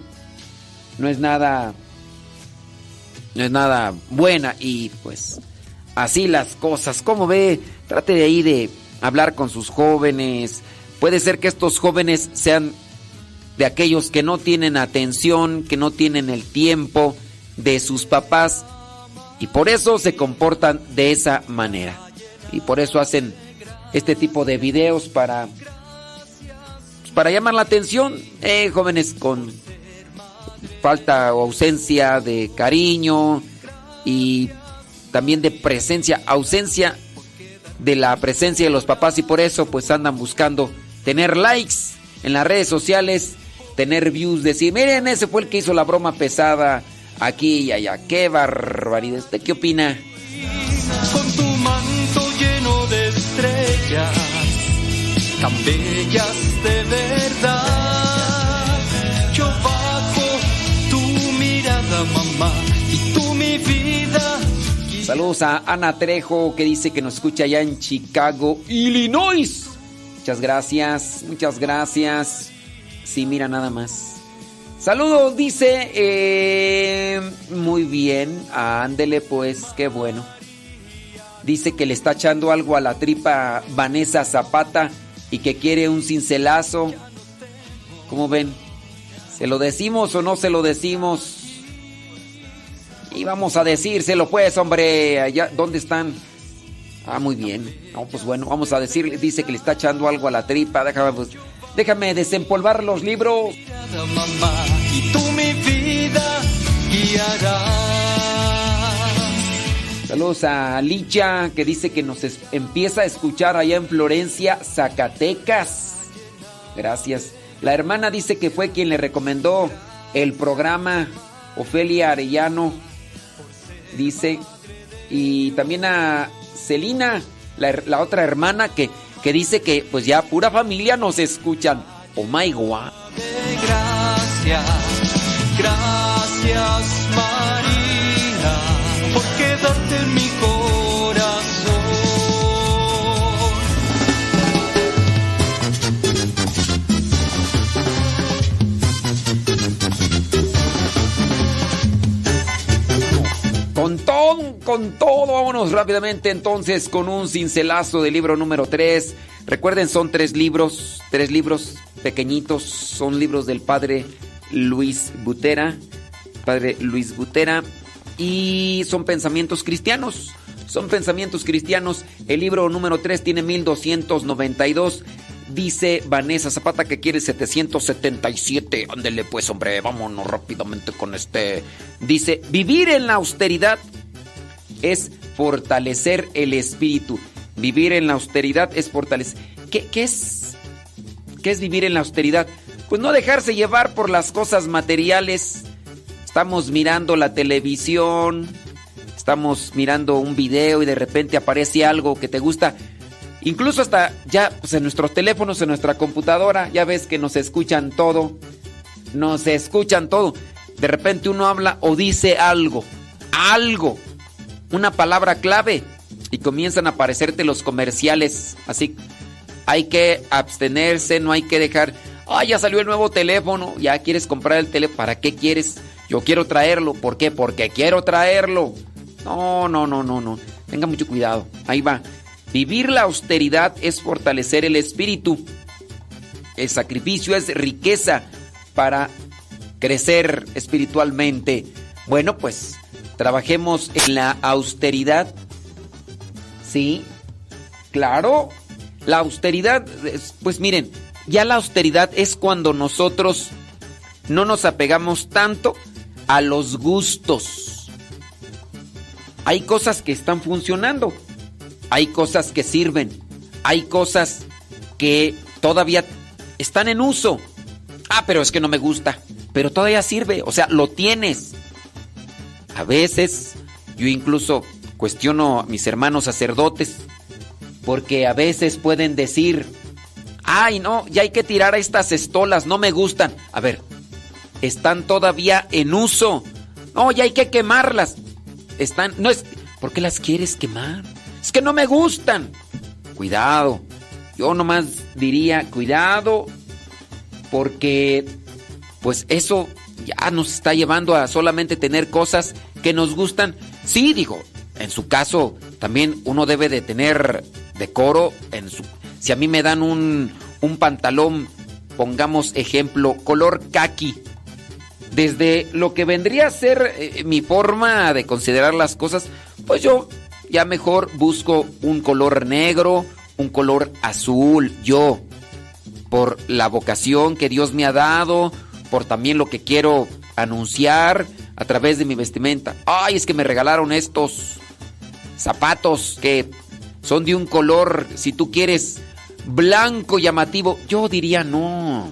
no es nada no es nada buena y pues así las cosas. ¿Cómo ve? Trate de ahí de hablar con sus jóvenes. Puede ser que estos jóvenes sean de aquellos que no tienen atención, que no tienen el tiempo de sus papás y por eso se comportan de esa manera. Y por eso hacen este tipo de videos para pues, para llamar la atención, eh, jóvenes con falta o ausencia de cariño y también de presencia, ausencia de la presencia de los papás y por eso pues andan buscando tener likes en las redes sociales, tener views, decir, miren, ese fue el que hizo la broma pesada aquí y allá, qué barbaridad, ¿usted qué opina? Con tu manto lleno de estrellas, tan bellas de verdad. Saludos a Ana Trejo que dice que nos escucha allá en Chicago, Illinois. Muchas gracias, muchas gracias. Sí, mira nada más. Saludos, dice. eh, muy bien. Ándele, pues, qué bueno. Dice que le está echando algo a la tripa Vanessa Zapata y que quiere un cincelazo. ¿Cómo ven? ¿Se lo decimos o no se lo decimos? Y vamos a decírselo, pues, hombre. Allá, ¿dónde están? Ah, muy bien. No, pues bueno, vamos a decirle. Dice que le está echando algo a la tripa. Déjame, pues, déjame desempolvar los libros. mamá y tú mi vida guiarás. Saludos a Licha, que dice que nos empieza a escuchar allá en Florencia, Zacatecas. Gracias. La hermana dice que fue quien le recomendó el programa Ofelia Arellano. Dice. Y también a Celina, la, otra hermana, que, que dice que pues ya pura familia nos escuchan. Oh my god. Gracias, gracias María, por quedarte en mi Con todo, vámonos rápidamente entonces con un cincelazo del libro número 3. Recuerden, son tres libros, tres libros pequeñitos, son libros del padre Luis Butera, padre Luis Butera, y son pensamientos cristianos. Son pensamientos cristianos. El libro número 3 tiene 1292. Dice Vanessa Zapata que quiere 777. Ándele pues, hombre, vámonos rápidamente con este. Dice, vivir en la austeridad es fortalecer el espíritu. Vivir en la austeridad es fortalecer. ¿Qué, es? ¿Qué es vivir en la austeridad? Pues no dejarse llevar por las cosas materiales. Estamos mirando la televisión, estamos mirando un video y de repente aparece algo que te gusta. Incluso hasta ya pues en nuestros teléfonos, en nuestra computadora, ya ves que nos escuchan todo. Nos escuchan todo. De repente uno habla o dice algo. Algo. Una palabra clave. Y comienzan a aparecerte los comerciales. Así. Hay que abstenerse, no hay que dejar. Ah, ya salió el nuevo teléfono. Ya quieres comprar el teléfono. ¿Para qué quieres? Yo quiero traerlo. ¿Por qué? Porque quiero traerlo. No, no, no, no, no. Tenga mucho cuidado. Ahí va. Vivir la austeridad es fortalecer el espíritu. El sacrificio es riqueza para crecer espiritualmente. Bueno, pues trabajemos en la austeridad. Sí, claro. La austeridad, es- pues miren, ya la austeridad es cuando nosotros no nos apegamos tanto a los gustos. Hay cosas que están funcionando, hay cosas que sirven, hay cosas que todavía están en uso. Ah, pero es que no me gusta, pero todavía sirve, o sea, lo tienes. A veces yo incluso cuestiono a mis hermanos sacerdotes porque a veces pueden decir, ay no, ya hay que tirar a estas estolas, no me gustan. A ver, están todavía en uso. No, ya hay que quemarlas. Están, no es, ¿por qué las quieres quemar? Es que no me gustan. Cuidado. Yo nomás diría, cuidado, porque pues eso ya nos está llevando a solamente tener cosas que nos gustan. Sí, digo, en su caso también uno debe de tener decoro en su si a mí me dan un un pantalón, pongamos ejemplo, color kaki, desde lo que vendría a ser eh, mi forma de considerar las cosas, pues yo ya mejor busco un color negro, un color azul, yo, por la vocación que Dios me ha dado, por también lo que quiero anunciar a través de mi vestimenta. Ay, es que me regalaron estos zapatos que son de un color, si tú quieres, blanco llamativo. Yo diría no.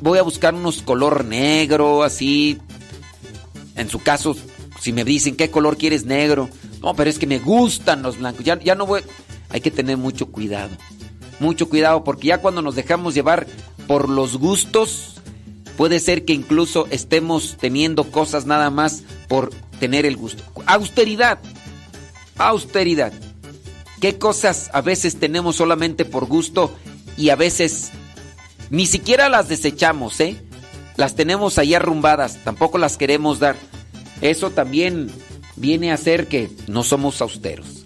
Voy a buscar unos color negro, así. En su caso, si me dicen qué color quieres negro. No, pero es que me gustan los blancos. Ya, ya no voy. Hay que tener mucho cuidado. Mucho cuidado, porque ya cuando nos dejamos llevar por los gustos, puede ser que incluso estemos teniendo cosas nada más por tener el gusto. Austeridad. Austeridad. ¿Qué cosas a veces tenemos solamente por gusto y a veces ni siquiera las desechamos, ¿eh? las tenemos ahí arrumbadas, tampoco las queremos dar. Eso también viene a ser que no somos austeros.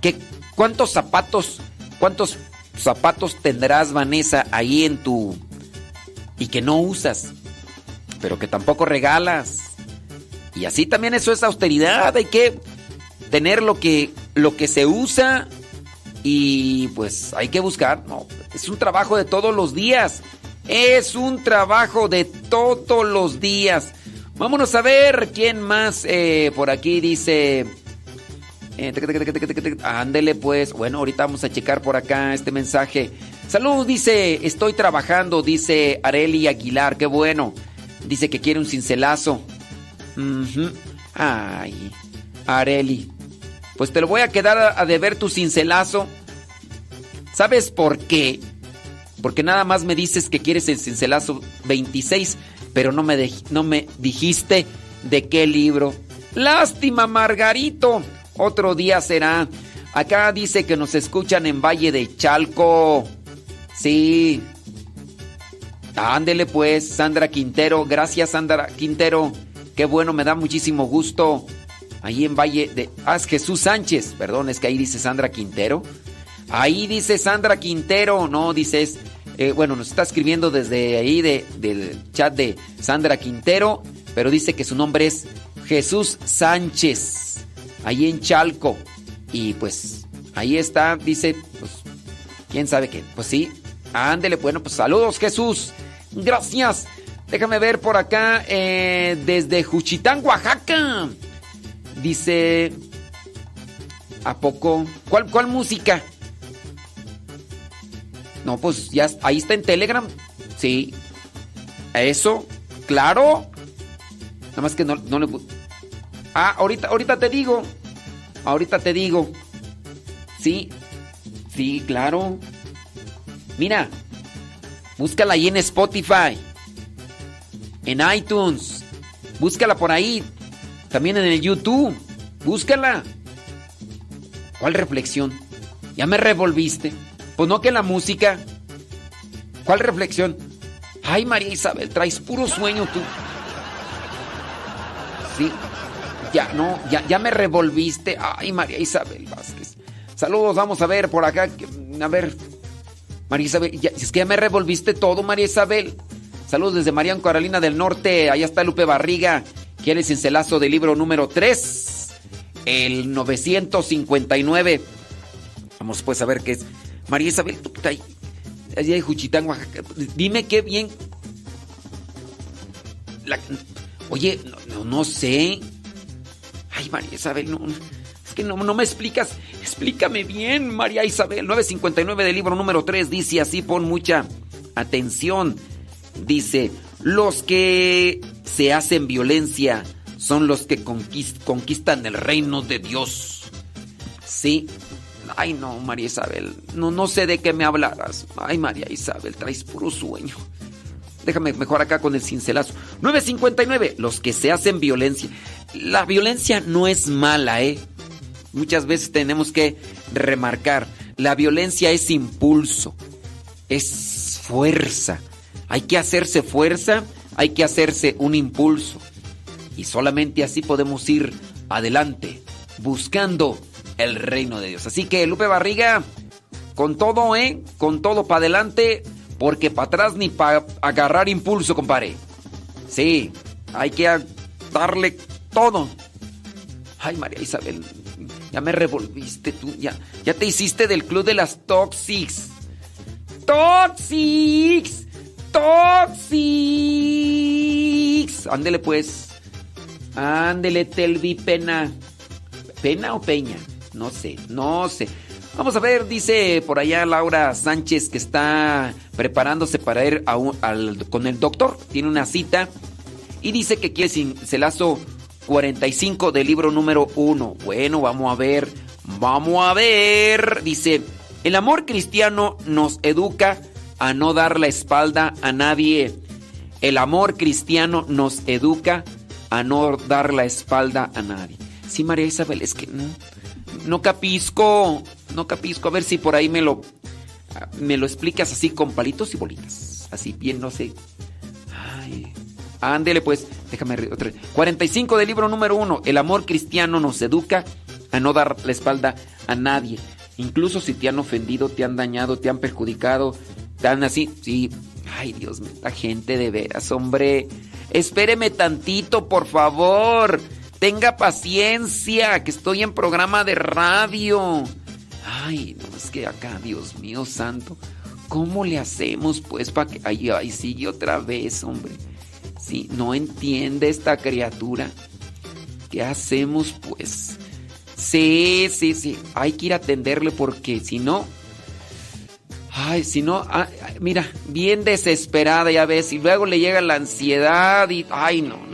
¿Qué, ¿Cuántos zapatos, cuántos zapatos tendrás, Vanessa, ahí en tu... y que no usas, pero que tampoco regalas? Y así también eso es austeridad, hay que tener lo que, lo que se usa y pues hay que buscar, no, es un trabajo de todos los días. Es un trabajo de todos los días. Vámonos a ver quién más eh, por aquí dice. Eh, ándele pues. Bueno, ahorita vamos a checar por acá este mensaje. Salud, dice, estoy trabajando, dice Areli Aguilar, qué bueno. Dice que quiere un cincelazo. Ay, Areli. Pues te lo voy a quedar a, deber tu cincelazo. ¿Sabes por qué? Porque nada más me dices que quieres el cincelazo 26, pero no me, no me dijiste de qué libro. Lástima, Margarito. Otro día será. Acá dice que nos escuchan en Valle de Chalco. Sí. Ándele pues, Sandra Quintero. Gracias, Sandra Quintero. Qué bueno, me da muchísimo gusto. Ahí en Valle de... Ah, es Jesús Sánchez. Perdón, es que ahí dice Sandra Quintero. Ahí dice Sandra Quintero. No, dices... eh, bueno, nos está escribiendo desde ahí de- del chat de Sandra Quintero. Pero dice que su nombre es Jesús Sánchez. Ahí en Chalco. Y pues ahí está, dice, pues, quién sabe qué. Pues sí, ándele, bueno, pues saludos Jesús. Gracias. Déjame ver por acá, eh, desde Juchitán, Oaxaca. Dice, ¿a poco? ¿Cuál, cuál música? No, pues ya, ahí está en Telegram. Sí. Eso, claro. Nada más que no, no le... gu- Ah, ahorita, ahorita te digo. Ahorita te digo. Sí. Sí, claro. Mira. Búscala ahí en Spotify. En iTunes. Búscala por ahí. También en el YouTube. Búscala. ¿Cuál reflexión? Ya me revolviste. Pues no que la música. ¿Cuál reflexión? Ay, María Isabel, traes puro sueño tú. Sí. Ya, no, ya, ya me revolviste. Ay, María Isabel Vázquez. Saludos, vamos a ver por acá. A ver. María Isabel, ya- es que ya me revolviste todo, María Isabel. Saludos desde Marián Carolina del Norte. Allá está Lupe Barriga. ¿Quién es cincelazo del libro número 3? El 959. Vamos pues a ver qué es. María Isabel. Allá de Juchitán, Oaxaca. Dime qué bien. Oye, no, no sé. Ay, María Isabel, no. Es que no, no me explicas. Explícame bien, María Isabel. 959 del libro número 3 dice así, pon mucha atención. Dice, los que se hacen violencia son los que conquist- conquistan el reino de Dios. Sí. Ay, no, María Isabel. No, no sé de qué me hablarás. Ay, María Isabel, traes puro sueño. Déjame mejor acá con el cincelazo. 959. Los que se hacen violencia. La violencia no es mala, ¿eh? Muchas veces tenemos que remarcar. La violencia es impulso. Es fuerza. Hay que hacerse fuerza. Hay que hacerse un impulso. Y solamente así podemos ir adelante. Buscando el reino de Dios. Así que Lupe Barriga. Con todo, ¿eh? Con todo para adelante. Porque para atrás ni para agarrar impulso, compadre. Sí, hay que darle todo. Ay, María Isabel, ya me revolviste tú. Ya, ya te hiciste del club de las Toxics. Toxics. Toxics. Ándele pues. Ándele, Telvi Pena. ¿Pena o Peña? No sé, no sé. Vamos a ver, dice por allá Laura Sánchez que está preparándose para ir a un- al- con el doctor. Tiene una cita y dice que quiere cincelazo 45 del libro número 1. Bueno, vamos a ver, vamos a ver. Dice, el amor cristiano nos educa a no dar la espalda a nadie. El amor cristiano nos educa a no dar la espalda a nadie. Sí, María Isabel, es que no, no capisco, no capisco. A ver si por ahí me lo, me lo explicas así con palitos y bolitas. Así bien, no sé. Ay, ándele pues, déjame 45 del libro número 1. El amor cristiano nos educa a no dar la espalda a nadie. Incluso si te han ofendido, te han dañado, te han perjudicado, te han así. Sí. Ay, Dios mío, la gente de veras, hombre. Espéreme tantito, por favor. Tenga paciencia, que estoy en programa de radio. Ay, no, es que acá, Dios mío santo, ¿cómo le hacemos pues para que... Ay, ay, sigue otra vez, hombre. Sí, no entiende esta criatura. ¿Qué hacemos pues? Sí, sí, sí, hay que ir a atenderle porque si no... Ay, si no, ah, mira, bien desesperada ya ves, y luego le llega la ansiedad y... Ay, no,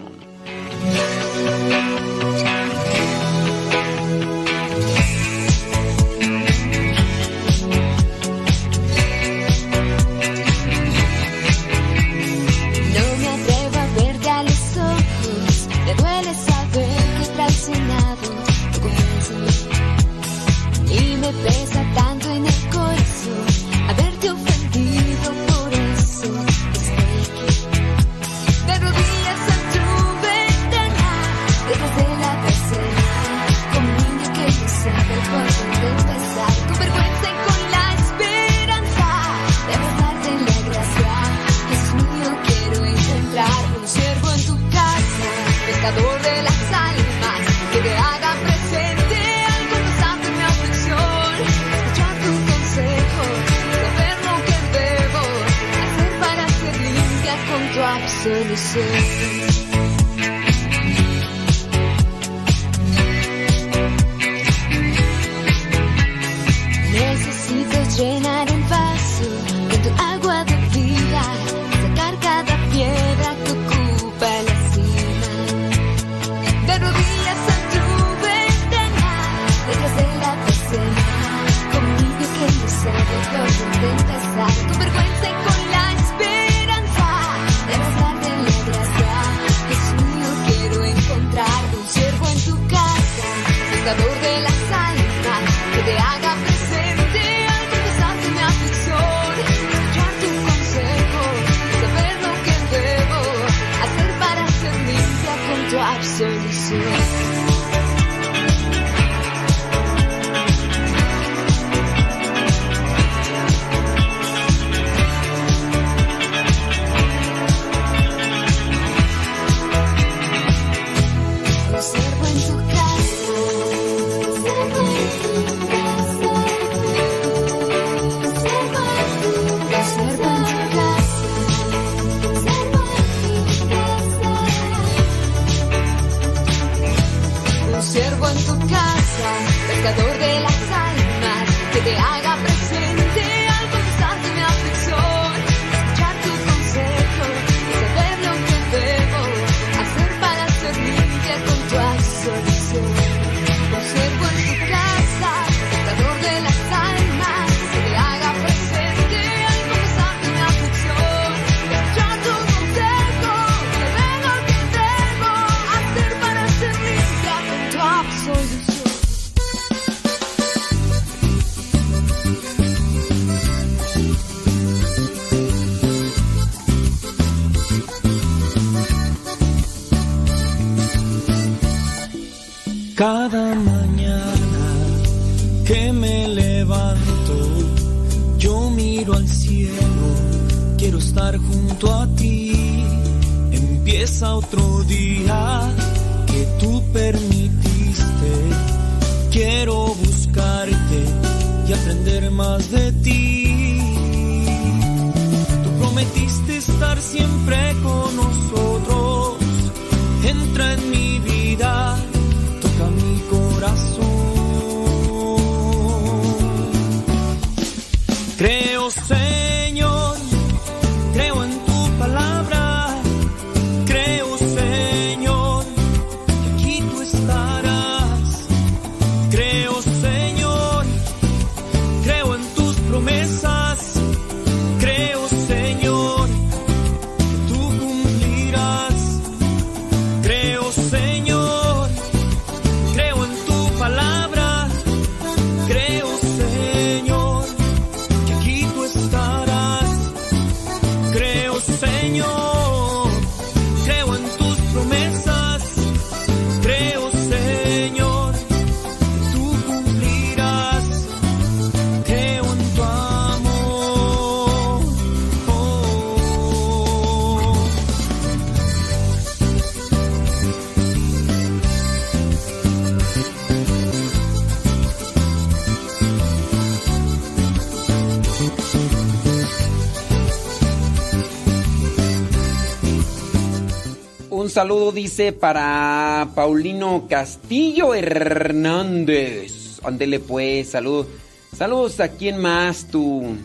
saludo, dice, para Paulino Castillo Hernández. Ándele pues, saludos. Saludos a quién más tú.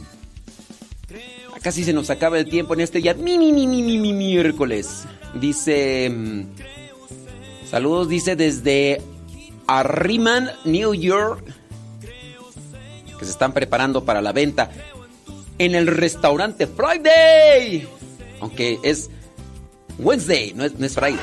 Casi se nos acaba el tiempo en este. Mi, mi, mi, mi, mi, mi, miércoles. Dice. mm, Saludos, dice desde Arriman, New York. Que se están preparando para la venta en el restaurante Friday. Aunque es Wednesday, no es, no es Friday.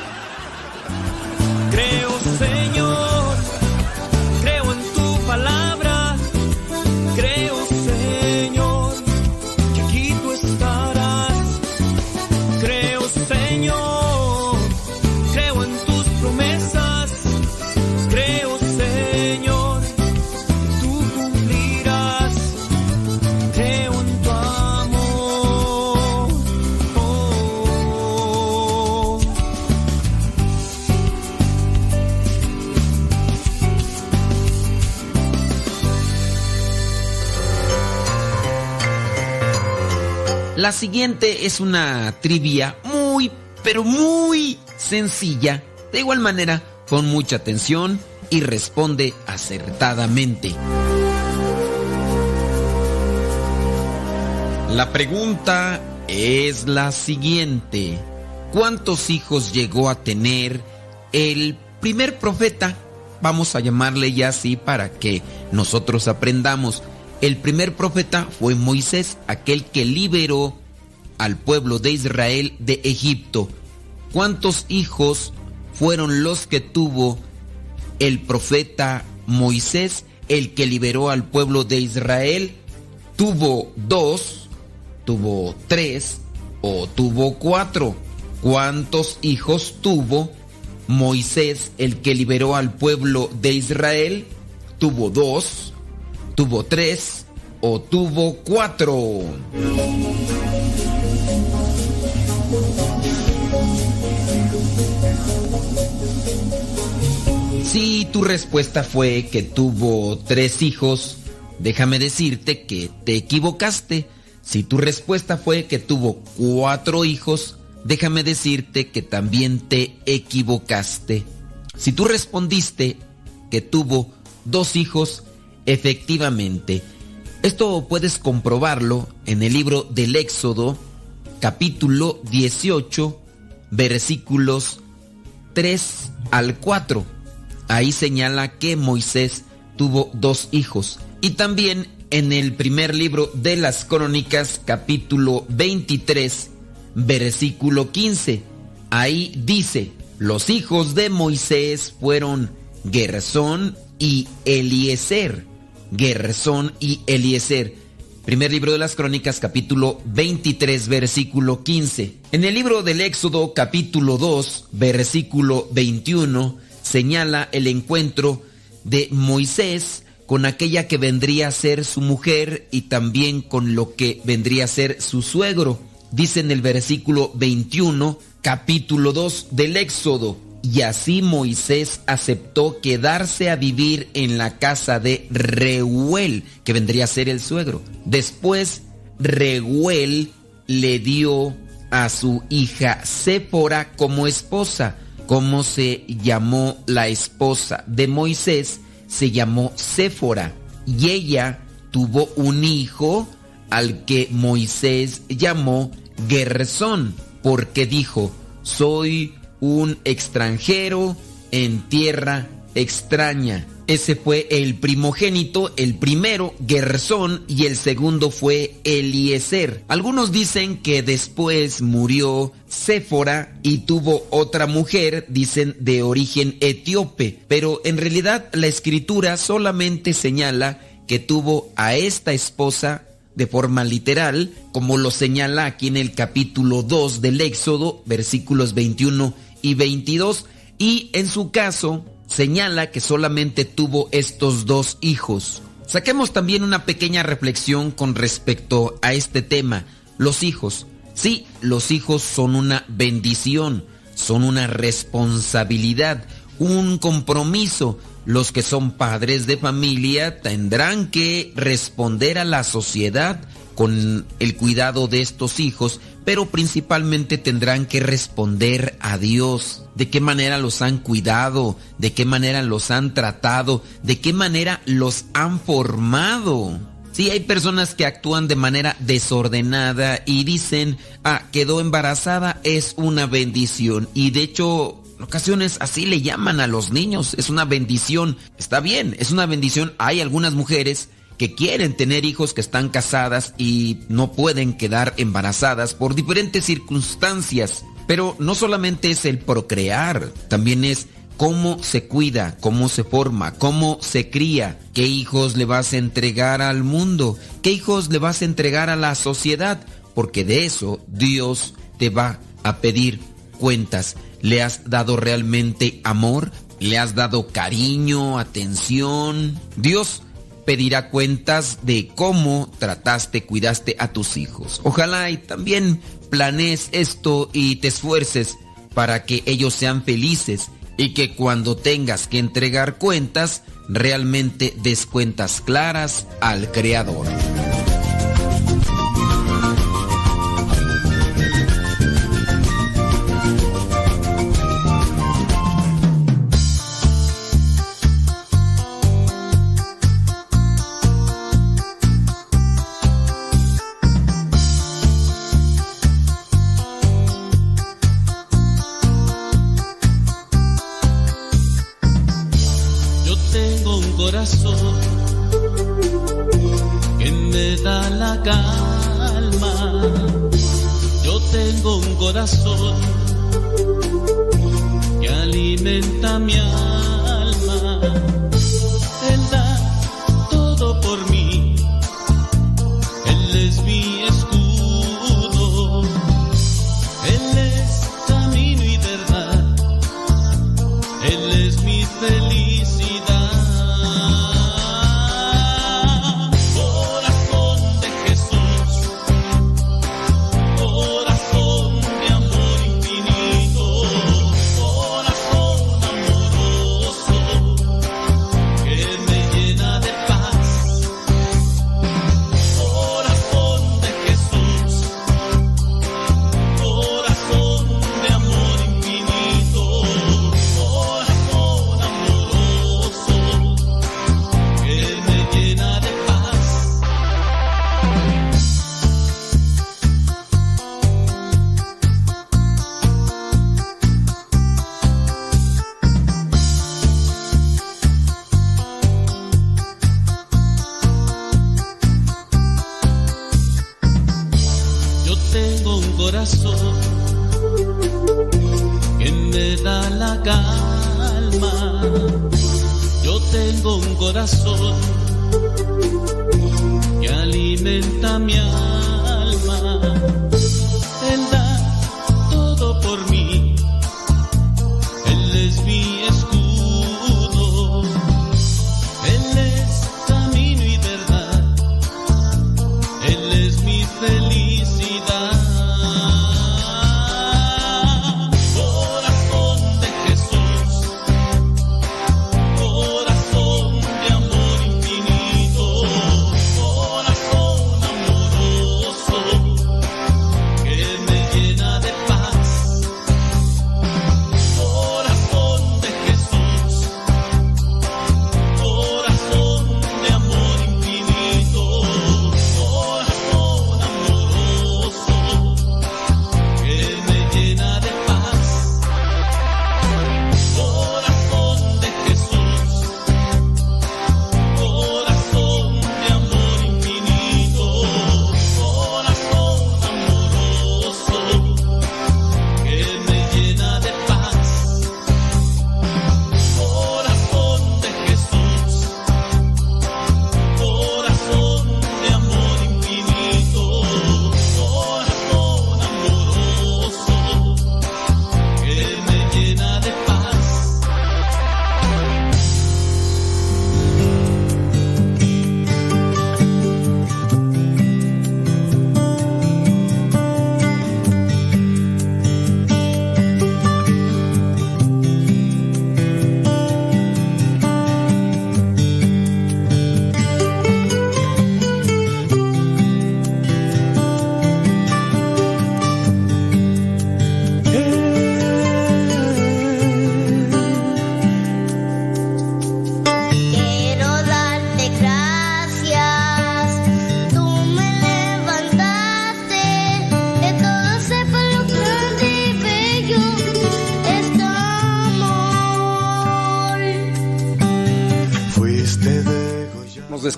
La siguiente es una trivia muy, pero muy sencilla. De igual manera, con mucha atención y responde acertadamente. La pregunta es la siguiente. ¿Cuántos hijos llegó a tener el primer profeta? Vamos a llamarle ya así para que nosotros aprendamos. El primer profeta fue Moisés, aquel que liberó al pueblo de Israel de Egipto. ¿Cuántos hijos fueron los que tuvo el profeta Moisés, el que liberó al pueblo de Israel? ¿Tuvo dos, tuvo tres o tuvo cuatro? ¿Cuántos hijos tuvo Moisés, el que liberó al pueblo de Israel? ¿Tuvo dos, tuvo tres o tuvo cuatro? Si tu respuesta fue que tuvo tres hijos, déjame decirte que te equivocaste. Si tu respuesta fue que tuvo cuatro hijos, déjame decirte que también te equivocaste. Si tú respondiste que tuvo dos hijos, efectivamente. Esto puedes comprobarlo en el libro del Éxodo, capítulo 18, versículos 3 al 4. Ahí señala que Moisés tuvo dos hijos. Y también en el primer libro de las crónicas, capítulo 23, versículo 15. Ahí dice, los hijos de Moisés fueron Gersón y Eliezer. Gersón y Eliezer. Primer libro de las crónicas, capítulo 23, versículo 15. En el libro del Éxodo, capítulo 2, versículo 21, señala el encuentro de Moisés con aquella que vendría a ser su mujer y también con lo que vendría a ser su suegro. Dice en el versículo 21, capítulo 2 del Éxodo. Y así Moisés aceptó quedarse a vivir en la casa de Reuel, que vendría a ser el suegro. Después, Reuel le dio a su hija Séfora como esposa. ¿Cómo se llamó la esposa de Moisés? Se llamó Séfora. Y ella tuvo un hijo al que Moisés llamó Gersón, porque dijo, soy un extranjero en tierra extraña. Ese fue el primogénito, el primero, Gersón, y el segundo fue Eliezer. Algunos dicen que después murió Séfora y tuvo otra mujer, dicen de origen etíope, pero en realidad la escritura solamente señala que tuvo a esta esposa de forma literal, como lo señala aquí en el capítulo 2 del Éxodo, versículos 21 y 22, y en su caso señala que solamente tuvo estos dos hijos. Saquemos también una pequeña reflexión con respecto a este tema, los hijos. Sí, los hijos son una bendición, son una responsabilidad, un compromiso. Los que son padres de familia tendrán que responder a la sociedad con el cuidado de estos hijos, pero principalmente tendrán que responder a Dios. De qué manera los han cuidado, de qué manera los han tratado, de qué manera los han formado. Sí, hay personas que actúan de manera desordenada y dicen, ah, quedó embarazada, es una bendición. Y de hecho, en ocasiones así le llaman a los niños, es una bendición. Está bien, es una bendición. Hay algunas mujeres que quieren tener hijos que están casadas y no pueden quedar embarazadas por diferentes circunstancias. Pero no solamente es el procrear, también es cómo se cuida, cómo se forma, cómo se cría, qué hijos le vas a entregar al mundo, qué hijos le vas a entregar a la sociedad, porque de eso Dios te va a pedir cuentas. ¿Le has dado realmente amor? ¿Le has dado cariño, atención? Dios pedirá cuentas de cómo trataste, cuidaste a tus hijos. Ojalá y también planees esto y te esfuerces para que ellos sean felices y que cuando tengas que entregar cuentas, realmente des cuentas claras al Creador.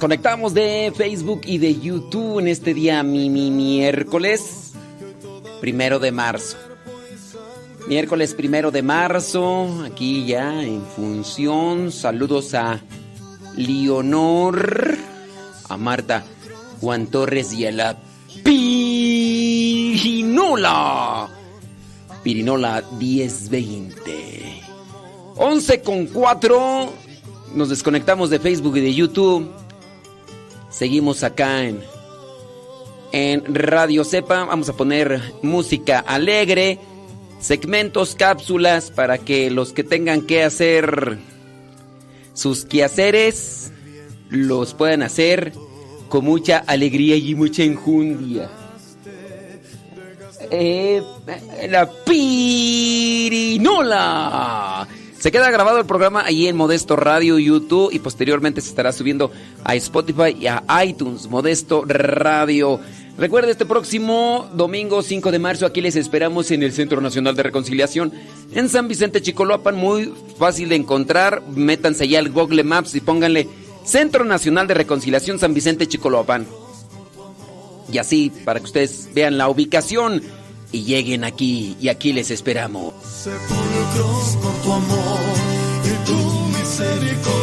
Desconectamos de Facebook y de YouTube en este día mi, mi miércoles primero de marzo. Miércoles primero de marzo, aquí ya en función. Saludos a Leonor, a Marta, Juan Torres y a la Pirinola. Pirinola 1020. 11 con 4. Nos desconectamos de Facebook y de YouTube. Seguimos acá en, en Radio Cepa. Vamos a poner música alegre, segmentos, cápsulas para que los que tengan que hacer sus quehaceres los puedan hacer con mucha alegría y mucha enjundia. Eh, la pirinola. Se queda grabado el programa ahí en Modesto Radio, YouTube y posteriormente se estará subiendo a Spotify y a iTunes, Modesto Radio. Recuerde, este próximo domingo 5 de marzo aquí les esperamos en el Centro Nacional de Reconciliación en San Vicente Chicoloapan, muy fácil de encontrar. Métanse allá al Google Maps y pónganle Centro Nacional de Reconciliación San Vicente Chicoloapan. Y así, para que ustedes vean la ubicación y lleguen aquí y aquí les esperamos. Sepulcros por tu amor y tu misericordia.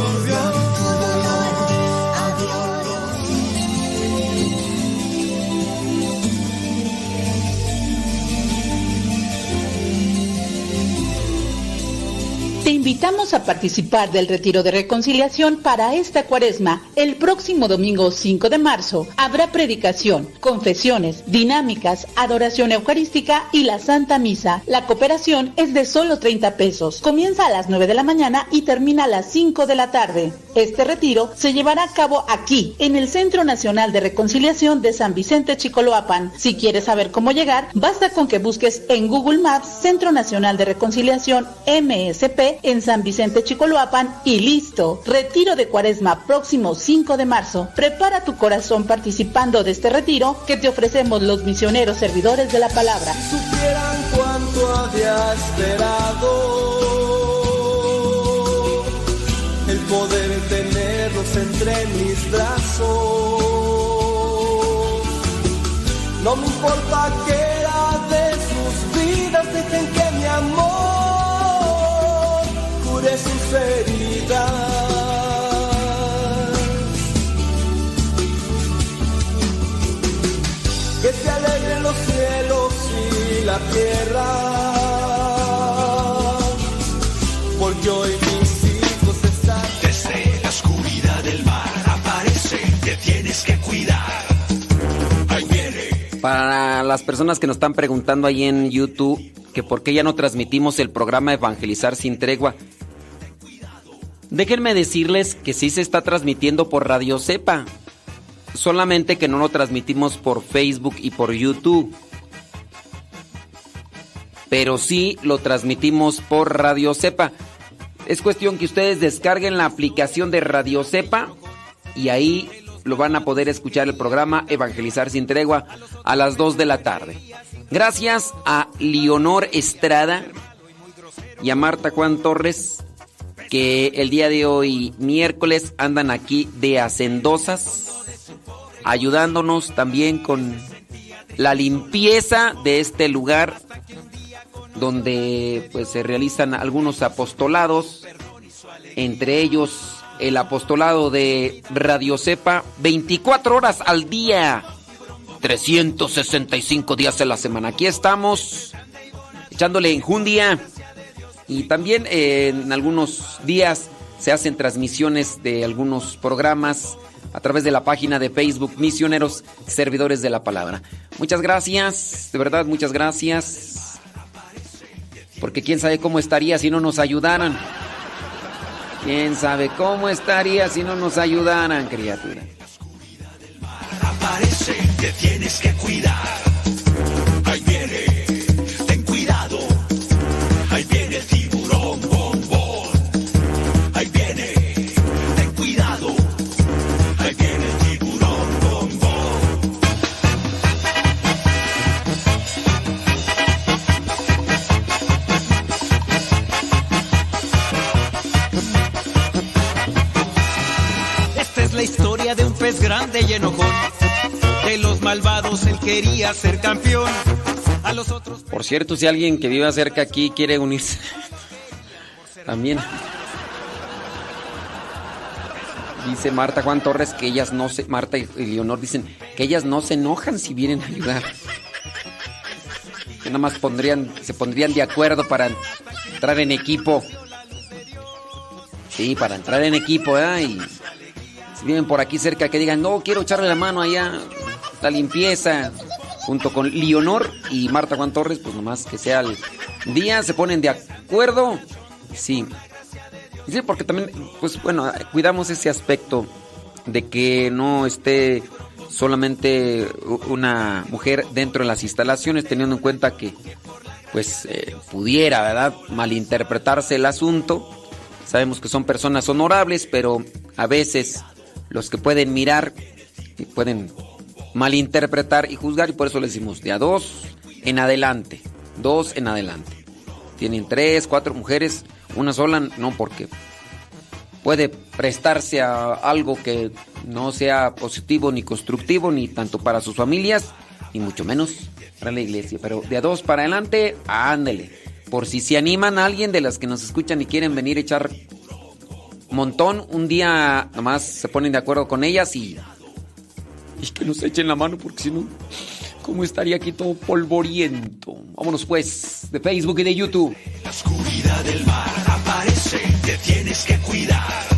Invitamos a participar del retiro de reconciliación para esta cuaresma. El próximo domingo 5 de marzo habrá predicación, confesiones, dinámicas, adoración eucarística y la Santa Misa. La cooperación es de solo 30 pesos. Comienza a las 9 de la mañana y termina a las 5 de la tarde. Este retiro se llevará a cabo aquí, en el Centro Nacional de Reconciliación de San Vicente Chicoloapan. Si quieres saber cómo llegar, basta con que busques en Google Maps Centro Nacional de Reconciliación MSP en San Vicente Chicoloapan y listo. Retiro de Cuaresma próximo 5 de marzo. Prepara tu corazón participando de este retiro que te ofrecemos los misioneros servidores de la palabra. supieran cuánto había esperado el poder tenerlos entre mis brazos. No me importa que era de sus vidas, dejen que mi amor cure sus heridas. que se alegren los cielos y la tierra, porque hoy mis hijos están Desde la oscuridad del mar aparece, te tienes que cuidar. Ahí viene. Para las personas que nos están preguntando ahí en YouTube que por qué ya no transmitimos el programa Evangelizar sin tregua, déjenme decirles que sí se está transmitiendo por Radio Cepa, solamente que no lo transmitimos por Facebook y por YouTube. Pero sí lo transmitimos por Radio Cepa. Es cuestión que ustedes descarguen la aplicación de Radio Cepa y ahí lo van a poder escuchar el programa Evangelizar sin tregua a las 2 de la tarde. Gracias a Leonor Estrada y a Marta Juan Torres que el día de hoy miércoles andan aquí de hacendosas ayudándonos también con la limpieza de este lugar donde pues se realizan algunos apostolados entre ellos el apostolado de Radio Cepa 24 horas al día 365 días a la semana. Aquí estamos echándole enjundia y también eh, en algunos días se hacen transmisiones de algunos programas a través de la página de Facebook Misioneros Servidores de la Palabra. Muchas gracias, de verdad, muchas gracias. Porque quién sabe cómo estaría si no nos ayudaran. Quién sabe cómo estaría si no nos ayudaran, criatura. Aparece, tienes que cuidar. Es grande y enojón. De los malvados él quería ser campeón. A los otros Por cierto, si alguien que viva cerca aquí quiere unirse, también. Dice Marta Juan Torres que ellas no se, Marta y Leonor dicen que ellas no se enojan si vienen a ayudar. Que nada más pondrían, se pondrían de acuerdo para entrar en equipo. Sí, para entrar en equipo, ¿eh? Y si viven por aquí cerca que digan, no, quiero echarle la mano allá, la limpieza, junto con Leonor y Marta Juan Torres, pues nomás que sea el día, se ponen de acuerdo. Sí. Sí, porque también, pues bueno, cuidamos ese aspecto de que no esté solamente una mujer dentro de las instalaciones, teniendo en cuenta que, pues, eh, pudiera, ¿verdad?, malinterpretarse el asunto. Sabemos que son personas honorables, pero a veces los que pueden mirar y pueden malinterpretar y juzgar, y por eso les decimos de a dos en adelante, dos en adelante. Tienen tres, cuatro mujeres, una sola, no, porque puede prestarse a algo que no sea positivo ni constructivo, ni tanto para sus familias, ni mucho menos para la iglesia. Pero de a dos para adelante, ándele. Por si se animan a alguien de las que nos escuchan y quieren venir a echar montón, un día nomás se ponen de acuerdo con ellas y, y que nos echen la mano, porque si no, ¿cómo estaría aquí todo polvoriento? Vámonos pues, de Facebook y de YouTube. La oscuridad del mar aparece, te tienes que cuidar.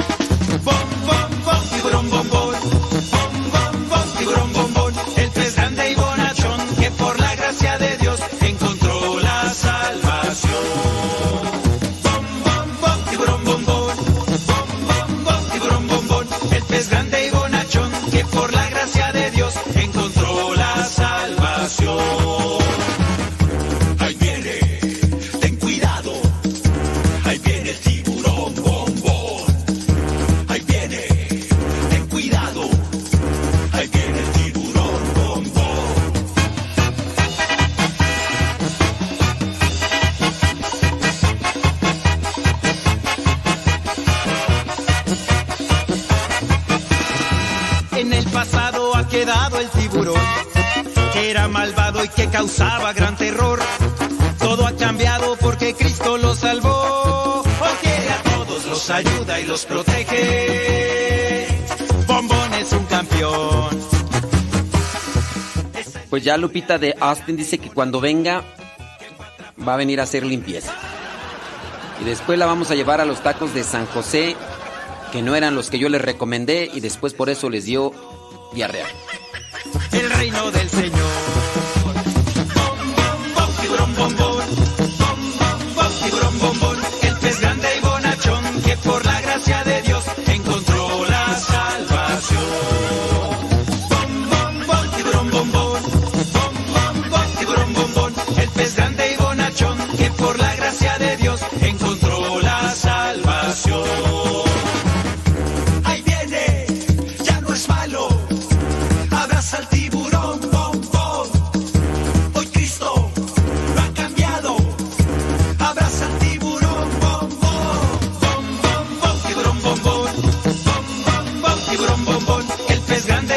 Los protege. Bombón es un campeón. Pues ya Lupita de Austin dice que cuando venga va a venir a hacer limpieza. Y después la vamos a llevar a los tacos de San José, que no eran los que yo les recomendé y después por eso les dio diarrea. El reino del Señor.